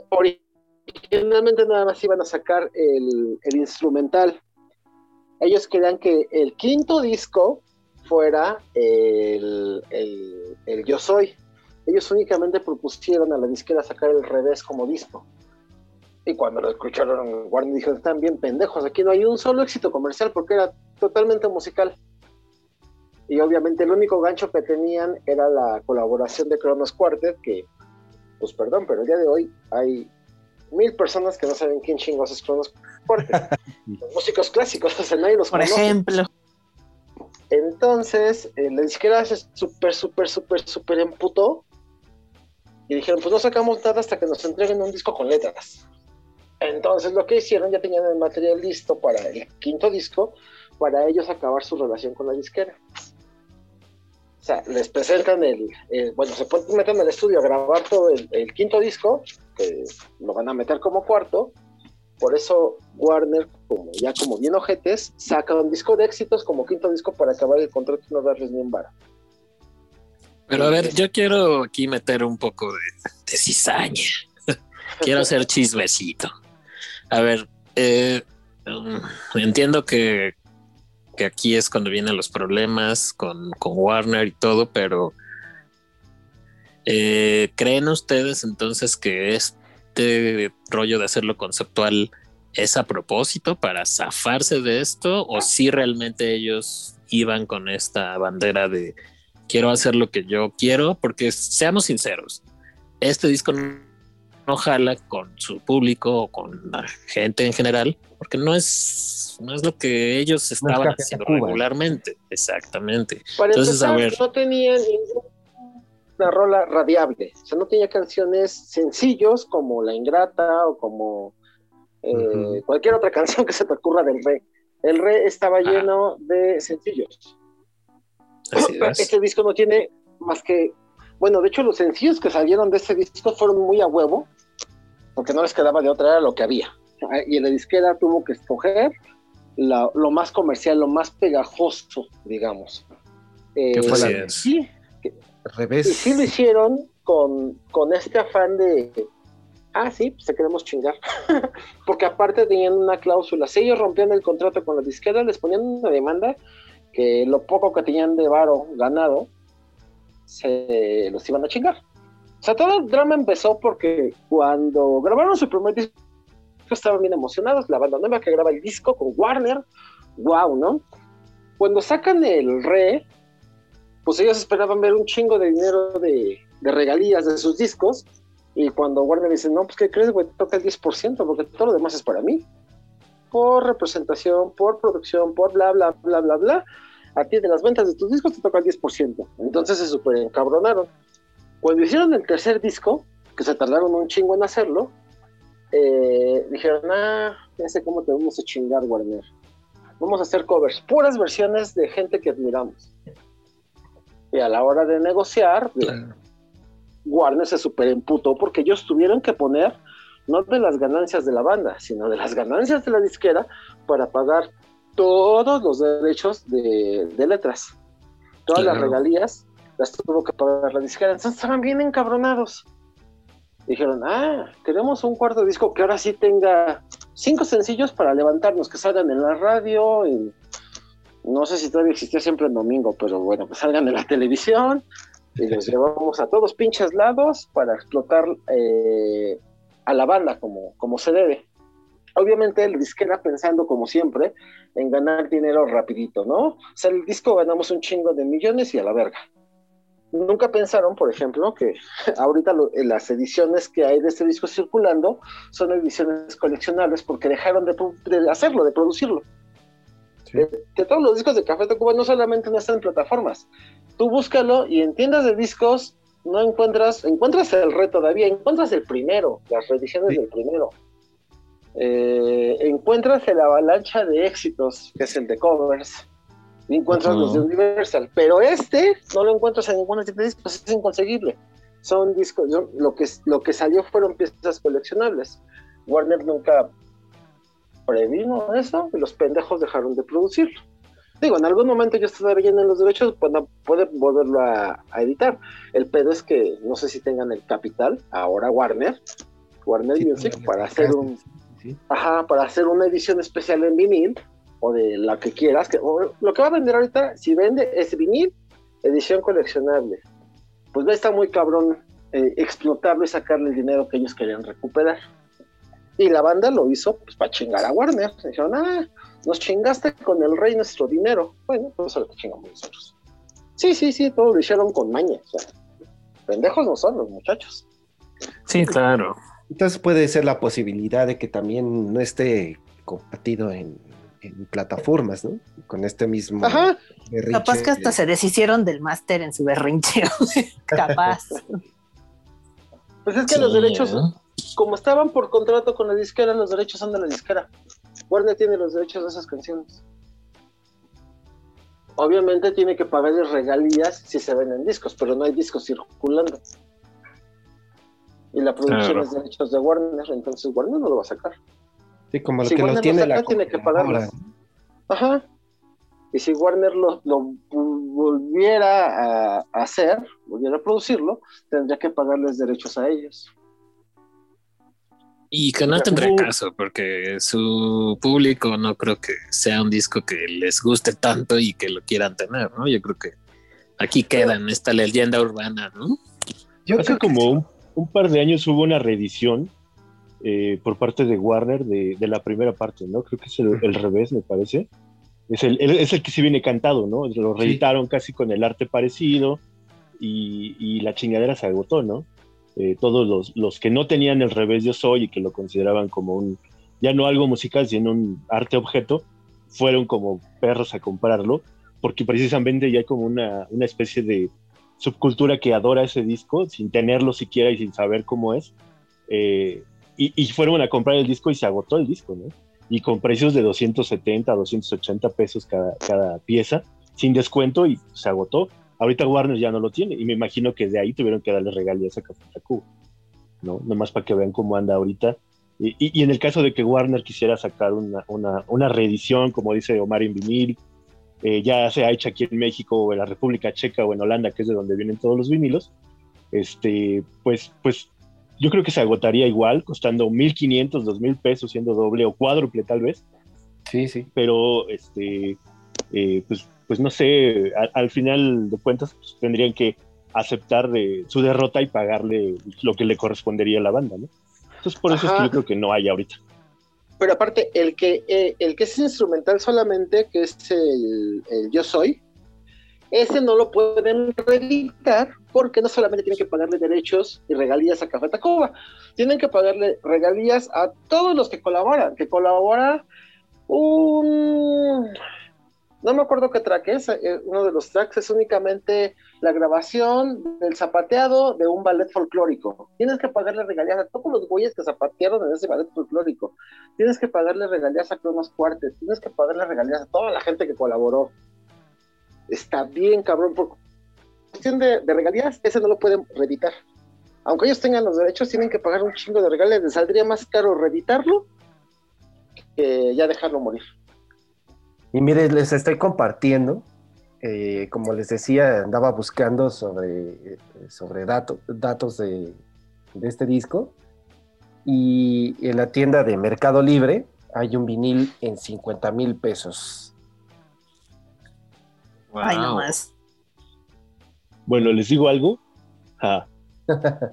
originalmente nada más iban a sacar el, instrumental. Ellos querían que el quinto disco fuera el- el Yo Soy. Ellos únicamente propusieron a la disquera sacar el revés como disco. Y cuando lo escucharon, Warner dijo, están bien pendejos, aquí no hay un solo éxito comercial porque era totalmente musical. Y obviamente el único gancho que tenían era la colaboración de Kronos Quartet, que, pues perdón, pero el día de hoy hay mil personas que no saben quién chingos es Kronos Quartet. Los músicos clásicos, o sea, nadie los Por conoce. ejemplo. Entonces, eh, la disquera se súper, súper, súper, súper emputó. Y dijeron, pues no sacamos nada hasta que nos entreguen un disco con letras. Entonces lo que hicieron, ya tenían el material listo para el quinto disco, para ellos acabar su relación con la disquera. O sea, les presentan el, bueno, se meten al estudio a grabar todo el, el quinto disco, que lo van a meter como cuarto. Por eso Warner, como ya como bien ojetes, saca un disco de éxitos como quinto disco para acabar el contrato y no darles ni un bar. Pero a ver, yo quiero aquí meter un poco de, de cizaña. quiero hacer chismecito. A ver, eh, um, entiendo que, que aquí es cuando vienen los problemas con, con Warner y todo, pero eh, ¿creen ustedes entonces que este rollo de hacerlo conceptual es a propósito para zafarse de esto o si realmente ellos iban con esta bandera de quiero hacer lo que yo quiero? Porque seamos sinceros, este disco no no jala con su público o con la gente en general, porque no es, no es lo que ellos estaban Café haciendo Tacuba. regularmente. Exactamente. Para Entonces, a empezar, ver. no tenía ninguna rola radiable. O sea, no tenía canciones sencillos como La Ingrata o como eh, Ujú. cualquier otra canción que se te ocurra del Re. El Re estaba lleno de sencillos. Así es. Este disco no tiene más que. Bueno, de hecho, los sencillos que salieron de este disco fueron muy a huevo, porque no les quedaba de otra, era lo que había. Y la disquera tuvo que escoger la- lo más comercial, lo más pegajoso, digamos. Eh, ¿Qué fue la- es. sí, y revés. sí lo hicieron con, con este afán de, ah, sí, pues te queremos chingar. Porque aparte tenían una cláusula, si ellos rompían el contrato con la disquera, les ponían una demanda que lo poco que tenían de varo ganado, se los iban a chingar. O sea, todo el drama empezó porque cuando grabaron su primer disco estaban bien emocionados, la banda nueva que graba el disco con Warner, wow, ¿no? Cuando sacan el re, pues ellos esperaban ver un chingo de dinero de, de regalías de sus discos. Y cuando Warner dice, no, pues ¿qué crees, güey? Toca el 10%, porque todo lo demás es para mí. Por representación, por producción, por bla, bla, bla, bla, bla. A ti de las ventas de tus discos te toca el 10%. Entonces se super encabronaron. Cuando hicieron el tercer disco, que se tardaron un chingo en hacerlo, eh, dijeron, ah, ya sé cómo te vamos a chingar, Warner. Vamos a hacer covers, puras versiones de gente que admiramos. Y a la hora de negociar, Warner se super emputó porque ellos tuvieron que poner no de las ganancias de la banda, sino de las ganancias de la disquera para pagar todos los derechos de, de letras. Todas las regalías las tuvo que pagar la disquera. Entonces estaban bien encabronados. Dijeron, ah, queremos un cuarto disco que ahora sí tenga cinco sencillos para levantarnos, que salgan en la radio, y no sé si todavía existía siempre en domingo, pero bueno, que salgan en la televisión y los llevamos a todos pinches lados para explotar eh, a la banda como, como se debe. Obviamente el disquera pensando como siempre en ganar dinero rapidito, ¿no? O sea, el disco ganamos un chingo de millones y a la verga. Nunca pensaron, por ejemplo, que ahorita lo- en las ediciones que hay de este disco circulando son ediciones coleccionables porque dejaron de, de hacerlo, de producirlo. Sí. Eh, que todos los discos de Café Tacuba no solamente no están en plataformas. Tú búscalo y en tiendas de discos no encuentras, encuentras el re todavía, encuentras el primero, las reediciones Sí. del primero. Eh, encuentras el avalancha de éxitos, que es el de covers, y encuentras los de Universal, pero este no lo encuentras en ninguna tienda de discos, es inconseguible. Son discos, yo- lo que, lo que salió fueron piezas coleccionables. Warner nunca previno eso y los pendejos dejaron de producirlo. Digo, en algún momento ellos todavía tienen los derechos, pues no pueden volverlo a, a editar. El pedo es que no sé si tengan el capital, ahora Warner, Warner Sí, Music, para hacer un, sí. ajá, para hacer una edición especial en vinil o de la que quieras. Que, o lo que va a vender ahorita, si vende, es vinil, edición coleccionable. Pues va a estar muy cabrón eh, explotarlo y sacarle el dinero que ellos querían recuperar. Y la banda lo hizo pues para chingar a Warner. Dijeron, ah, nos chingaste con el rey nuestro dinero. Bueno, pues ahora te chingamos nosotros. Sí, sí, sí, todo lo hicieron con maña. O sea, pendejos no son los muchachos. Sí, claro. Entonces puede ser la posibilidad de que también no esté compartido en, en plataformas, ¿no? Con este mismo Ajá. berrinche Capaz que hasta se deshicieron del máster en su berrinche. Capaz. Pues es que Sí, los derechos, ¿eh? como estaban por contrato con la disquera, los derechos son de la disquera. Warner tiene los derechos de esas canciones. Obviamente tiene que pagarles regalías si se venden discos, pero no hay discos circulando. Y la producción Claro. es de derechos de Warner, entonces Warner no lo va a sacar. Sí, como lo si que Warner los lo tiene saca, la tiene que pagarlos. Ajá. Y si Warner lo, lo volviera a hacer, volviera a producirlo, tendría que pagarles derechos a ellos. Y que no tendrá caso, porque su público no creo que sea un disco que les guste tanto y que lo quieran tener, ¿no? Yo creo que aquí queda en esta leyenda urbana, ¿no? Yo creo que como un, un par de años hubo una reedición eh, por parte de Warner de, de la primera parte, ¿no? Creo que es el, el revés, me parece. Es el, el- es el que sí viene cantado, ¿no? Lo reeditaron casi con el arte parecido y, y la chingadera se agotó, ¿no? eh, todos los, los que no tenían el revés yo soy y que lo consideraban como un, ya no algo musical, sino un arte objeto, fueron como perros a comprarlo, porque precisamente ya hay como una, una especie de subcultura que adora ese disco sin tenerlo siquiera y sin saber cómo es. Eh, y, y fueron a comprar el disco y se agotó el disco, ¿no? Y con precios de 270, 280 pesos cada, cada pieza, sin descuento y se agotó. Ahorita Warner ya no lo tiene y me imagino que de ahí tuvieron que darle regalías a Café Tacuba, ¿no? Nomás para que vean cómo anda ahorita. Y, y- y en el caso de que Warner quisiera sacar una, una, una reedición, como dice Omar en vinil, eh, ya sea hecha aquí en México o en la República Checa o en Holanda, que es de donde vienen todos los vinilos, este, pues, pues yo creo que se agotaría igual, costando 1.500, 2.000 pesos, siendo doble o cuádruple tal vez, Sí, sí. pero este, eh, pues, pues no sé, al, al final de cuentas pues, tendrían que aceptar su derrota y pagarle lo que le correspondería a la banda, ¿no? Entonces por eso es que Ajá. yo creo que no hay ahorita. Pero aparte, el que, eh, el que es instrumental solamente, que es el, el Yo Soy, ese no lo pueden reeditar porque no solamente tienen que pagarle derechos y regalías a Café Tacuba, tienen que pagarle regalías a todos los que colaboran, que colabora un... No me acuerdo qué track es, eh, uno de los tracks es únicamente la grabación del zapateado de un ballet folclórico. Tienes que pagarle regalías a todos los güeyes que zapatearon en ese ballet folclórico. Tienes que pagarle regalías a Cronos Cuartes. Tienes que pagarle regalías a toda la gente que colaboró. Está bien, cabrón. Por cuestión de, de regalías, ese no lo pueden reeditar. Aunque ellos tengan los derechos, tienen que pagar un chingo de regalías. Les saldría más caro reeditarlo que ya dejarlo morir. Y mire, les estoy compartiendo, eh, como les decía, andaba buscando sobre, sobre dato- datos de, de este disco y en la tienda de Mercado Libre hay un vinil en 50 mil pesos. Ay, Wow. no más. Bueno, les digo algo. Ah,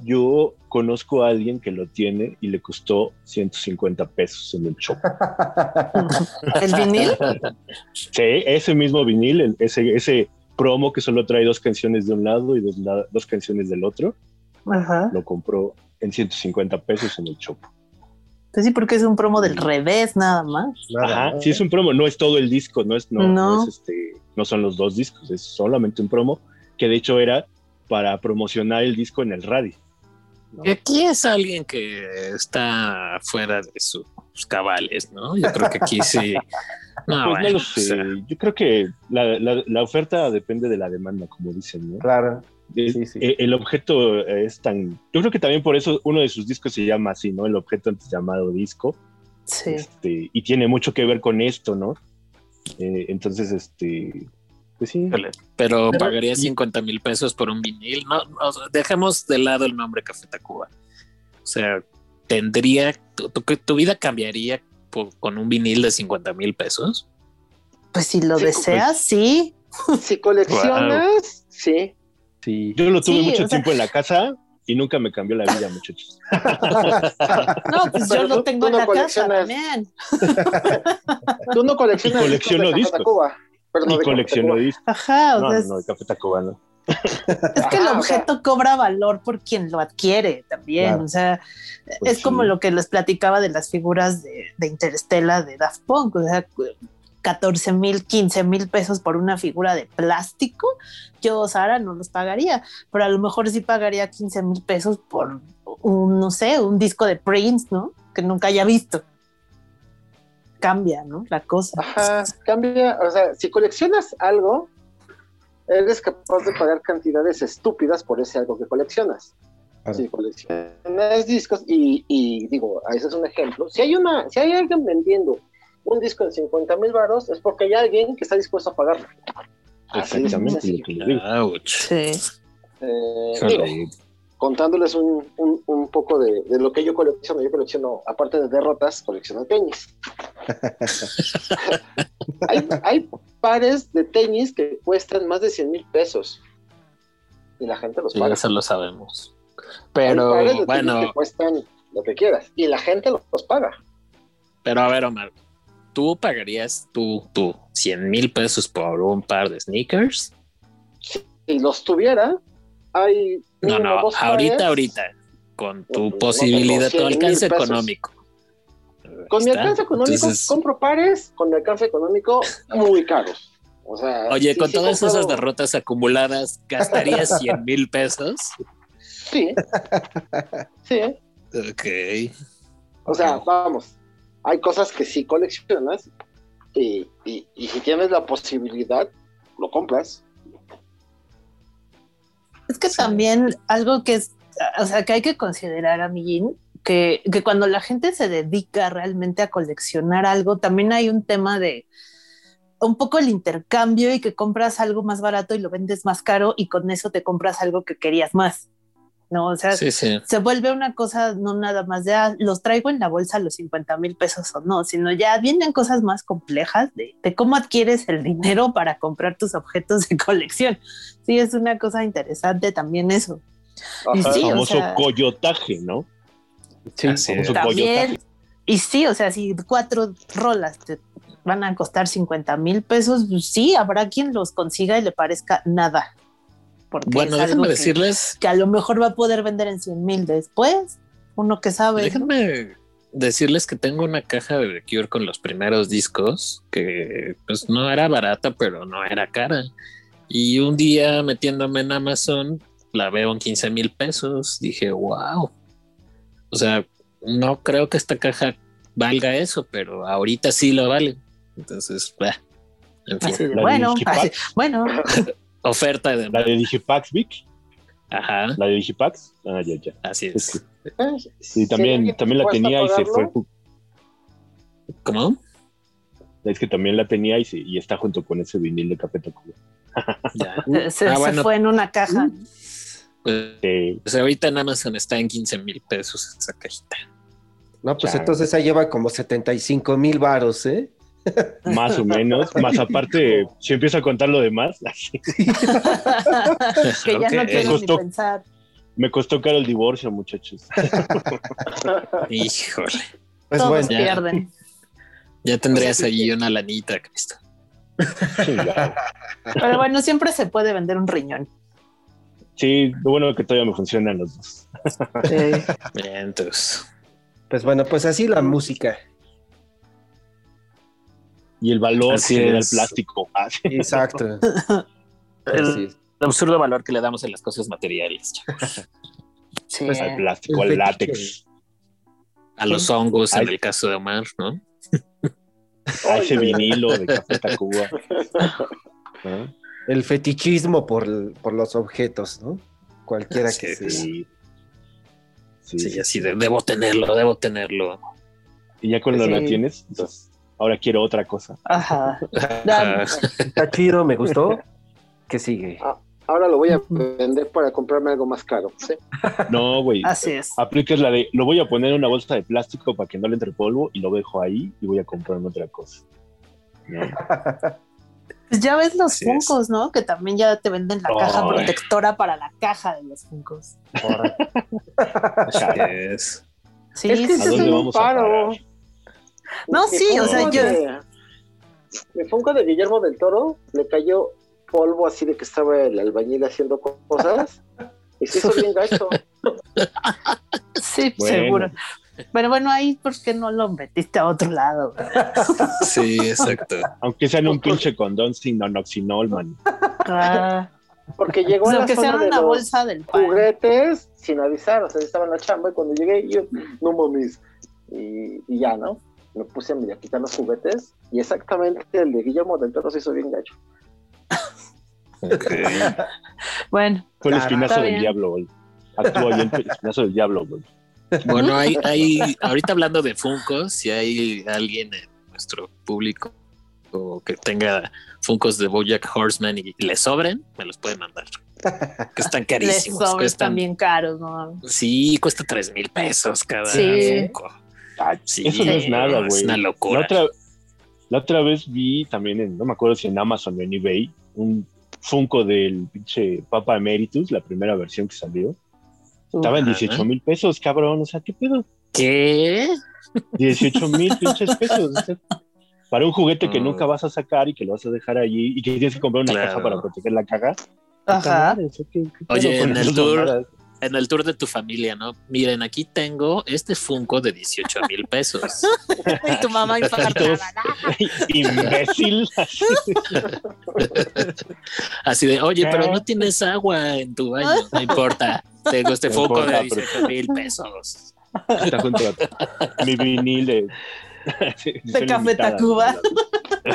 yo conozco a alguien que lo tiene y le costó 150 pesos en el shop. ¿El vinil? Sí, ese mismo vinil, ese, ese promo que solo trae dos canciones de un lado y dos, dos canciones del otro, Ajá. lo compró en 150 pesos en el shop. Pues sí, porque es un promo del revés nada más. Nada Ajá, sí es un promo, no es todo el disco, no es, no, no No. es este, no son los dos discos, es solamente un promo que de hecho era para promocionar el disco en el radio. Y aquí es alguien que está fuera de sus cabales, ¿no? Yo creo que aquí sí. No, pues no o sea, yo creo que la, la- la oferta depende de la demanda, como dicen, ¿no? Claro. Es- Sí, sí. El objeto es tan. Yo creo que también por eso uno de sus discos se llama así, ¿no? El objeto antes llamado disco. Sí. Este, y tiene mucho que ver con esto, ¿no? Eh, entonces, este. Pues sí. pero, Pero- pagaría y- 50 mil pesos por un vinil. No, o sea, dejemos de lado el nombre Café Tacuba. O sea, tendría. Tu, tu- tu vida cambiaría con un vinil de 50 mil pesos. Pues si lo Sí, deseas, sí. Si coleccionas, sí. Sí. Yo lo tuve Sí, mucho sea- tiempo en la casa y nunca me cambió la vida, muchachos. No, pues Pero yo lo tú- tengo en no la casa también. Tú no coleccionas Y colecciono discos de Café discos. Pero no Y discos. Ajá, o No, sea, no, no, de Café Tacuba no. es que el Ajá, sea, objeto cobra valor por quien lo adquiere también. Claro. O sea, Pues es como sí. lo que les platicaba de las figuras de, de Interestela de Daft Punk. O sea, 14 mil, 15 mil pesos por una figura de plástico. Yo, Sara, no los pagaría, pero a lo mejor sí pagaría 15 mil pesos por un, no sé, un disco de Prince, ¿no? Que nunca haya visto. Cambia, ¿no? La cosa. Ajá, cambia, o sea, si coleccionas algo, eres capaz de pagar cantidades estúpidas por ese algo que coleccionas. Si coleccionas discos, y, y digo, ese es un ejemplo, si hay una, si hay alguien vendiendo un disco en 50 mil baros, es porque hay alguien que está dispuesto a pagarlo. Así Exactamente digo. Ouch. Sí. Eh, digo, contándoles un, un- un poco de, de lo que yo colecciono. Yo colecciono, aparte de derrotas, colecciono tenis. hay, hay pares de tenis que cuestan más de 100 mil pesos. Y la gente los Sí, paga. eso lo sabemos. Hay Pero pares de tenis bueno, que cuestan lo que quieras. Y la gente los paga. pero a ver, Omar, ¿tú pagarías tú, tú 100 mil pesos por un par de sneakers? Si los tuviera, hay. No, no, ahorita, ahorita. con tu No, posibilidad, tu tengo 100,000 alcance económico. Con mi alcance económico Entonces, compro pares, con mi alcance económico muy caros. O sea, Oye, sí, con sí todas comprado- esas derrotas acumuladas, ¿gastarías 100 mil pesos? Sí. Sí. Ok. O sea, vamos, hay cosas que sí coleccionas y, y- y si tienes la posibilidad, lo compras. Es que también algo que es, o sea, que hay que considerar, amiguín, que, que cuando la gente se dedica realmente a coleccionar algo, también hay un tema de un poco el intercambio y que compras algo más barato y lo vendes más caro y con eso te compras algo que querías más. ¿No? O sea, Sí, sí. se vuelve una cosa no nada más de ah, los traigo en la bolsa los 50 mil pesos o no, sino ya vienen cosas más complejas de, de cómo adquieres el dinero para comprar tus objetos de colección. Sí, es una cosa interesante también eso. Y sí, el o famoso sea, coyotaje, ¿no? Sí. Famoso también, coyotaje. y sí, o sea, si cuatro rolas te van a costar 50 mil pesos, pues sí, habrá quien los consiga y le parezca nada. Porque Bueno, es algo déjenme que- decirles, que a lo mejor va a poder vender en 100 mil después, uno que sabe. ¿no? déjenme decirles que tengo una caja de The Cure con los primeros discos que pues no era barata, pero no era cara. Y un día metiéndome en Amazon, la veo en 15 mil pesos. Dije, wow. O sea, no creo que esta caja valga eso, pero ahorita sí lo vale. Entonces, bah, en fin, Así de, bueno, así- bueno, oferta de La de Digipax Vic, Ajá, la de Digipax. Ah, ya, ya. así Es es. que- Eh, sí, también, también la tenía y se fue. ¿Cómo? Es que también la tenía y, se- y está junto con ese vinil de Café Tacuba. Ya. se, se Ah, bueno. fue en una caja. Pues, Eh, pues ahorita en Amazon está en 15 mil pesos esa cajita. No, pues Chale. entonces ahí lleva como 75 mil varos, ¿eh? Más o menos. Más aparte, si empiezo a contar lo demás, que ya no quiero ni pensar. me costó caro el divorcio, muchachos. Híjole. Pues Todos bueno, ya. pierden. Ya tendrías allí una lanita, Cristo. Pero bueno, siempre se puede vender un riñón. Sí, lo bueno que todavía me funcionan los dos. Bien, entonces. pues bueno, pues así la música. Y el valor Así que le da el plástico. Ah. Exacto. El, Así es. el absurdo valor que le damos a las cosas materiales. Sí. Pues, Al plástico, El al fetiche. látex. A los hongos, en Ay. el caso de Omar, ¿no? A ese vinilo de Café Tacuba. ¿no? El fetichismo por, por los objetos, ¿no? Cualquiera Sí, que sea. Sí. Sí, Sí, sí. así de debo tenerlo, debo tenerlo. Y ya cuando Sí. la tienes, entonces, ahora quiero otra cosa. Ajá. Ah, Está chido, me gustó. ¿Qué sigue? Ahora lo voy a vender para comprarme algo más caro. ¿sí? No, güey. Así es. Aplicas la de, lo voy a poner en una bolsa de plástico para que no le entre polvo y lo dejo ahí y voy a comprarme otra cosa. ¿No? Pues ya ves los funcos, ¿no? Que también ya te venden la caja Ay. protectora para la caja de los funcos. así es. Sí, Es que sí, ¿A ese dónde es un paro. No, sí, o sea, yo- de- Mi Funko de Guillermo del Toro le cayó polvo así de que estaba el albañil haciendo cosas y se hizo bien gacho. sí, Bueno. seguro. Pero bueno, ahí, ¿por qué no lo metiste a otro lado? Sí, exacto. Aunque sean un pinche condón sin nonoxinol, man. Ah, Porque llegó a la sea de una los bolsa del juguetes sin avisar, o sea, estaba en la chamba y cuando llegué yo, no mames, y, y ya, ¿no? Me puse a medio quitar los juguetes y exactamente el de Guillermo del Toro se hizo bien gacho. Bueno, Fue el espinazo del diablo, güey. Actuó ahí el espinazo del diablo, güey. Bueno, hay, hay, ahorita hablando de Funkos, si hay alguien en nuestro público o que tenga Funkos de Bojack Horseman y le sobren, me los pueden mandar. Que están les carísimos. sobres Cuestan, también caros, ¿no? sí, cuesta tres mil pesos cada Sí. Funko. Ah, Sí, eso no es nada, Es güey. una La locura. otra, la otra vez vi también, en, no me acuerdo si en Amazon o en eBay, un Funko del pinche Papa Emeritus, la primera versión que salió. Estaba en Ajá. 18 mil pesos, cabrón. O sea, ¿qué pedo? ¿Qué? 18 mil pinches pesos. o sea, para un juguete que Mm. nunca vas a sacar y que lo vas a dejar allí y que tienes que comprar una Claro. caja para proteger la caja. Ajá. Puta madre, o sea, ¿qué- qué pedo Oye, con en el tour-? En el tour de tu familia, ¿no? Miren, aquí tengo este Funko de 18 mil pesos. Y tu mamá infartada. Imbécil. Así de, oye, ¿Qué? pero no tienes agua en tu baño. No importa. Tengo este No Funko importa, de pero- 18 mil pesos. Está junto a mi vinil de, De Café Tacuba.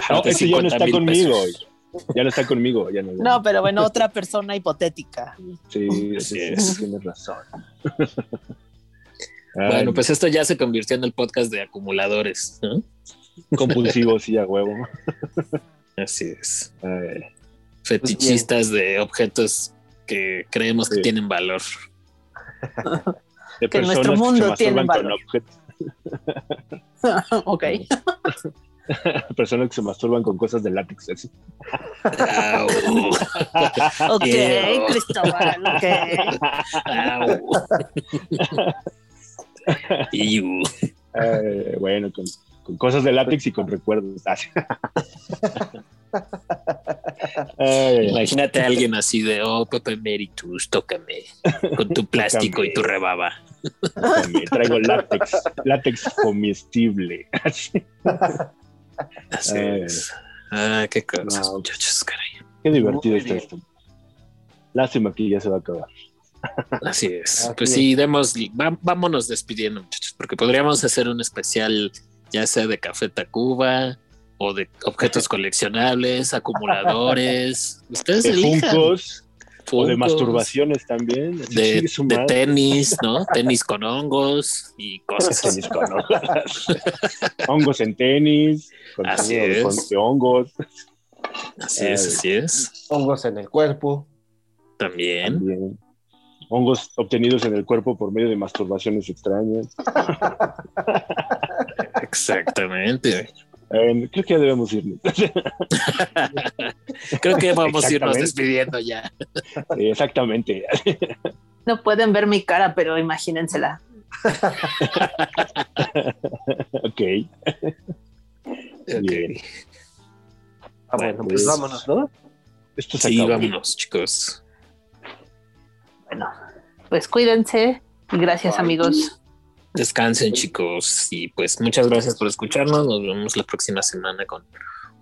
No, ese ya no 50 está conmigo. pesos. Ya no está conmigo. Ya no, ya No, pero bueno, otra persona hipotética. Sí, sí, Así sí, es. tienes razón. Bueno, pues esto ya se convirtió en el podcast de acumuladores. ¿no? compulsivo, sí, a huevo. Así es. Ay, Fetichistas de objetos que creemos que tienen valor. de Que nuestro que se mundo tiene masturban con valor. ok. personas que se masturban con cosas de látex. así. Ok. Cristóbal, ok. Ay, bueno, con, con cosas de látex y con recuerdos. Ay. Imagínate a alguien así de, oh, Pepe Meritus, tócame con tu plástico y tu rebaba. Tócame, Traigo látex, látex comestible. Así. Ay. es. Ah, qué cosas, No. muchachos, caray. Qué divertido está esto. Lástima que ya se va a acabar. Así es. Así pues es. sí, demos, va- vámonos despidiendo, muchachos, porque podríamos hacer un especial, ya sea de Café Tacuba o de objetos coleccionables, acumuladores. Ustedes De elijan. funcos o de masturbaciones también. De, de tenis, ¿no? Tenis con hongos y cosas así. Tenis con hongos. hongos en tenis, con Así con- es. de hongos. Así es, así es. Hongos en el cuerpo. También. También. Hongos obtenidos en el cuerpo por medio de masturbaciones extrañas. Exactamente. Eh, creo que ya debemos irnos. Creo que vamos a irnos Exactamente. despidiendo ya. Sí, Exactamente. No pueden ver mi cara, pero imagínensela. ok. Ok. Bien. Ah, bueno, pues Pues- vámonos, ¿no? Esto se Sí, acabó. vámonos, chicos. Bueno, pues cuídense y gracias, Bye. amigos. Descansen, chicos. Y pues muchas gracias por escucharnos. Nos vemos la próxima semana con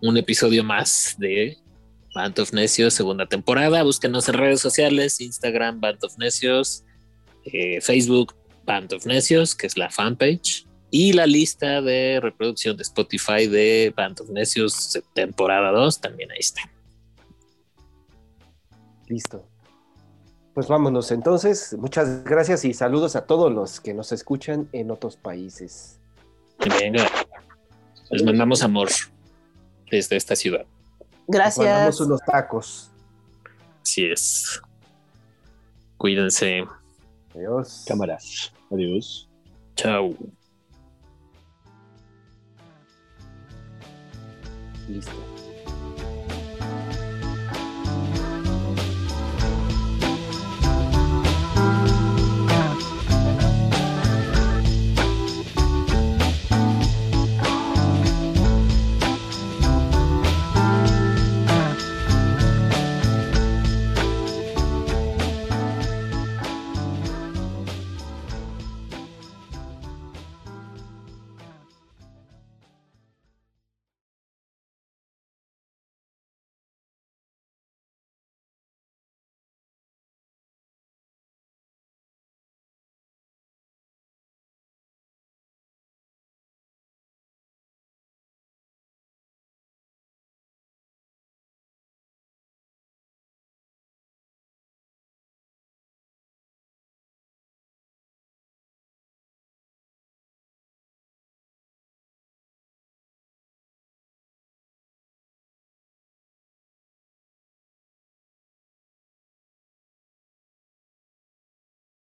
un episodio más de Band of Necios, segunda temporada. Búsquenos en redes sociales: Instagram, Band of Necios, eh, Facebook, Band of Necios, que es la fanpage, y la lista de reproducción de Spotify de Band of Necios, temporada 2, también ahí está. Listo. Pues vámonos entonces. Muchas gracias y saludos a todos los que nos escuchan en otros países. Venga. Les mandamos amor desde esta ciudad. Mandamos Gracias. unos tacos. Así es. Cuídense. Adiós. Cámaras. Adiós. Chao. Listo.